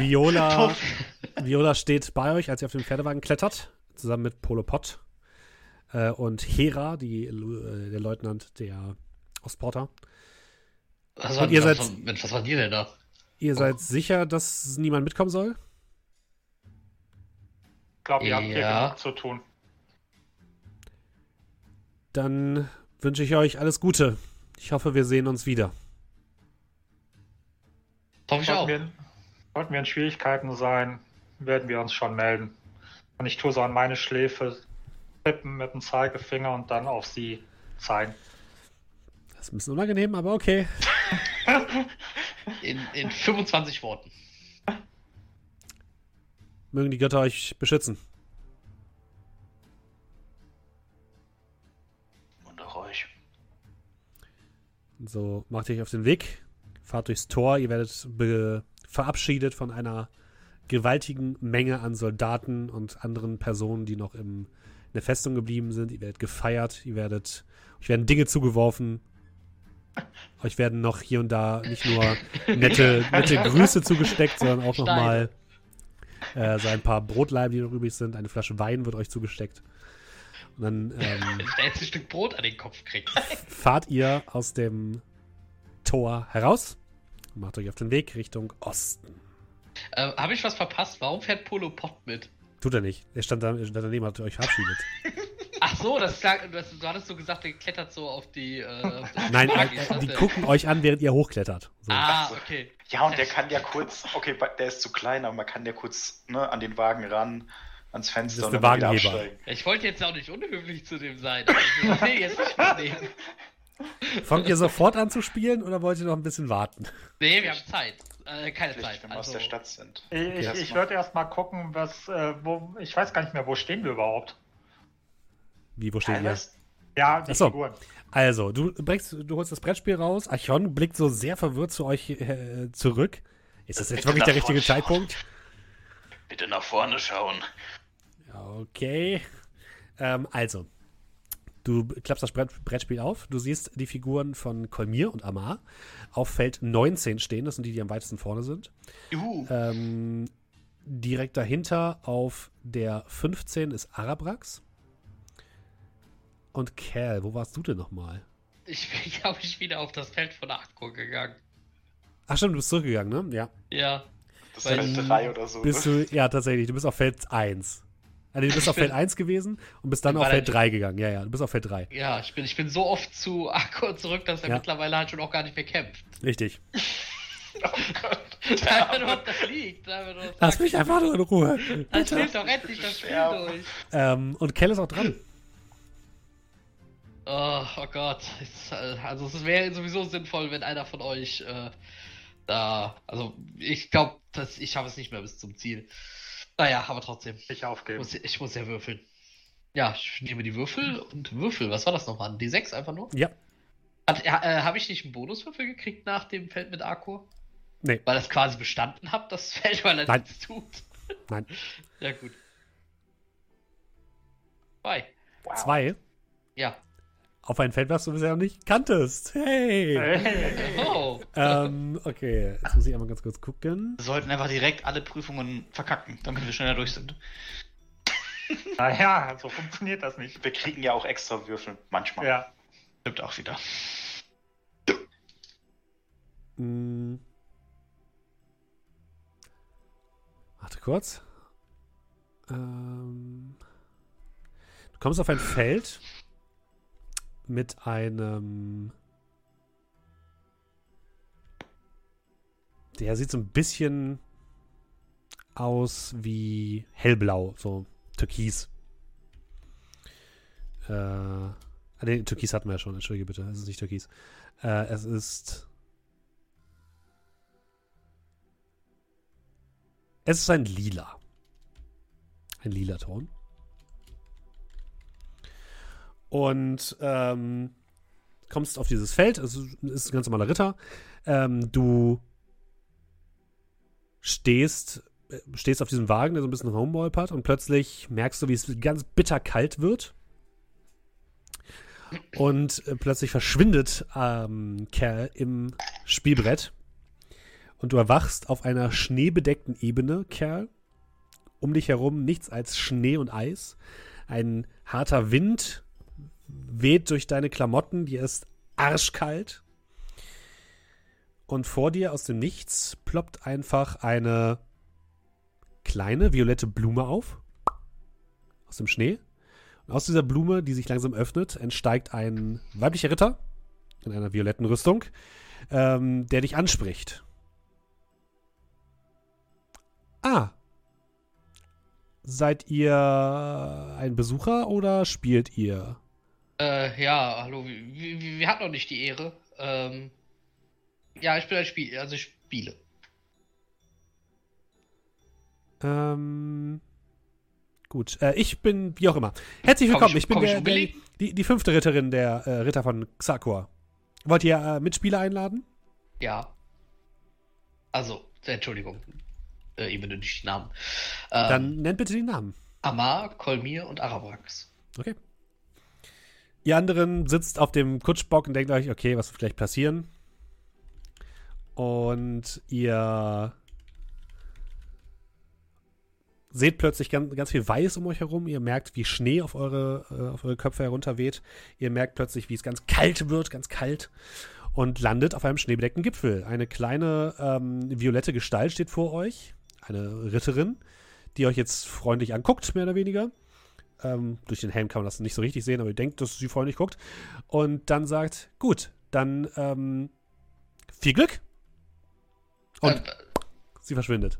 Viola, Viola steht bei euch, als ihr auf den Pferdewagen klettert, zusammen mit Polo Pott äh, und Hera, die, äh, der Leutnant der Ostporter.
Was
Und
war,
ihr
was,
seid-
war- Mensch, was war dir denn da?
Ihr seid sicher, dass niemand mitkommen soll?
Ich glaube, ihr habt hier
Ja.
genug zu tun.
Dann wünsche ich euch alles Gute. Ich hoffe, wir sehen uns wieder.
Hoffe ich auch.
Sollten wir, sollten wir in Schwierigkeiten sein, werden wir uns schon melden. Und ich tue so an meine Schläfe tippen mit dem Zeigefinger und dann auf sie zeigen.
Das ist ein bisschen unangenehm, aber okay.
In, in 25 Worten.
Mögen die Götter euch beschützen.
Und auch euch.
So macht ihr euch auf den Weg, fahrt durchs Tor, ihr werdet verabschiedet von einer gewaltigen Menge an Soldaten und anderen Personen, die noch im, in der Festung geblieben sind. Ihr werdet gefeiert, ihr werdet, euch werden Dinge zugeworfen. Euch werden noch hier und da nicht nur nette, nette Grüße zugesteckt, sondern auch nochmal äh, so ein paar Brotleiben, die noch übrig sind. Eine Flasche Wein wird euch zugesteckt. Und dann ähm,
Wenn jetzt ein Stück Brot an den Kopf krieg.
fahrt ihr aus dem Tor heraus und macht euch auf den Weg Richtung Osten.
äh, Habe ich was verpasst? Warum fährt Polo Pott mit?
Tut er nicht. Er stand, da, er stand daneben, hat euch verabschiedet.
So, das klang, das, du hattest so gesagt, der klettert so auf die. Äh,
Nein, äh,
Ich
die gucken euch an, während ihr hochklettert. So.
Ah, okay.
Ja, und der kann ja kurz, okay, der ist zu klein, aber man kann ja kurz ne, an den Wagen ran, ans Fenster
Das ist
und dann wieder
Wagenheber.
absteigen.
Ich wollte jetzt auch nicht unhöflich zu dem sein. Ich will den jetzt nicht mitnehmen.
Fangt ihr sofort an zu spielen oder wollt ihr noch ein bisschen warten?
Nee, wir haben Zeit. Äh, keine Zeit.
wenn wir aus
Also,
der Stadt sind.
Ich, ich,
Erst
ich
mal.
würde erst mal gucken, was, äh, wo, ich weiß gar nicht mehr, wo stehen wir überhaupt?
Wie, wo steht ihr?
Ja, die
Ach so.
Figuren.
Also, du, bringst, du holst das Brettspiel raus. Archon blickt so sehr verwirrt zu euch äh, zurück. Ist das jetzt
Bitte
wirklich der richtige
schauen.
Zeitpunkt?
Bitte nach vorne schauen.
Okay. Ähm, also, du klappst das Brett, Brettspiel auf. Du siehst die Figuren von Kolmir und Amar auf Feld 19 stehen. Das sind die, die am weitesten vorne sind.
Juhu.
Ähm, direkt dahinter auf der 15 ist Arabrax. Und Cal, wo warst du denn nochmal?
Ich bin, glaube ich, wieder auf das Feld von Akko gegangen.
Ach stimmt, du bist zurückgegangen, ne? Ja.
Ja.
Das
Weil-
Feld 3 oder so.
Bist
ne?
du, ja, tatsächlich, du bist auf Feld 1. Also, du bist
Ich
auf Feld
bin-
1 gewesen und bist dann auf Feld
nicht-
3 gegangen. Ja, ja, du bist auf Feld 3.
Ja, ich bin, ich bin so oft zu Akko zurück, dass er
Ja.
mittlerweile halt schon auch gar nicht mehr kämpft.
Richtig.
Da nur da liegt. Da nur
Lass
sagt,
mich einfach nur in Ruhe.
Dann spielt doch endlich das Spiel durch.
Ähm, und Cal ist auch dran.
Oh, oh Gott. Es, äh, also es wäre sowieso sinnvoll, wenn einer von euch äh, da. Also ich glaube, ich schaffe es nicht mehr bis zum Ziel. Naja, aber trotzdem.
Ich aufgeben.
muss, ich muss ja würfeln. Ja, ich nehme die Würfel und Würfel. Was war das nochmal? Ein D6 einfach nur?
Ja.
Hat, äh, Habe ich nicht einen Bonuswürfel gekriegt nach dem Feld mit Akku?
Nee.
Weil das quasi bestanden habt, das Feld, weil er
Nein.
nichts tut.
Nein.
Ja, gut. Zwei.
Wow.
Zwei.
Ja.
Auf ein Feld, was du bisher noch nicht kanntest. Hey.
Hey.
Oh.
ähm, okay, jetzt muss ich einmal ganz kurz gucken.
Wir sollten einfach direkt alle Prüfungen verkacken, damit wir schneller durch sind.
Naja, so funktioniert das nicht.
Wir kriegen ja auch extra Würfel, manchmal.
Ja.
Stimmt auch wieder.
Hm. Warte kurz. Ähm, du kommst auf ein Feld mit einem. Der sieht so ein bisschen aus wie hellblau, so türkis. Äh, ah, nee, türkis hatten wir ja schon, entschuldige bitte, es ist nicht türkis. Äh, es ist. Es ist ein lila. Ein lila Ton. Und ähm, kommst auf dieses Feld, es ist ein ganz normaler Ritter. Ähm, du stehst, äh, stehst auf diesem Wagen, der so ein bisschen rumwolpert und plötzlich merkst du, wie es ganz bitter kalt wird. Und äh, plötzlich verschwindet ähm, Kerl im Spielbrett. Und du erwachst auf einer schneebedeckten Ebene, Kerl. Um dich herum nichts als Schnee und Eis. Ein harter Wind weht durch deine Klamotten, dir ist arschkalt. Und vor dir aus dem Nichts ploppt einfach eine kleine violette Blume auf. Aus dem Schnee. Und aus dieser Blume, die sich langsam öffnet, entsteigt ein weiblicher Ritter in einer violetten Rüstung, ähm, der dich anspricht. Ah. Seid ihr ein Besucher oder spielt ihr?
Äh, ja, hallo, wir, wir, wir hatten noch nicht die Ehre. Ähm, ja, ich bin ein Spiel, also ich spiele.
Ähm, gut. Äh, ich bin, wie auch immer. Herzlich
Komm
willkommen.
ich-
Ich, bin
komm ich
der, der, die, die fünfte Ritterin der äh, Ritter von Xakor. Wollt ihr äh, Mitspieler einladen?
Ja. Also, Entschuldigung. Äh, ihr benötigt die Namen. Ähm,
Dann nennt bitte die Namen.
Amar, Kolmir und Arabrax.
Okay. Ihr anderen sitzt auf dem Kutschbock und denkt euch, okay, was wird vielleicht passieren? Und ihr seht plötzlich ganz, ganz viel Weiß um euch herum. Ihr merkt, wie Schnee auf eure, äh, auf eure Köpfe herunterweht. Ihr merkt plötzlich, wie es ganz kalt wird, ganz kalt. Und landet auf einem schneebedeckten Gipfel. Eine kleine ähm, violette Gestalt steht vor euch. Eine Ritterin, die euch jetzt freundlich anguckt, mehr oder weniger. Ähm, durch den Helm kann man das nicht so richtig sehen, aber ihr denkt, dass sie freundlich guckt. Und dann sagt, gut, dann ähm, viel Glück. Und
äh,
sie verschwindet.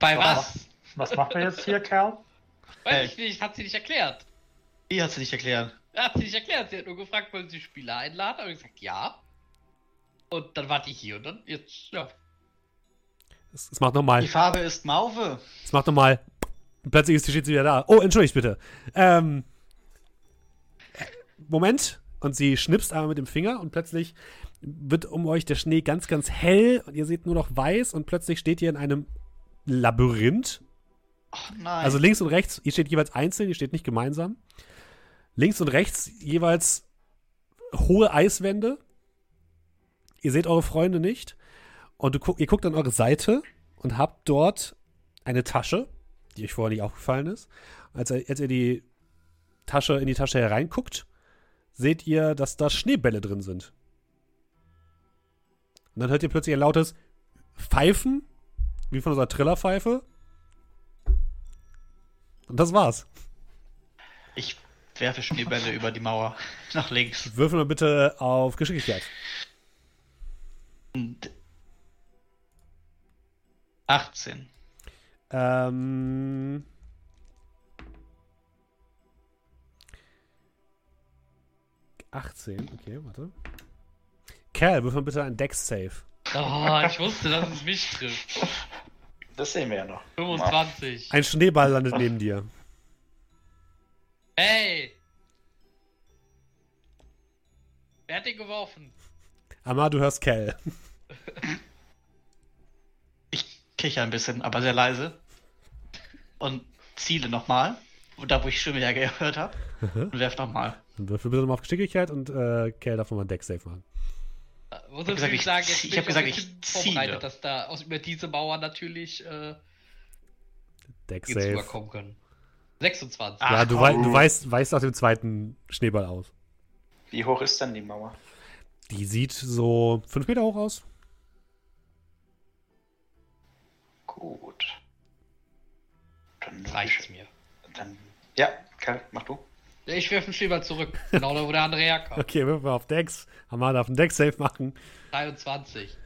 bei was?
Was machen wir jetzt hier, Kerl?
Weiß ich nicht, hat sie nicht erklärt.
Wie hat sie nicht erklärt?
Hat sie nicht erklärt. Sie hat nur gefragt, wollen Sie Spieler einladen? Habe ich gesagt, ja. Und dann war die hier und dann jetzt, ja.
Es, es macht nochmal.
Die Farbe ist Mauve.
Es macht nochmal. Und plötzlich ist, steht sie wieder da. Oh, entschuldigt bitte. Ähm, Moment. Und sie schnipst einmal mit dem Finger und plötzlich wird um euch der Schnee ganz, ganz hell und ihr seht nur noch weiß und plötzlich steht ihr in einem Labyrinth.
Oh nein.
Also links und rechts, ihr steht jeweils einzeln, ihr steht nicht gemeinsam. Links und rechts jeweils hohe Eiswände. Ihr seht eure Freunde nicht. Und gu- ihr guckt an eure Seite und habt dort eine Tasche, die euch vorher nicht aufgefallen ist. Als ihr, als ihr die Tasche in die Tasche hereinguckt, seht ihr, dass da Schneebälle drin sind. Und dann hört ihr plötzlich ein lautes Pfeifen, wie von unserer Trillerpfeife. Und das war's.
ich werfe Schneebälle über die Mauer nach links.
Würfel mal bitte auf Geschicklichkeit.
Und 18.
Ähm. Achtzehn, okay, warte. Kerl, würfel mal bitte ein Dex-Save.
Oh, ich wusste, dass es mich trifft.
Das sehen wir ja noch.
25.
Ein Schneeball landet neben dir.
Hey! Wer hat den geworfen?
Amar, du hörst Kell.
Ich kicher ein bisschen, aber sehr leise. Und ziele nochmal. Da, wo ich Stimme ja gehört habe. Und werf nochmal.
Dann würfel bitte nochmal auf Geschicklichkeit und äh, Kell darf nochmal ein Dex-Save machen.
Äh,
gesagt,
natürlich
ich
jetzt
zie- ich
bin
hab gesagt, ich ziele.
vorbereitet, dass da aus über diese Mauer natürlich äh, jetzt
Dex-Save.
rüberkommen können. 26.
Ah.
Ja, du, wei du weißt, weißt nach dem zweiten Schneeball aus.
Wie hoch ist denn die Mauer?
Die sieht so fünf Meter hoch aus.
Gut. Dann
reicht es mir.
Dann, ja, Karl, mach du.
Ich werfe einen Schieber zurück, genau da, wo der andere herkommt.
Okay, wirf mal auf Decks. Hamada darf einen Dex-Safe machen.
23.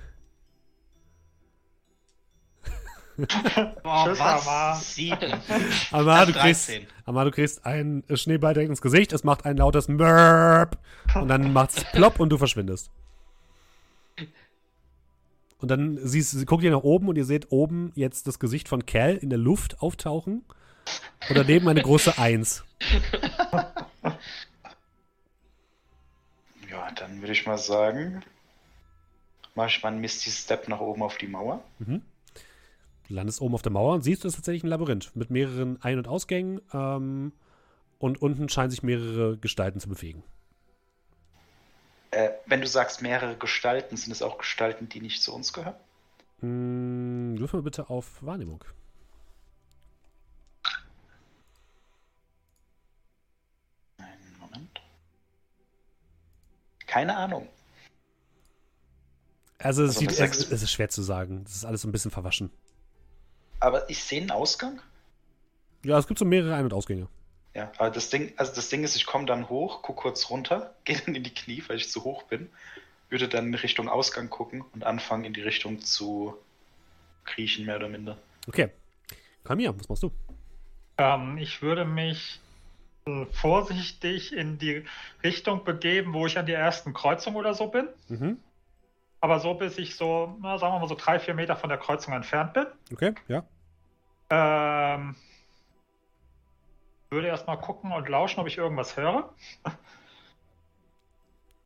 Boah, was?
Amar.
Sieben.
Du kriegst, Amar, du kriegst einen äh, Schneeball direkt ins Gesicht, es macht ein lautes Mörp und dann macht es plopp und du verschwindest. Und dann siehst, guckt ihr nach oben und ihr seht oben jetzt das Gesicht von Cal in der Luft auftauchen und daneben eine große Eins.
Ja, dann würde ich mal sagen, mache ich mal einen Misty Step nach oben auf die Mauer.
Du landest oben auf der Mauer und siehst, es ist tatsächlich ein Labyrinth mit mehreren Ein- und Ausgängen ähm, und unten scheinen sich mehrere Gestalten zu bewegen.
Äh, wenn du sagst mehrere Gestalten, sind es auch Gestalten, die nicht zu uns gehören?
Mm, würfel mal bitte auf Wahrnehmung.
Einen Moment. Keine Ahnung.
Also, es,
Also
sieht, es, es ist schwer zu sagen. Das ist alles so ein bisschen verwaschen.
Aber ich sehe einen Ausgang.
Ja, es gibt so mehrere Ein- und Ausgänge.
Ja, aber das Ding, also das Ding ist, ich komme dann hoch, guck kurz runter, gehe dann in die Knie, weil ich zu hoch bin, würde dann in Richtung Ausgang gucken und anfangen in die Richtung zu kriechen, mehr oder minder.
Okay. Kamia, was machst du?
Ähm, ich würde mich vorsichtig in die Richtung begeben, wo ich an der ersten Kreuzung oder so bin.
Mhm.
Aber so, bis ich so, na, sagen wir mal so drei, vier Meter von der Kreuzung entfernt bin.
Okay, ja.
Ähm, würde erstmal gucken und lauschen, ob ich irgendwas höre.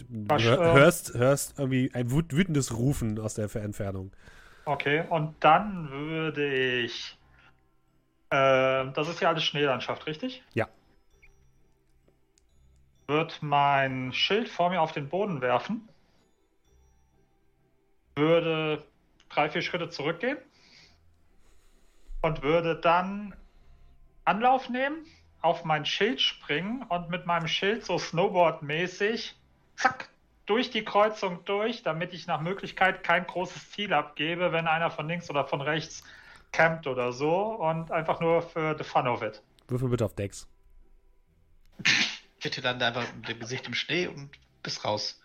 Du
äh,
hörst, hörst irgendwie ein wüt- wütendes Rufen aus der Entfernung.
Okay, und dann würde ich. Ähm, das ist ja alles Schneelandschaft, richtig?
Ja.
Wird mein Schild vor mir auf den Boden werfen. Würde drei, vier Schritte zurückgehen. Und würde dann Anlauf nehmen, auf mein Schild springen und mit meinem Schild so Snowboard-mäßig zack durch die Kreuzung durch, damit ich nach Möglichkeit kein großes Ziel abgebe, wenn einer von links oder von rechts campt oder so und einfach nur für the fun of it.
Würfel bitte auf Dex.
Bitte dann einfach mit dem Gesicht im Schnee und bis raus.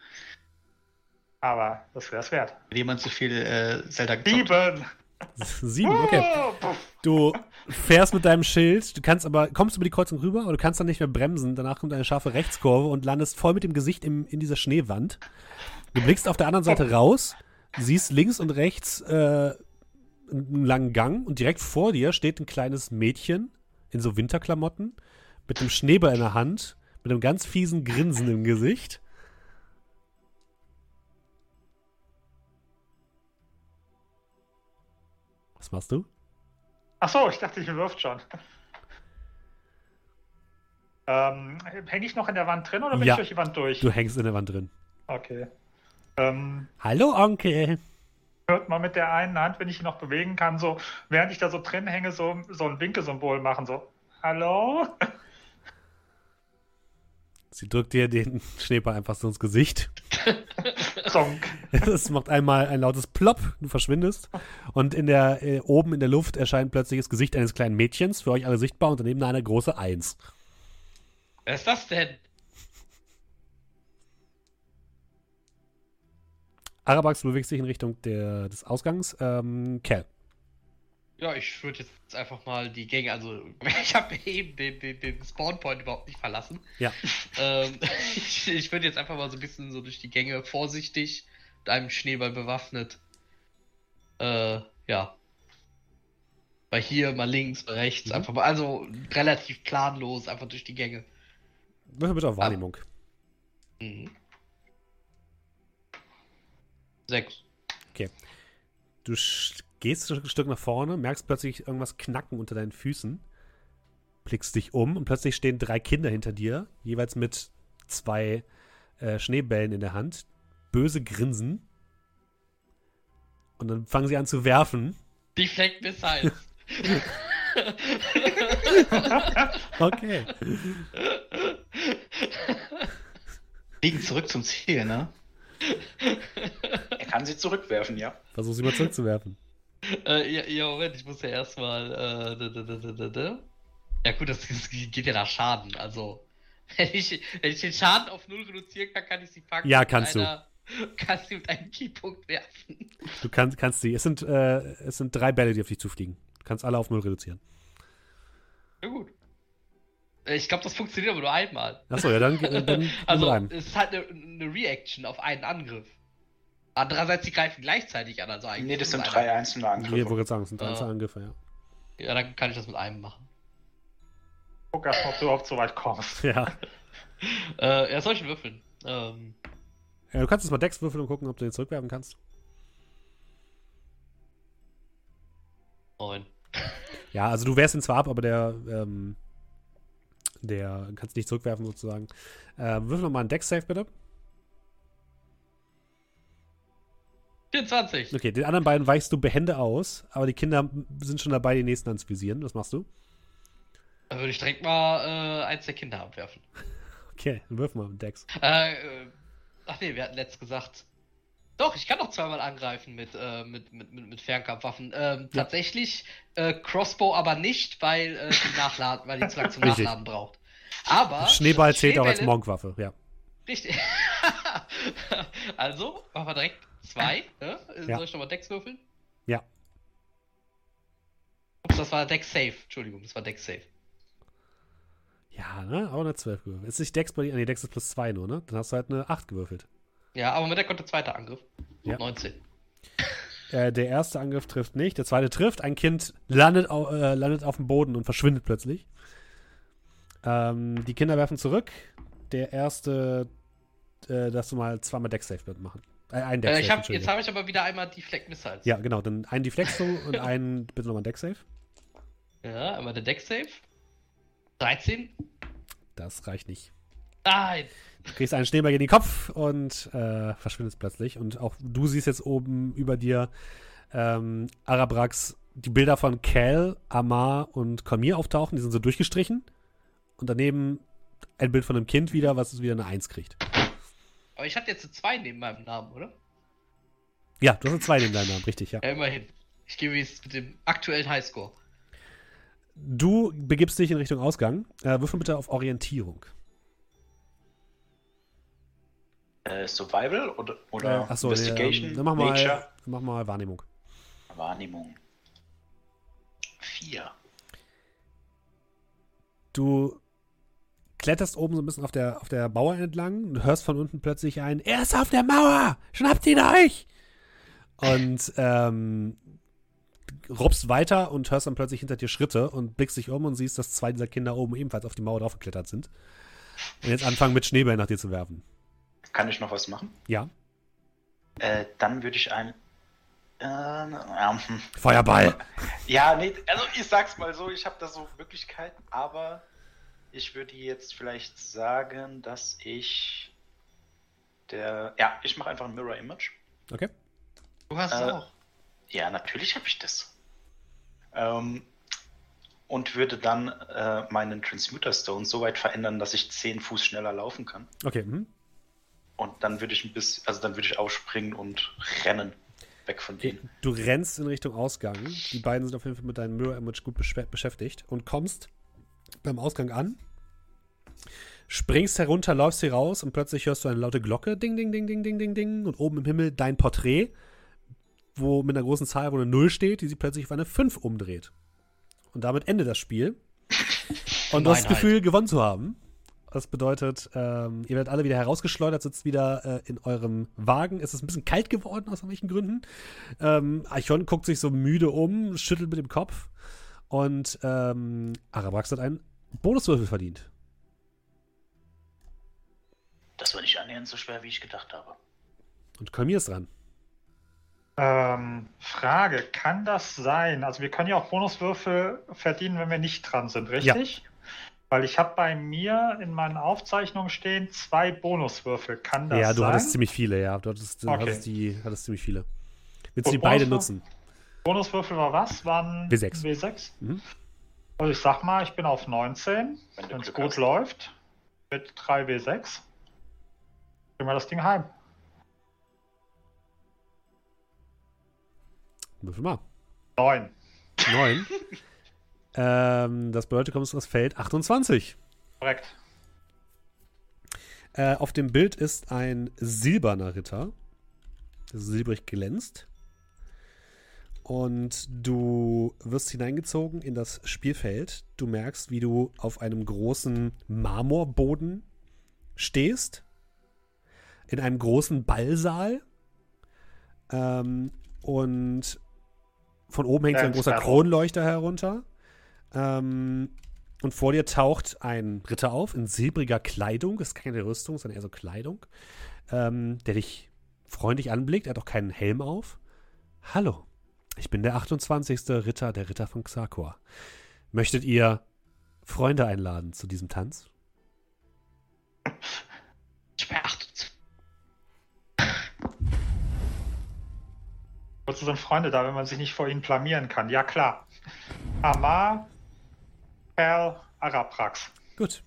Aber das wäre es wert.
Wenn jemand zu viel äh, Zelda
Sieben!
Sieben, okay. Du fährst mit deinem Schild, du kannst aber, kommst über die Kreuzung rüber, aber du kannst dann nicht mehr bremsen. Danach kommt eine scharfe Rechtskurve und landest voll mit dem Gesicht im, in dieser Schneewand. Du blickst auf der anderen Seite raus, siehst links und rechts äh, einen langen Gang und direkt vor dir steht ein kleines Mädchen in so Winterklamotten mit einem Schneeball in der Hand, mit einem ganz fiesen Grinsen im Gesicht. Was machst du?
Achso, ich dachte, ich wirft schon. Ähm, Hänge ich noch in der Wand drin oder bin
Ja.
ich durch die Wand durch?
Du hängst in der Wand drin.
Okay. Ähm,
Hallo, Onkel.
hört man mit der einen Hand, wenn ich ihn noch bewegen kann, so, während ich da so drin hänge, so, so ein Winkelsymbol machen, so, hallo?
Sie drückt dir den Schneeball einfach so ins Gesicht. Es macht einmal ein lautes Plopp, du verschwindest. Und in der, äh, oben in der Luft erscheint plötzlich das Gesicht eines kleinen Mädchens, für euch alle sichtbar, und daneben eine große Eins.
Wer ist das denn?
Arabax bewegt sich in Richtung der, des Ausgangs. Ähm, Cal.
Ja, ich würde jetzt einfach mal die Gänge, also ich habe eben den, den, den Spawnpoint überhaupt nicht verlassen.
Ja.
Ähm, ich ich würde jetzt einfach mal so ein bisschen so durch die Gänge vorsichtig mit einem Schneeball bewaffnet. Äh, ja. Bei hier mal links, mal rechts,
Mhm.
einfach mal, also relativ planlos, einfach durch die Gänge.
Würfel bitte auf Wahrnehmung.
Mhm. Sechs.
Du sch- gehst ein Stück nach vorne, merkst plötzlich irgendwas knacken unter deinen Füßen, blickst dich um und plötzlich stehen drei Kinder hinter dir, jeweils mit zwei äh, Schneebällen in der Hand, böse grinsen. Und dann fangen sie an zu werfen.
Deflect Missiles.
Okay.
Fliegen zurück zum Ziel, ne?
Er kann sie zurückwerfen, ja.
Versuch sie mal zurückzuwerfen.
Äh, ja, ja, Moment, ich muss ja erstmal. Äh, da, da, da. Ja, gut, das, das geht ja nach Schaden. Also, wenn ich, wenn ich den Schaden auf null reduzieren kann, kann ich sie packen.
Ja, kannst du.
einer Kannst du mit einem Keypunkt werfen.
Du kannst, kannst die. Es sind, äh, es sind drei Bälle, die auf dich zufliegen. Du kannst alle auf null reduzieren.
Ja, gut. Äh, Ich glaube, das funktioniert aber nur einmal.
Achso, ja, dann, dann
Also, es ist halt eine, eine Reaction auf einen Angriff. Andererseits, die greifen gleichzeitig an, also eigentlich.
Nee, das sind drei
einer.
einzelne
Ich
Angriffe.
wollte sagen, es sind drei einzelne Angriffe, ja.
Ja, dann kann ich das mit einem machen.
Guck erst mal, ob du überhaupt so weit kommst.
Ja.
Äh, ja, soll ich würfeln? Ähm,
ja. Du kannst jetzt mal Dex würfeln und gucken, ob du den zurückwerfen kannst.
neun.
Ja, also du wehrst ihn zwar ab, aber der, ähm, der kannst nicht zurückwerfen sozusagen. Äh, würfel nochmal einen Dex-Save bitte.
24.
Okay, den anderen beiden weichst du behende aus, aber die Kinder sind schon dabei, die nächsten anzuvisieren. Was machst du?
Dann würde ich direkt mal äh, eins der Kinder abwerfen.
Okay, dann wirf mal einen Dex.
Äh, äh, ach nee, wir hatten letzt gesagt. Doch, ich kann noch zweimal angreifen mit, äh, mit, mit, mit, mit Fernkampfwaffen. Ähm,
Ja.
Tatsächlich äh, Crossbow aber nicht, weil, äh, die nachladen, weil die zu lange zum. Nachladen braucht. Aber.
Schneeball zählt auch als Monkwaffe, ja.
Richtig. also, machen wir direkt zwei. Ne?
Ja.
Soll ich nochmal Dex würfeln?
Ja.
Ups, das war Dex Safe. Entschuldigung, das war Dex Safe.
Ja, ne? Auch eine 12 gewürfelt. Ist nicht Dex bei dir? Nee, Dex ist plus 2 nur, ne? Dann hast du halt eine 8 gewürfelt.
Ja, aber mit der kommt der zweite Angriff.
Ja.
19.
Äh, der erste Angriff trifft nicht, der zweite trifft. Ein Kind landet, au, äh, landet auf dem Boden und verschwindet plötzlich. Ähm, die Kinder werfen zurück. Der erste, äh, darfst du mal zweimal Dex-Save mitmachen. Äh, ein
Äh,
Dex-Save,
ich hab, jetzt habe ich aber wieder einmal Deflect Missiles.
Ja, genau. Dann einen Deflex du und einen, bitte nochmal Dex-Save.
Ja, einmal der Dex Save. 13.
Das reicht nicht.
Nein.
Du kriegst einen Schneeball gegen den Kopf und äh, verschwindest plötzlich. Und auch du siehst jetzt oben über dir ähm, Arabrax die Bilder von Cal, Amar und Cormier auftauchen. Die sind so durchgestrichen. Und daneben ein Bild von einem Kind wieder, was wieder eine 1 kriegt.
Aber ich hatte jetzt eine 2 neben meinem Namen, oder?
Ja, du hast eine 2 neben deinem Namen, richtig, ja.
Ja, immerhin. Ich gebe jetzt mit dem aktuellen Highscore.
Du begibst dich in Richtung Ausgang. Äh, würfel bitte auf Orientierung.
Äh, Survival oder, oder
Achso,
Investigation?
ähm, dann mach mal,
Nature?
mach mal Wahrnehmung.
Wahrnehmung. Vier.
Du kletterst oben so ein bisschen auf der, auf der Mauer entlang und hörst von unten plötzlich ein, er ist auf der Mauer, schnappt ihn euch! Und ähm, robst weiter und hörst dann plötzlich hinter dir Schritte und blickst dich um und siehst, dass zwei dieser Kinder oben ebenfalls auf die Mauer draufgeklettert sind. Und jetzt anfangen mit Schneebällen nach dir zu werfen.
Kann ich noch was machen?
Ja.
Äh, dann würde ich ein. Äh, ähm,
Feuerball!
ja, nee, also ich sag's mal so, ich habe da so Möglichkeiten, aber ich würde jetzt vielleicht sagen, dass ich der. Ja, ich mache einfach ein Mirror Image.
Okay.
Du hast es
Äh,
auch.
Ja, natürlich habe ich das. Ähm, und würde dann äh, meinen Transmuter Stone so weit verändern, dass ich 10 Fuß schneller laufen kann.
Okay, mhm.
Und dann würde ich ein bisschen, also dann würde ich aufspringen und rennen. Weg von denen.
Du rennst in Richtung Ausgang. Die beiden sind auf jeden Fall mit deinem Mirror Image gut besch- beschäftigt und kommst beim Ausgang an, springst herunter, läufst hier raus und plötzlich hörst du eine laute Glocke, ding, ding, ding, ding, ding, ding, ding und oben im Himmel dein Porträt, wo mit einer großen Zahl, wo eine 0 steht, die sich plötzlich auf eine 5 umdreht. Und damit endet das Spiel. Und du hast das
Gemeinheit.
Gefühl, gewonnen zu haben. Das bedeutet, ähm, ihr werdet alle wieder herausgeschleudert, sitzt wieder äh, in eurem Wagen. Es ist ein bisschen kalt geworden, aus irgendwelchen Gründen. Ähm, Archon guckt sich so müde um, schüttelt mit dem Kopf. Und ähm, Arabrax hat einen Bonuswürfel verdient.
Das war nicht annähernd so schwer, wie ich gedacht habe.
Und Kolmir ist dran.
Ähm, Frage, kann das sein? Also wir können ja auch Bonuswürfel verdienen, wenn wir nicht dran sind, richtig? Weil ich habe bei mir in meinen Aufzeichnungen stehen zwei Bonuswürfel. Kann das
ja, du
sein?
hattest ziemlich viele, ja. Du hattest,
Okay.
hattest, die, hattest ziemlich viele. Willst du die beide nutzen?
Bonuswürfel war was? Waren
W6.
W6?
Mhm.
Also ich sag mal, ich bin auf 19,
Wenn
es gut
hast.
läuft. Mit 3 W6. Bringen wir das Ding heim.
Würfel mal.
9.
Neun. ähm, das bedeutet, du kommst aus Feld 28.
Korrekt.
Äh, auf dem Bild ist ein silberner Ritter, der silbrig glänzt. Und du wirst hineingezogen in das Spielfeld. Du merkst, wie du auf einem großen Marmorboden stehst. In einem großen Ballsaal. Ähm, und von oben hängt so ein
Ganz
großer. Kronleuchter herunter. Ähm, und vor dir taucht ein Ritter auf in silbriger Kleidung. Das ist keine Rüstung, sondern eher so Kleidung. Ähm, der dich freundlich anblickt. Er hat auch keinen Helm auf. Hallo, ich bin der 28. Ritter der Ritter von Xakor. Möchtet ihr Freunde einladen zu diesem Tanz?
Ich bin 28.
Wozu sind Freunde da, wenn man sich nicht vor ihnen blamieren kann? Ja, klar. Amar, Perl, Araprax.
Gut.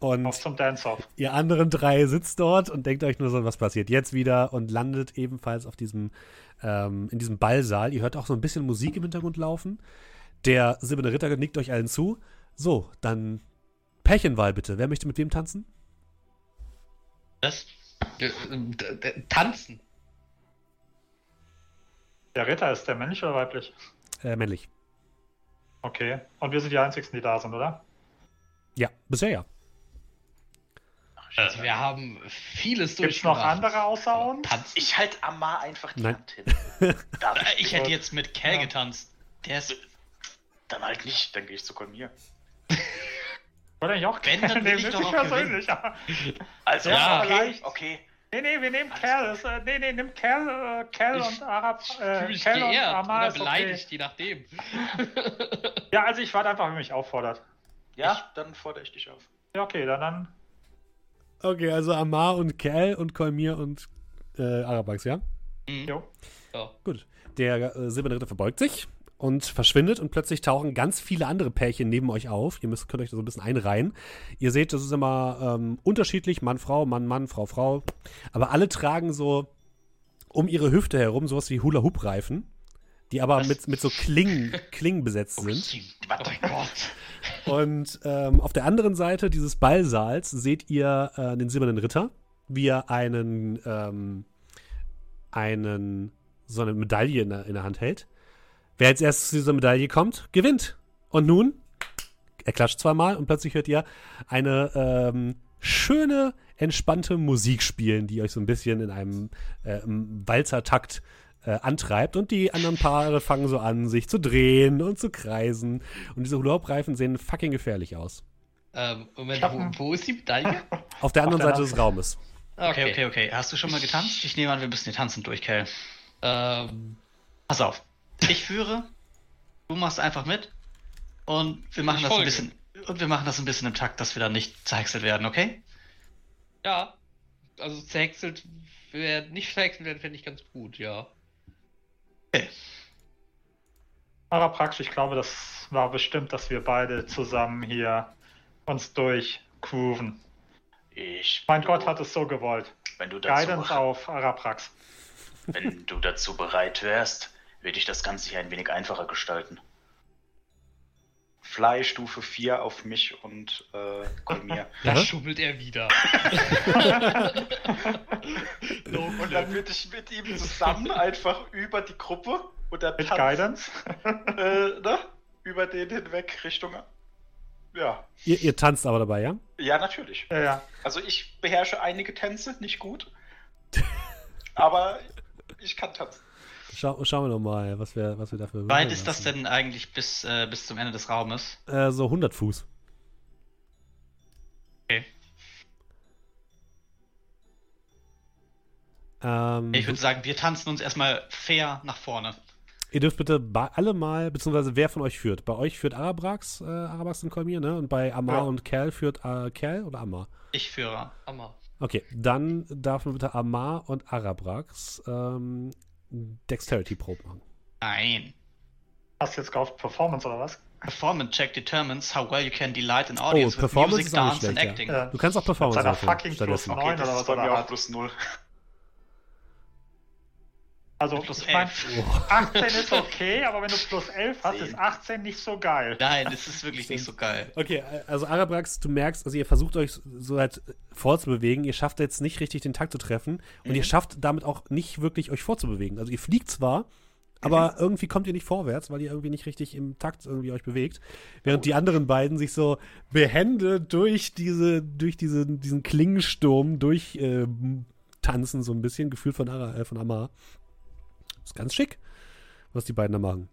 Und
Auf zum Dance-Off.
ihr anderen drei sitzt dort und denkt euch nur so, was passiert jetzt wieder und landet ebenfalls auf diesem, ähm, in diesem Ballsaal. Ihr hört auch so ein bisschen Musik im Hintergrund laufen. Der silberne Ritter nickt euch allen zu. So, dann Pärchenwahl bitte. Wer möchte mit wem tanzen?
Das?
Äh, äh, d- Tanzen.
Der Ritter ist der männlich oder weiblich?
Äh, männlich.
Okay. Und wir sind die Einzigen, die da sind, oder?
Ja, bisher ja.
Also wir haben vieles
Gibt's noch
durchgemacht.
andere außer uns?
Tanzen.
Ich halte Amar einfach die
Nein.
Hand hin. Darf
Ich hätte jetzt mit Cal
Ja.
getanzt. Der ist.
Dann halt nicht, dann gehe ich zu Kolmir.
Wollte ich auch
Wenn, dann will ich doch auch
persönlich.
Also,
Ja,
okay,
vielleicht.
okay.
Nee, nee, wir nehmen Kerl. Ist, äh, nee, nee, nimm Kerl, äh, Kerl
Ich
und Arab. Äh, Kerl und Amar
oder
ist okay.
beleidigt, je nachdem.
Ja, also ich warte einfach, wenn mich auffordert.
Ja, dann fordere ich dich auf.
Ja, okay, dann, dann
Okay, also Amar und Kel und Kolmir und äh, Arabax, ja?
Mhm.
jo.
Ja.
Gut. Der äh, silberne Ritter verbeugt sich und verschwindet und plötzlich tauchen ganz viele andere Pärchen neben euch auf. Ihr müsst, könnt euch da so ein bisschen einreihen. Ihr seht, das ist immer ähm, unterschiedlich, Mann, Frau, Mann, Mann, Frau, Frau. Aber alle tragen so um ihre Hüfte herum sowas wie Hula-Hoop-Reifen, die aber
Was?
mit, mit so Klingen, Klingen besetzt sind.
Warte.
Oh Gott.
Und ähm, auf der anderen Seite dieses Ballsaals seht ihr äh, den silbernen Ritter, wie er einen, ähm, einen, so eine Medaille in der, in der Hand hält. Wer als erstes zu dieser Medaille kommt, gewinnt. Und nun, er klatscht zweimal und plötzlich hört ihr eine ähm, schöne, entspannte Musik spielen, die euch so ein bisschen in einem äh, Walzertakt äh, antreibt. Und die anderen Paare fangen so an, sich zu drehen und zu kreisen. Und diese Hula-Hoop-Reifen sehen fucking gefährlich aus.
Ähm, Moment, wo, wo ist die Medaille?
Auf der anderen
der
Seite des Raumes.
Okay, okay, okay. Hast du schon mal getanzt? Ich nehme an, wir müssen hier tanzen durch, Cal.
Ähm,
Pass auf. Ich führe, du machst einfach mit und wir machen
Ich
das ein bisschen und wir machen das ein bisschen im Takt, dass wir da nicht zerhäckselt werden, okay?
ja. Also zerhäckselt, wer nicht verhäckselt werden, fände ich ganz gut, ja.
Araprax, ich glaube, das war bestimmt, dass wir beide zusammen hier uns durchgrooven.
Ich.
Mein Gott hat es so gewollt.
Wenn du dazu,
Guidance auf Araprax.
wenn du dazu bereit wärst, würde ich das Ganze hier ein wenig einfacher gestalten. Fly Stufe 4 auf mich und äh, Kolmir.
Da
Ja.
schummelt er wieder.
Und dann würde ich mit ihm zusammen einfach über die Gruppe und der
Mit Guidance.
äh, ne? über den hinweg Richtung. Ja.
Ihr, ihr tanzt aber dabei, ja?
Ja, natürlich.
Ja, ja.
Also ich beherrsche einige Tänze, nicht gut. Aber ich kann tanzen.
Schau, schauen wir noch mal, was wir, was wir dafür
Weit ist das denn eigentlich bis, äh, bis zum Ende des Raumes?
Äh, so 100 Fuß.
Okay.
Ähm,
Ich würde sagen, wir tanzen uns erstmal fair nach vorne.
ihr dürft bitte alle mal, beziehungsweise wer von euch führt? Bei euch führt Arabrax, äh, Arabrax und Kolmir, ne? Und bei Amar
Ja.
und Kerl führt äh, Kerl oder Amar?
Ich führe.
Hammer.
Okay, dann darf man bitte Amar und Arabrax ähm, Dexterity-Probe machen.
Nein.
Hast du jetzt gehofft Performance oder was?
Performance check determines how well you can delight an audience with
Oh, Performance
music, dance and
schlecht,
acting.
Ja.
Du kannst auch Performance würfeln
fucking plus
stattdessen.
neun. oder
das
was
ist bei
er
mir
da
auch
hat.
plus 0.
Also
Plus
ich mein,
11.
18 ist okay, aber wenn du plus 11 hast,
Zehn.
ist 18 nicht so geil.
Nein, es ist wirklich nicht so geil.
Okay, also Arabrax, du merkst, also ihr versucht euch so halt vorzubewegen, ihr schafft jetzt nicht richtig den Takt zu treffen und ihr schafft damit auch nicht wirklich euch vorzubewegen. Also ihr fliegt zwar, aber irgendwie kommt ihr nicht vorwärts, weil ihr irgendwie nicht richtig im Takt irgendwie euch bewegt, während die anderen beiden sich so behende durch diese durch diese, diesen Klingensturm durch äh, tanzen so ein bisschen, gefühlt von, Ara, äh, von Amar. Ist ganz schick, was die beiden da machen.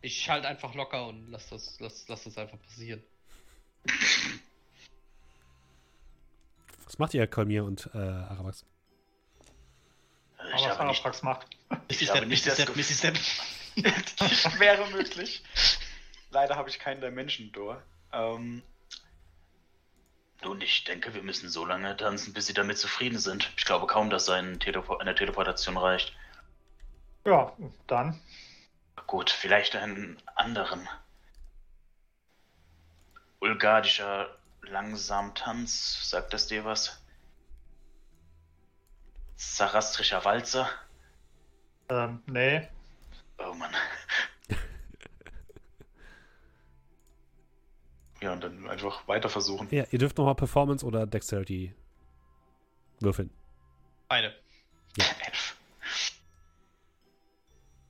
Ich halte einfach locker und lass das, lass, lass das einfach passieren.
Was macht ihr, Kolmir und äh, Arabrax?
Ich
Aber was Haraprax macht.
Missy Step,
nicht
Missy Step, Missy Step.
wäre möglich. Leider habe ich keinen Dimension Door. Ähm,
Nun, ich denke, wir müssen so lange tanzen, bis sie damit zufrieden sind. Ich glaube kaum, dass ein Telepo eine Teleportation reicht.
Ja, dann.
Gut, vielleicht einen anderen. Ulgadischer Langsamtanz, sagt das dir was? Sarastrischer Walzer?
Ähm, nee.
Oh Mann.
ja, und dann einfach weiter versuchen.
Ja, ihr dürft nochmal Performance oder Dexterity würfeln.
Beide.
Elf.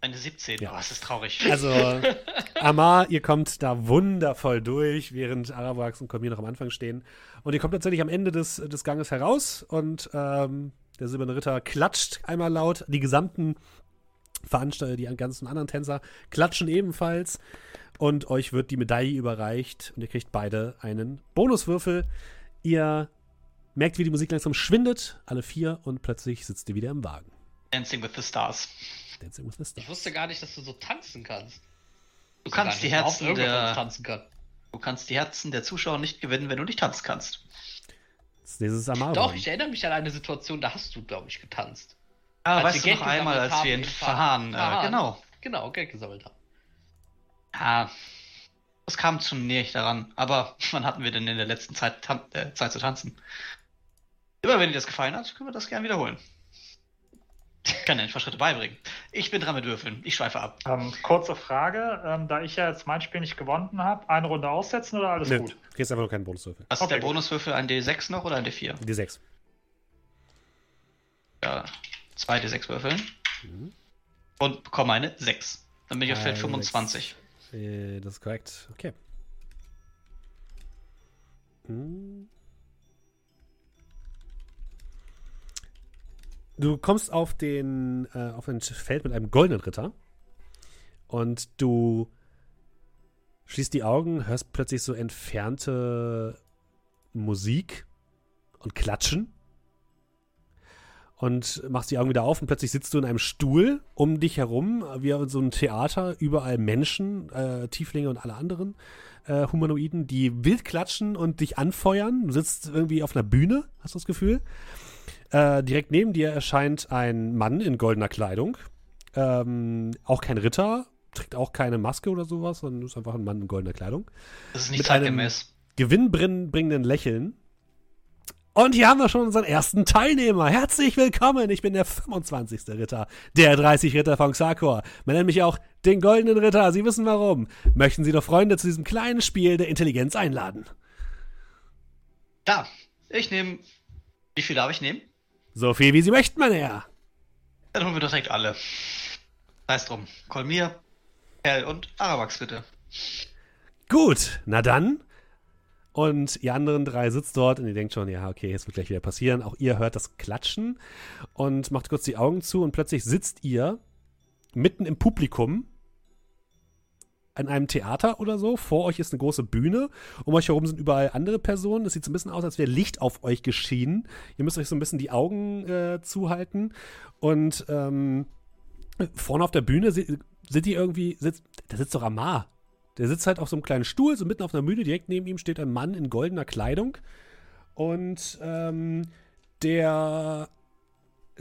Eine 17.
Ja.
Oh, das ist traurig.
Also, Amar, ihr kommt da wundervoll durch, während Arabrax und Kolmir noch am Anfang stehen. Und ihr kommt tatsächlich am Ende des, des Ganges heraus und ähm, der silberne Ritter klatscht einmal laut. Die gesamten Veranstalter, die ganzen anderen Tänzer klatschen ebenfalls. Und euch wird die Medaille überreicht und ihr kriegt beide einen Bonuswürfel. Ihr merkt, wie die Musik langsam schwindet, alle vier, und plötzlich sitzt ihr wieder im Wagen.
Dancing with the Stars.
Dancing with the Stars.
Ich wusste gar nicht, dass du so tanzen kannst.
Du kannst die Herzen
der... tanzen kann.
du kannst die Herzen der Zuschauer nicht gewinnen, wenn du nicht tanzen kannst.
Das ist dieses Amar.
Doch, ich erinnere mich an eine Situation, da hast du, glaube ich, getanzt.
Ah,
Als
weißt du
Geld
noch einmal, als wir in Verhahn, äh, genau.
Genau, Geld gesammelt haben.
Ja, das kam zu nicht daran. Aber wann hatten wir denn in der letzten Zeit, äh, Zeit zu tanzen? Immer wenn dir das gefallen hat, können wir das gerne wiederholen. Ich kann dir ein paar Schritte beibringen. Ich bin dran mit Würfeln. Ich schweife ab.
Ähm, kurze Frage, ähm, da ich ja jetzt mein Spiel nicht gewonnen habe, eine Runde aussetzen oder alles
Nö,
gut?
du kriegst einfach nur keinen Bonuswürfel.
Was ist
Okay,
der
gut.
Bonuswürfel? Ein D6 noch oder ein D4?
Die sechs.
Ja, zwei D6 würfeln.
Mhm.
Und bekomme eine 6. Dann bin ich auf Feld
Eine
25.
Äh, das ist korrekt. Okay. Hm. Du kommst auf den äh, auf ein Feld mit einem goldenen Ritter und du schließt die Augen, hörst plötzlich so entfernte Musik und Klatschen und machst die Augen wieder auf und plötzlich sitzt du in einem Stuhl um dich herum, wie in so einem Theater, überall Menschen, äh, Tieflinge und alle anderen äh, Humanoiden, die wild klatschen und dich anfeuern. Du sitzt irgendwie auf einer Bühne, hast du das Gefühl. Äh, direkt neben dir erscheint ein Mann in goldener Kleidung. Ähm, auch kein Ritter, trägt auch keine Maske oder sowas, sondern ist einfach ein Mann in goldener Kleidung
Das ist nicht
Mit
zeitgemäß.
gewinnbringenden Lächeln. Und hier haben wir schon unseren ersten Teilnehmer. Herzlich willkommen. Ich bin der 25. Ritter, der 30 Ritter von Xakor. Man nennt mich auch den Goldenen Ritter. Sie wissen warum. Möchten Sie doch Freunde zu diesem kleinen Spiel der Intelligenz einladen?
Da, ich nehme. Wie viel darf ich nehmen?
So viel, wie Sie möchten, mein Herr.
Dann holen wir doch direkt alle. Heißt drum. Kolmir, Perl und Arawax bitte.
Gut, na dann. Und ihr anderen drei sitzt dort und ihr denkt schon, ja, okay, jetzt wird gleich wieder passieren. Auch ihr hört das Klatschen und macht kurz die Augen zu und plötzlich sitzt ihr mitten im Publikum an einem Theater oder so. Vor euch ist eine große Bühne. Um euch herum sind überall andere Personen. Es sieht so ein bisschen aus, als wäre Licht auf euch geschienen. Ihr müsst euch so ein bisschen die Augen äh, zuhalten. Und ähm, vorne auf der Bühne si- sind die irgendwie, sitzt, da sitzt doch Amar. Der sitzt halt auf so einem kleinen Stuhl, so mitten auf einer Bühne. Direkt neben ihm steht ein Mann in goldener Kleidung. Und ähm, der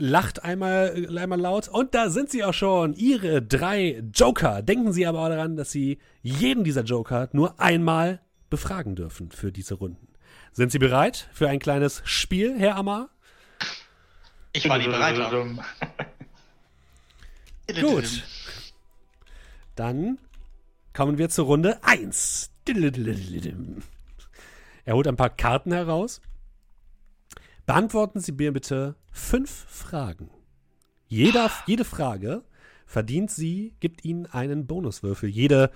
lacht einmal, einmal laut. Und da sind sie auch schon, ihre drei Joker. Denken Sie aber auch daran, dass Sie jeden dieser Joker nur einmal befragen dürfen für diese Runden. Sind Sie bereit für ein kleines Spiel, Herr Amar?
Ich war nie bereit.
Gut. Dann kommen wir zur Runde 1. Er holt ein paar Karten heraus. Beantworten Sie mir bitte fünf Fragen. Jeder, jede Frage verdient Sie, gibt Ihnen einen Bonuswürfel. Jede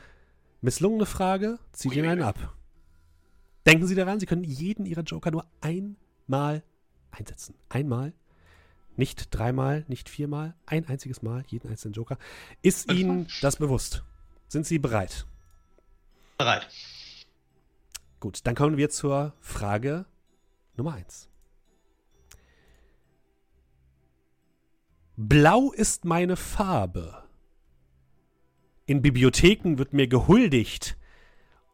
misslungene Frage zieht Ihnen einen ab. Denken Sie daran, Sie können jeden Ihrer Joker nur einmal einsetzen. Einmal. Nicht dreimal, nicht viermal, ein einziges Mal, jeden einzelnen Joker. Ist Ihnen das bewusst? Sind Sie bereit?
Bereit.
Gut, dann kommen wir zur Frage Nummer 1. Blau ist meine Farbe. In Bibliotheken wird mir gehuldigt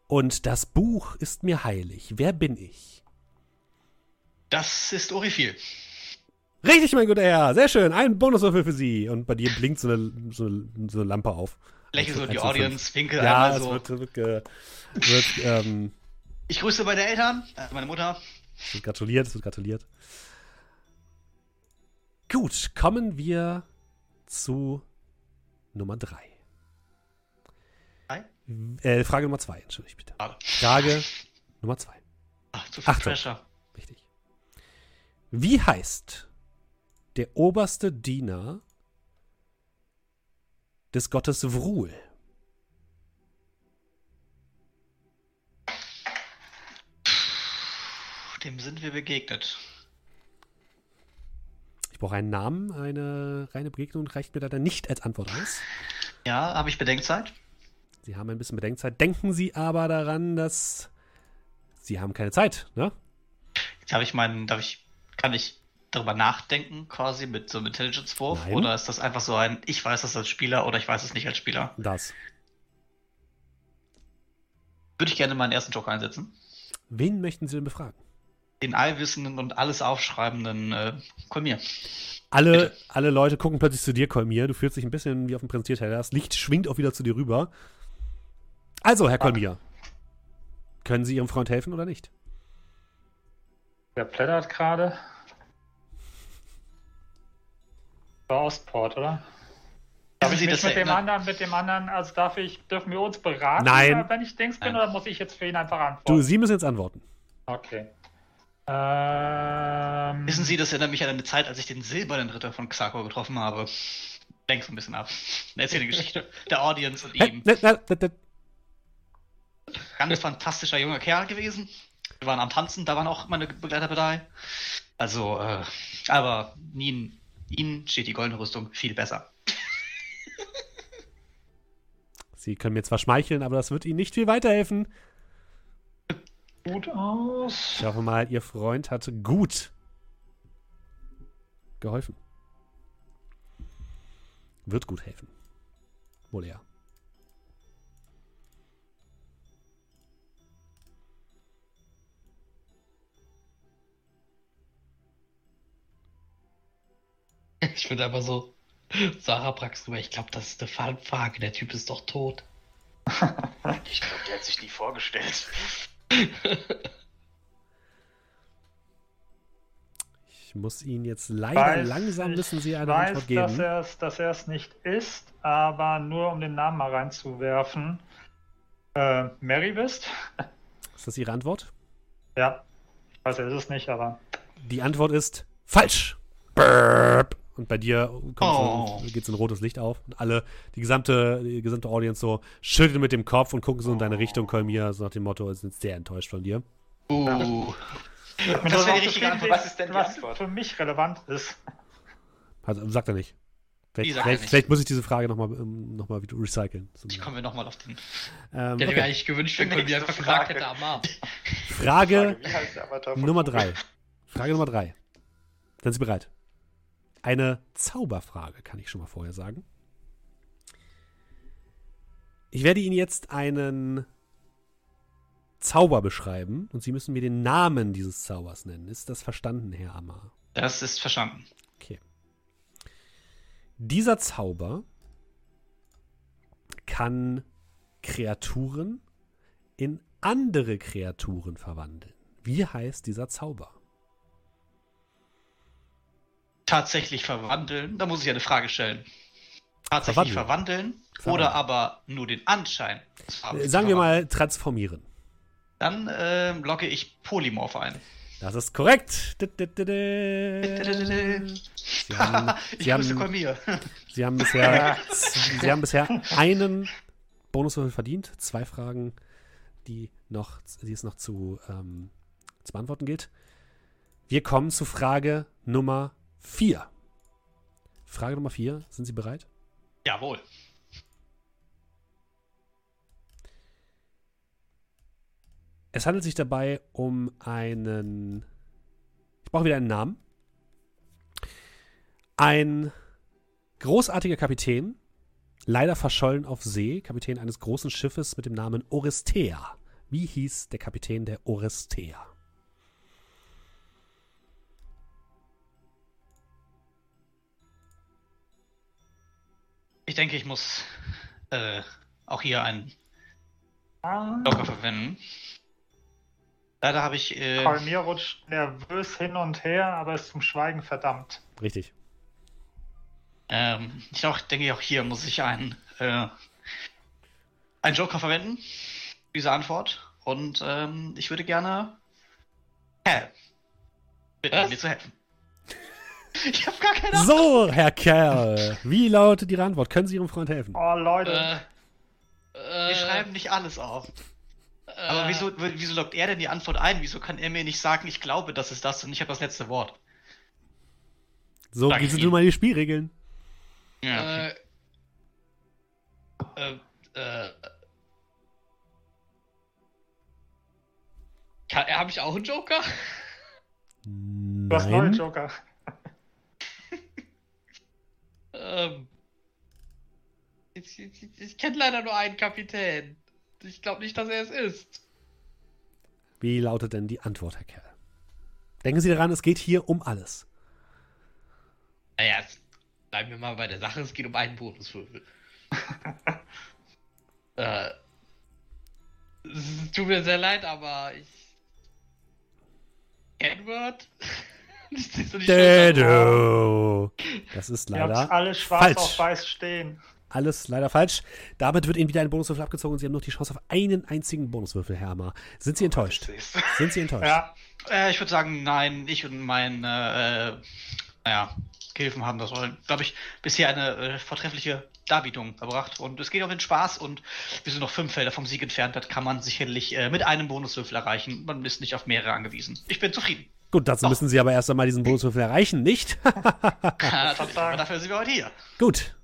und das Buch ist mir heilig. Wer bin ich?
Das ist Orifil.
Richtig, mein guter Herr. Sehr schön. Ein Bonuswürfel für Sie. Und bei dir blinkt so eine, so eine, so eine Lampe auf.
Lächle so in die Audience, winkel
Ja,
einmal
es
so.
wird, wird, wird, ähm,
Ich grüße meine Eltern, äh, meine Mutter.
es wird gratuliert, es wird gratuliert. Gut, kommen wir zu Nummer 3.
Drei?
Äh, Frage Nummer 2, entschuldigt bitte.
Schade.
Frage Nummer 2.
Ach, zu viel
Achtung.
Pressure.
Richtig. Wie heißt der oberste Diener des Gottes Vrul?
Dem sind wir begegnet.
Brauche einen Namen, eine reine Begegnung reicht mir leider nicht als Antwort aus.
Ja, habe ich Bedenkzeit?
Sie haben ein bisschen Bedenkzeit. Denken Sie aber daran, dass Sie haben keine Zeit, ne?
Jetzt habe ich meinen, darf ich, kann ich darüber nachdenken, quasi mit so einem Intelligence-Wurf? Oder ist das einfach so ein, ich weiß das als Spieler oder ich weiß es nicht als Spieler?
Das.
Würde ich gerne meinen ersten Joker einsetzen.
Wen möchten Sie denn befragen?
Den allwissenden und alles aufschreibenden äh, Kolmir.
Alle,
Bitte.
alle Leute gucken plötzlich zu dir, Kolmir. Du fühlst dich ein bisschen wie auf dem Präsentierteller. Das Licht schwingt auch wieder zu dir rüber. Also, Herr Kolmir. Können Sie Ihrem Freund helfen oder nicht?
Wer plättert gerade? War Ostport, oder? Darf ich
Sie,
mich mit dem anderen, mit dem anderen, also darf ich, dürfen wir uns beraten,
Nein.
wenn ich Dings bin,
Nein.
oder muss ich jetzt für ihn einfach antworten?
Du, Sie müssen jetzt antworten.
Okay. Ähm,
Wissen Sie, das erinnert mich an eine Zeit, als ich den silbernen Ritter von Xako getroffen habe. Denk so ein bisschen ab. Erzähl die Geschichte der Audience und ihm. Ganz fantastischer junger Kerl gewesen. Wir waren am Tanzen, da waren auch meine Begleiter dabei. Also, äh, aber Ihnen, Ihnen steht die goldene Rüstung viel besser.
Sie können mir zwar schmeicheln, aber das wird Ihnen nicht viel weiterhelfen.
Gut aus.
Ich hoffe mal, Ihr Freund hat gut geholfen. Wird gut helfen. Wohl eher.
Ich finde einfach so, Sarah Brax rüber, ich glaube, das ist eine Fangfrage, der Typ ist doch tot.
Ich glaube, der hat sich nie vorgestellt.
Ich muss Ihnen jetzt leider
Weiß-
langsam
ich
müssen Sie eine
weiß,
Antwort geben.
Dass er es dass er es nicht ist, aber nur um den Namen mal reinzuwerfen. Äh, Mary bist?
Ist das Ihre Antwort?
Ja. Ich weiß, er ist es nicht, aber.
Die Antwort ist falsch. Burp. Und bei dir kommt
Oh.
so, geht so ein rotes Licht auf. Und alle, die gesamte, die gesamte Audience so schüttelt mit dem Kopf und gucken so in deine Richtung, Kolmir, so nach dem Motto, sind sehr enttäuscht von dir.
Uh.
Mir
Das wäre die richtige Antwort.
Was ist denn die
was
Antwort?
für mich relevant ist.
Also, sagt er nicht. Vielleicht, vielleicht,
nicht.
vielleicht muss ich diese Frage nochmal noch mal wieder recyceln.
Ich komme nochmal auf den.
Ähm,
Ich hätte mir
okay.
eigentlich gewünscht, wenn Kolmi
Nächste
einfach gesagt
Frage.
hätte.
Frage
heißt der Avatar von
Nummer drei. Frage Nummer drei. Sind Sie bereit? Eine Zauberfrage, kann ich schon mal vorher sagen. Ich werde Ihnen jetzt einen Zauber beschreiben und Sie müssen mir den Namen dieses Zaubers nennen. Ist das verstanden, Herr Amar?
Das ist verstanden.
Okay. Dieser Zauber kann Kreaturen in andere Kreaturen verwandeln. Wie heißt dieser Zauber?
Tatsächlich verwandeln, da muss ich eine Frage stellen. Tatsächlich
Verwandeln.
verwandeln, oder aber nur den Anschein.
Äh, Sagen wir mal transformieren.
Dann ähm, logge ich Polymorph ein.
Das ist korrekt. Sie haben,
ich
Sie
grüße Kolmir.
Sie haben bisher, Sie haben bisher einen Bonuswürfel verdient. Zwei Fragen, die, noch, die es noch zu, ähm, zu beantworten gilt. Wir kommen zu Frage Nummer 4. Frage Nummer 4. Sind Sie bereit?
Jawohl.
Es handelt sich dabei um einen. Ich brauche wieder einen Namen. Ein großartiger Kapitän, leider verschollen auf See, Kapitän eines großen Schiffes mit dem Namen Orestea. Wie hieß der Kapitän der Orestea?
Ich denke, ich muss äh, auch hier einen Logger verwenden. Leider habe ich. Äh,
Kolmir rutscht nervös hin und her, aber ist zum Schweigen verdammt.
Richtig.
ähm, ich auch, denke, auch hier muss ich einen, äh, einen Joker verwenden. Diese Antwort. Und ähm, ich würde gerne. Hä? Bitte, mir zu helfen. Ich habe gar keine Ahnung.
So, Herr Kerl, wie lautet Ihre Antwort? Können Sie Ihrem Freund helfen?
Oh, Leute.
Äh,
Wir schreiben nicht alles auf.
äh,
Aber wieso, wieso lockt er denn die Antwort ein? Wieso kann er mir nicht sagen, ich glaube, das ist das und ich habe das letzte Wort?
So, wie sind nun mal die Spielregeln?
Ja.
Äh, äh, äh, habe ich auch einen Joker?
du hast neue
Nein.
Joker.
Ähm, ich ich, ich, kenne leider nur einen Kapitän. Ich glaube nicht, dass er es ist.
Wie lautet denn die Antwort, Herr Kerl? Denken Sie daran, es geht hier um alles.
Naja, bleiben wir mal bei der Sache. Es geht um einen Bonuswürfel. äh, es tut mir sehr leid, aber ich. N-Word?
Das ist
Ihr
leider
alle schwarz
falsch.
auf weiß stehen.
alles leider falsch. Damit wird Ihnen wieder ein Bonuswürfel abgezogen und Sie haben noch die Chance auf einen einzigen Bonuswürfel, Herr Hammer. Sind Sie enttäuscht? Sind Sie enttäuscht?
Ja,
Äh, ich würde sagen, nein, ich und mein, äh, naja, Gehilfen haben das, glaube ich, bisher eine äh, vortreffliche Darbietung erbracht. Und es geht um den Spaß und wir sind noch fünf Felder vom Sieg entfernt. Das kann man sicherlich äh, mit einem Bonuswürfel erreichen. Man ist nicht auf mehrere angewiesen. Ich bin zufrieden.
Gut, dazu müssen Sie aber erst einmal diesen Bonuswürfel erreichen, nicht?
Aber dafür sind wir heute hier.
Gut.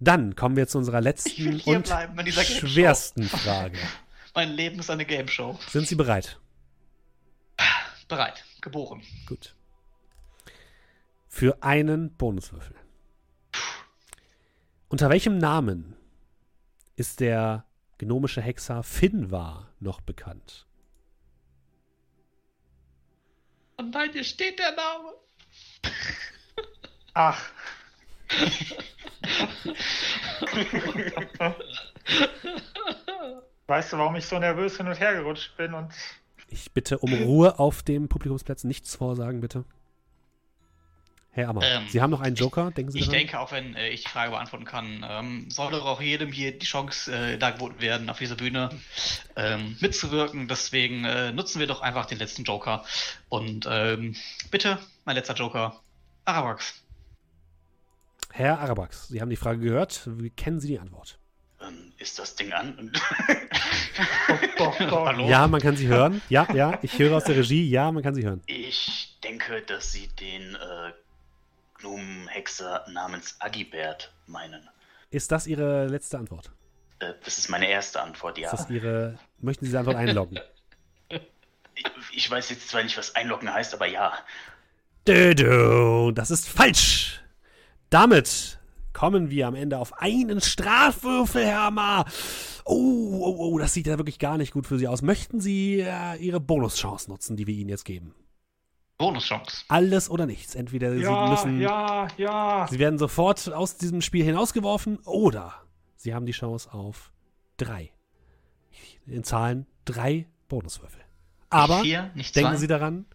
Dann kommen wir zu unserer letzten und schwersten Frage.
Mein Leben ist eine Game Show.
Sind Sie bereit?
Bereit. Geboren.
Gut. Für einen Bonuswürfel. Unter welchem Namen ist der gnomische Hexer Finvar noch bekannt?
Oh nein, hier steht der Name.
ach. weißt du, warum ich so nervös hin und her gerutscht bin und
Ich bitte um Ruhe auf dem Publikumsplatz. Nichts vorsagen, bitte. Herr Ammer,
Ähm,
Sie haben noch einen Joker, denken Sie
Ich
daran?
denke, auch wenn äh, ich die Frage beantworten kann, ähm, soll doch auch jedem hier die Chance äh, dargeboten werden, auf dieser Bühne ähm, mitzuwirken. Deswegen äh, nutzen wir doch einfach den letzten Joker. Und ähm, bitte, mein letzter Joker, Arawax.
Herr Arabax, Sie haben die Frage gehört. Wie kennen Sie die Antwort?
Ähm, ist das Ding an?
doch, doch, doch.
Hallo?
Ja, man kann Sie hören. Ja, ja, ich höre aus der Regie. Ja, man kann Sie hören.
Ich denke, dass Sie den äh, Gnomenhexer namens Agibert meinen.
Ist das Ihre letzte Antwort?
Äh, das ist meine erste Antwort, ja.
Ist das Ihre. Möchten Sie diese Antwort einloggen?
Ich, ich weiß jetzt zwar nicht, was einloggen heißt, aber ja.
Das ist falsch. Damit kommen wir am Ende auf einen Strafwürfel, Herr Ammer. Oh, oh, oh, das sieht ja wirklich gar nicht gut für Sie aus. Möchten Sie äh, Ihre Bonuschance nutzen, die wir Ihnen jetzt geben?
Bonuschance.
Alles oder nichts. Entweder Sie
Ja,
müssen.
ja, ja.
Sie werden sofort aus diesem Spiel hinausgeworfen oder Sie haben die Chance auf drei. In Zahlen drei Bonuswürfel. Aber
Nicht vier, nicht
denken
zwei.
Sie daran,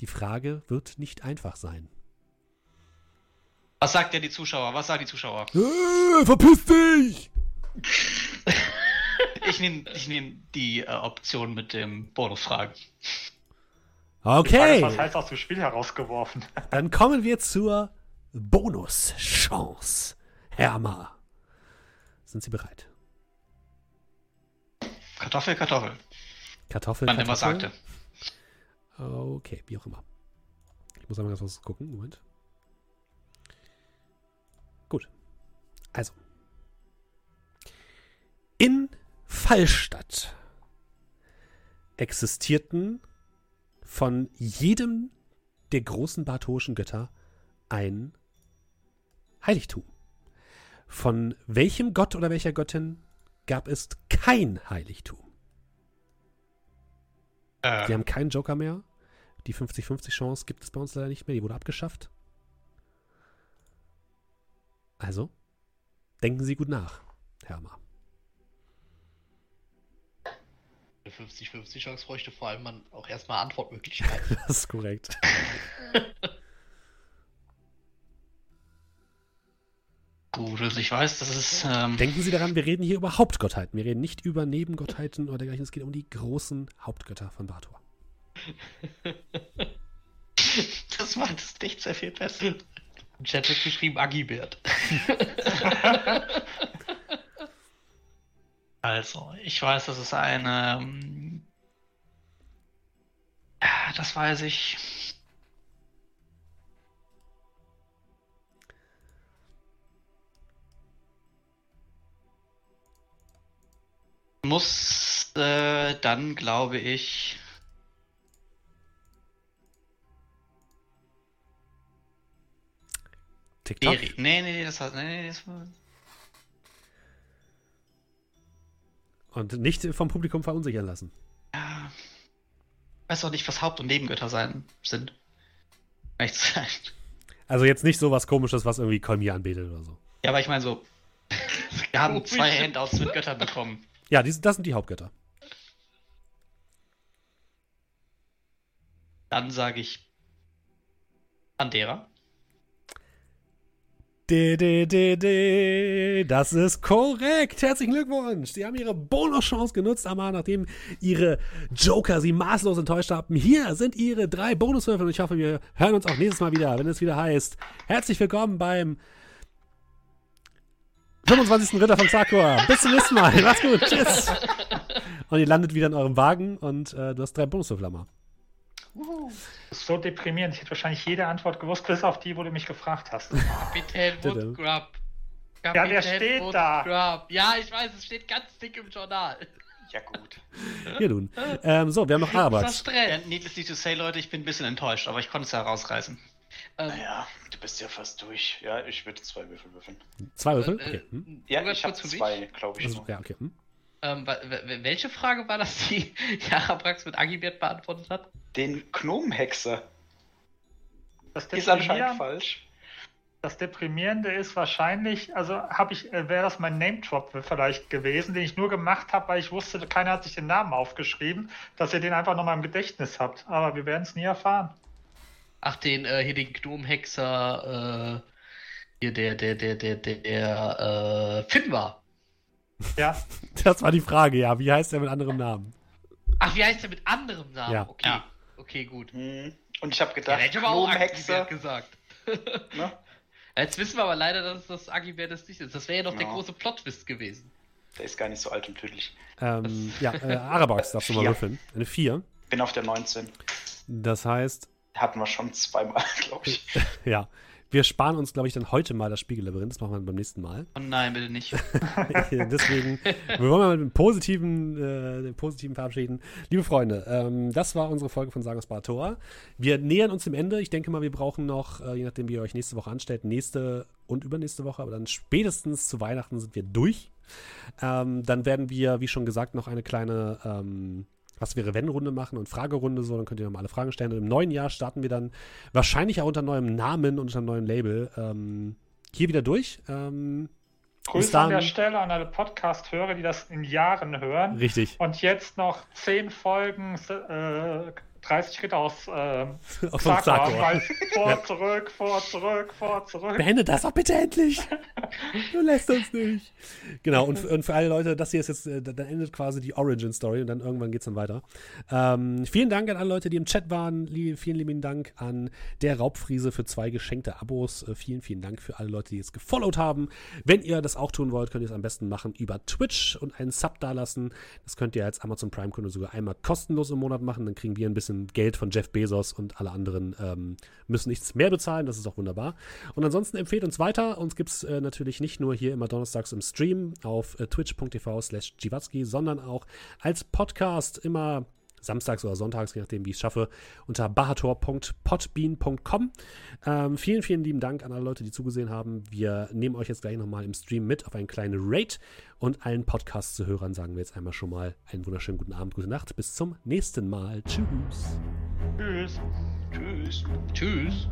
die Frage wird nicht einfach sein.
Was sagt denn die Zuschauer? Was sagen die Zuschauer?
Äh, verpiss dich!
Ich nehme ich nehm die äh, Option mit dem Bonusfragen.
Okay,
was heißt aus dem Spiel herausgeworfen?
dann kommen wir zur Bonuschance. Herma, sind Sie bereit?
Kartoffel, Kartoffel.
Kartoffel,
Wann immer sagte.
Okay, wie auch immer. Ich muss einmal ganz was gucken. Moment. Gut. Also. In Fallstadt existierten von jedem der großen bartoischen Götter ein Heiligtum. Von welchem Gott oder welcher Göttin gab es kein Heiligtum?
Äh,
Wir haben keinen Joker mehr. Die 50-50 Chance gibt es bei uns leider nicht mehr. Die wurde abgeschafft. Also, denken Sie gut nach, Hermer.
Eine 50-50 Chance bräuchte vor allem man auch erstmal Antwortmöglichkeiten.
Das ist korrekt.
gut, also ich weiß, das ist. Ähm,
Denken Sie daran, wir reden hier über Hauptgottheiten. Wir reden nicht über Nebengottheiten oder dergleichen. Es geht um die großen Hauptgötter von Bator.
das macht es nicht sehr viel besser.
Im Chat wird geschrieben Agibert.
Also, ich weiß, das ist eine. ähm, Das weiß ich. Muss äh, dann, glaube ich.
TikTok?
Eri nee, nee, das hat. Nee, nee, das war.
Und nicht vom Publikum verunsichern lassen.
Ja. Ich weiß auch nicht, was Haupt- und Nebengötter sein sind. Echt sein.
Also jetzt nicht so was komisches, was irgendwie Kolmi anbetet oder so.
Ja, aber ich meine so. Wir haben
Oh,
zwei
ich-
Handouts mit Göttern bekommen.
Ja, die, das sind die Hauptgötter.
Dann sage ich Pandera.
Das ist korrekt. Herzlichen Glückwunsch. Sie haben Ihre Bonuschance genutzt, aber nachdem Ihre Joker Sie maßlos enttäuscht haben. Hier sind Ihre drei Bonuswürfel und ich hoffe, wir hören uns auch nächstes Mal wieder, wenn es wieder heißt. Herzlich willkommen beim 25. Ritter von Sakura. Bis zum nächsten Mal. Macht's gut. Tschüss. Und ihr landet wieder in eurem Wagen und äh, du hast drei Bonuswürfel am
Das ist so deprimierend. Ich hätte wahrscheinlich jede Antwort gewusst, bis auf die, wo du mich gefragt hast.
Kapitän. Woodgrub.
Ja, der steht da.
Ja, ich weiß, es steht ganz dick im Journal.
Ja, gut.
Hier nun. Ähm, so, wir haben noch
Das
Arabax.
Ja, needless to say, Leute, ich bin ein bisschen enttäuscht, aber ich konnte es ja rausreißen.
Ähm,
Naja, du bist ja fast durch. Ja, ich würde zwei Würfel würfeln.
Zwei Würfel?
äh,
Okay. Hm.
Ja, ich habe zwei, glaube ich.
Also, ja, okay. Hm.
Ähm, welche Frage war das, die Jarabrax mit Agibert beantwortet hat?
Den Gnomenhexer
Das
ist anscheinend falsch.
das Deprimierende ist wahrscheinlich, also habe ich, äh, wäre das mein Name-Drop vielleicht gewesen, den ich nur gemacht habe, weil ich wusste, keiner hat sich den Namen aufgeschrieben, dass ihr den einfach noch mal im Gedächtnis habt. Aber wir werden es nie erfahren.
Ach, den, äh, hier den Gnomhexer, äh, hier der, der, der, der, der, der, äh, Finn war.
Ja,
Das war die Frage, ja. Wie heißt der mit anderem Namen?
Ach, wie heißt der mit anderem Namen?
Ja.
Okay.
Ja.
Okay, gut.
Hm. Und ich habe
Ja,
gedacht,
der hätte aber auch. Agibert gesagt.
Ne?
Jetzt wissen wir aber leider, dass das Agibert das nicht ist. Das wäre ja noch der
Ja.
große Plot-Twist gewesen.
Der ist gar nicht so alt und tödlich.
Ähm, ja, äh, Arabax darfst du mal würfeln. Eine 4.
Bin auf der 19.
Das heißt,
Hatten wir schon zweimal, glaube ich.
ja, wir sparen uns, glaube ich, dann heute mal das Spiegellabyrinth. Das machen wir beim nächsten Mal.
Oh nein, bitte nicht.
Deswegen, wir wollen mal mit dem positiven, äh, dem positiven verabschieden. Liebe Freunde, ähm, das war unsere Folge von Sagos Tor. Wir nähern uns dem Ende. Ich denke mal, wir brauchen noch, äh, je nachdem, wie ihr euch nächste Woche anstellt, nächste und übernächste Woche, aber dann spätestens zu Weihnachten sind wir durch. Ähm, dann werden wir, wie schon gesagt, noch eine kleine ähm, was wäre wenn Runde machen und Fragerunde so, dann könnt ihr nochmal alle Fragen stellen. Und im neuen Jahr starten wir dann wahrscheinlich auch unter neuem Namen und unter einem neuen Label ähm, hier wieder durch. Ähm,
Grüße an der Stelle an alle Podcast-Hörer, die das in Jahren hören.
richtig.
Und jetzt noch zehn Folgen äh, 30 Schritte aus äh,
Aus dem
Zarkor,
Zarkor.
weil vor,
Ja.
zurück, vor, zurück, vor, zurück.
Beende das doch bitte endlich. Du lässt uns nicht. Genau, und, und für alle Leute, das hier ist jetzt, äh, dann endet quasi die Origin-Story und dann irgendwann geht es dann weiter. Ähm, vielen Dank an alle Leute, die im Chat waren. Vielen lieben Dank an der Raubfriese für zwei geschenkte Abos. Äh, vielen, vielen Dank für alle Leute, die jetzt gefollowt haben. Wenn ihr das auch tun wollt, könnt ihr es am besten machen über Twitch und einen Sub dalassen. Das könnt ihr als Amazon Prime-Kunde sogar einmal kostenlos im Monat machen. Dann kriegen wir ein bisschen Geld von Jeff Bezos und alle anderen ähm, müssen nichts mehr bezahlen. Das ist auch wunderbar. Und ansonsten empfehlt uns weiter. Uns gibt es äh, natürlich nicht nur hier immer donnerstags im Stream auf äh, twitch.tv slash sondern auch als Podcast immer samstags oder sonntags, je nachdem, wie ich es schaffe, unter bahator.podbean.com. Ähm, vielen, vielen lieben Dank an alle Leute, die zugesehen haben. Wir nehmen euch jetzt gleich nochmal im Stream mit auf einen kleinen Raid und allen Podcast-Zuhörern sagen wir jetzt einmal schon mal einen wunderschönen guten Abend, gute Nacht. Bis zum nächsten Mal. Tschüss.
Tschüss.
Tschüss.
Tschüss.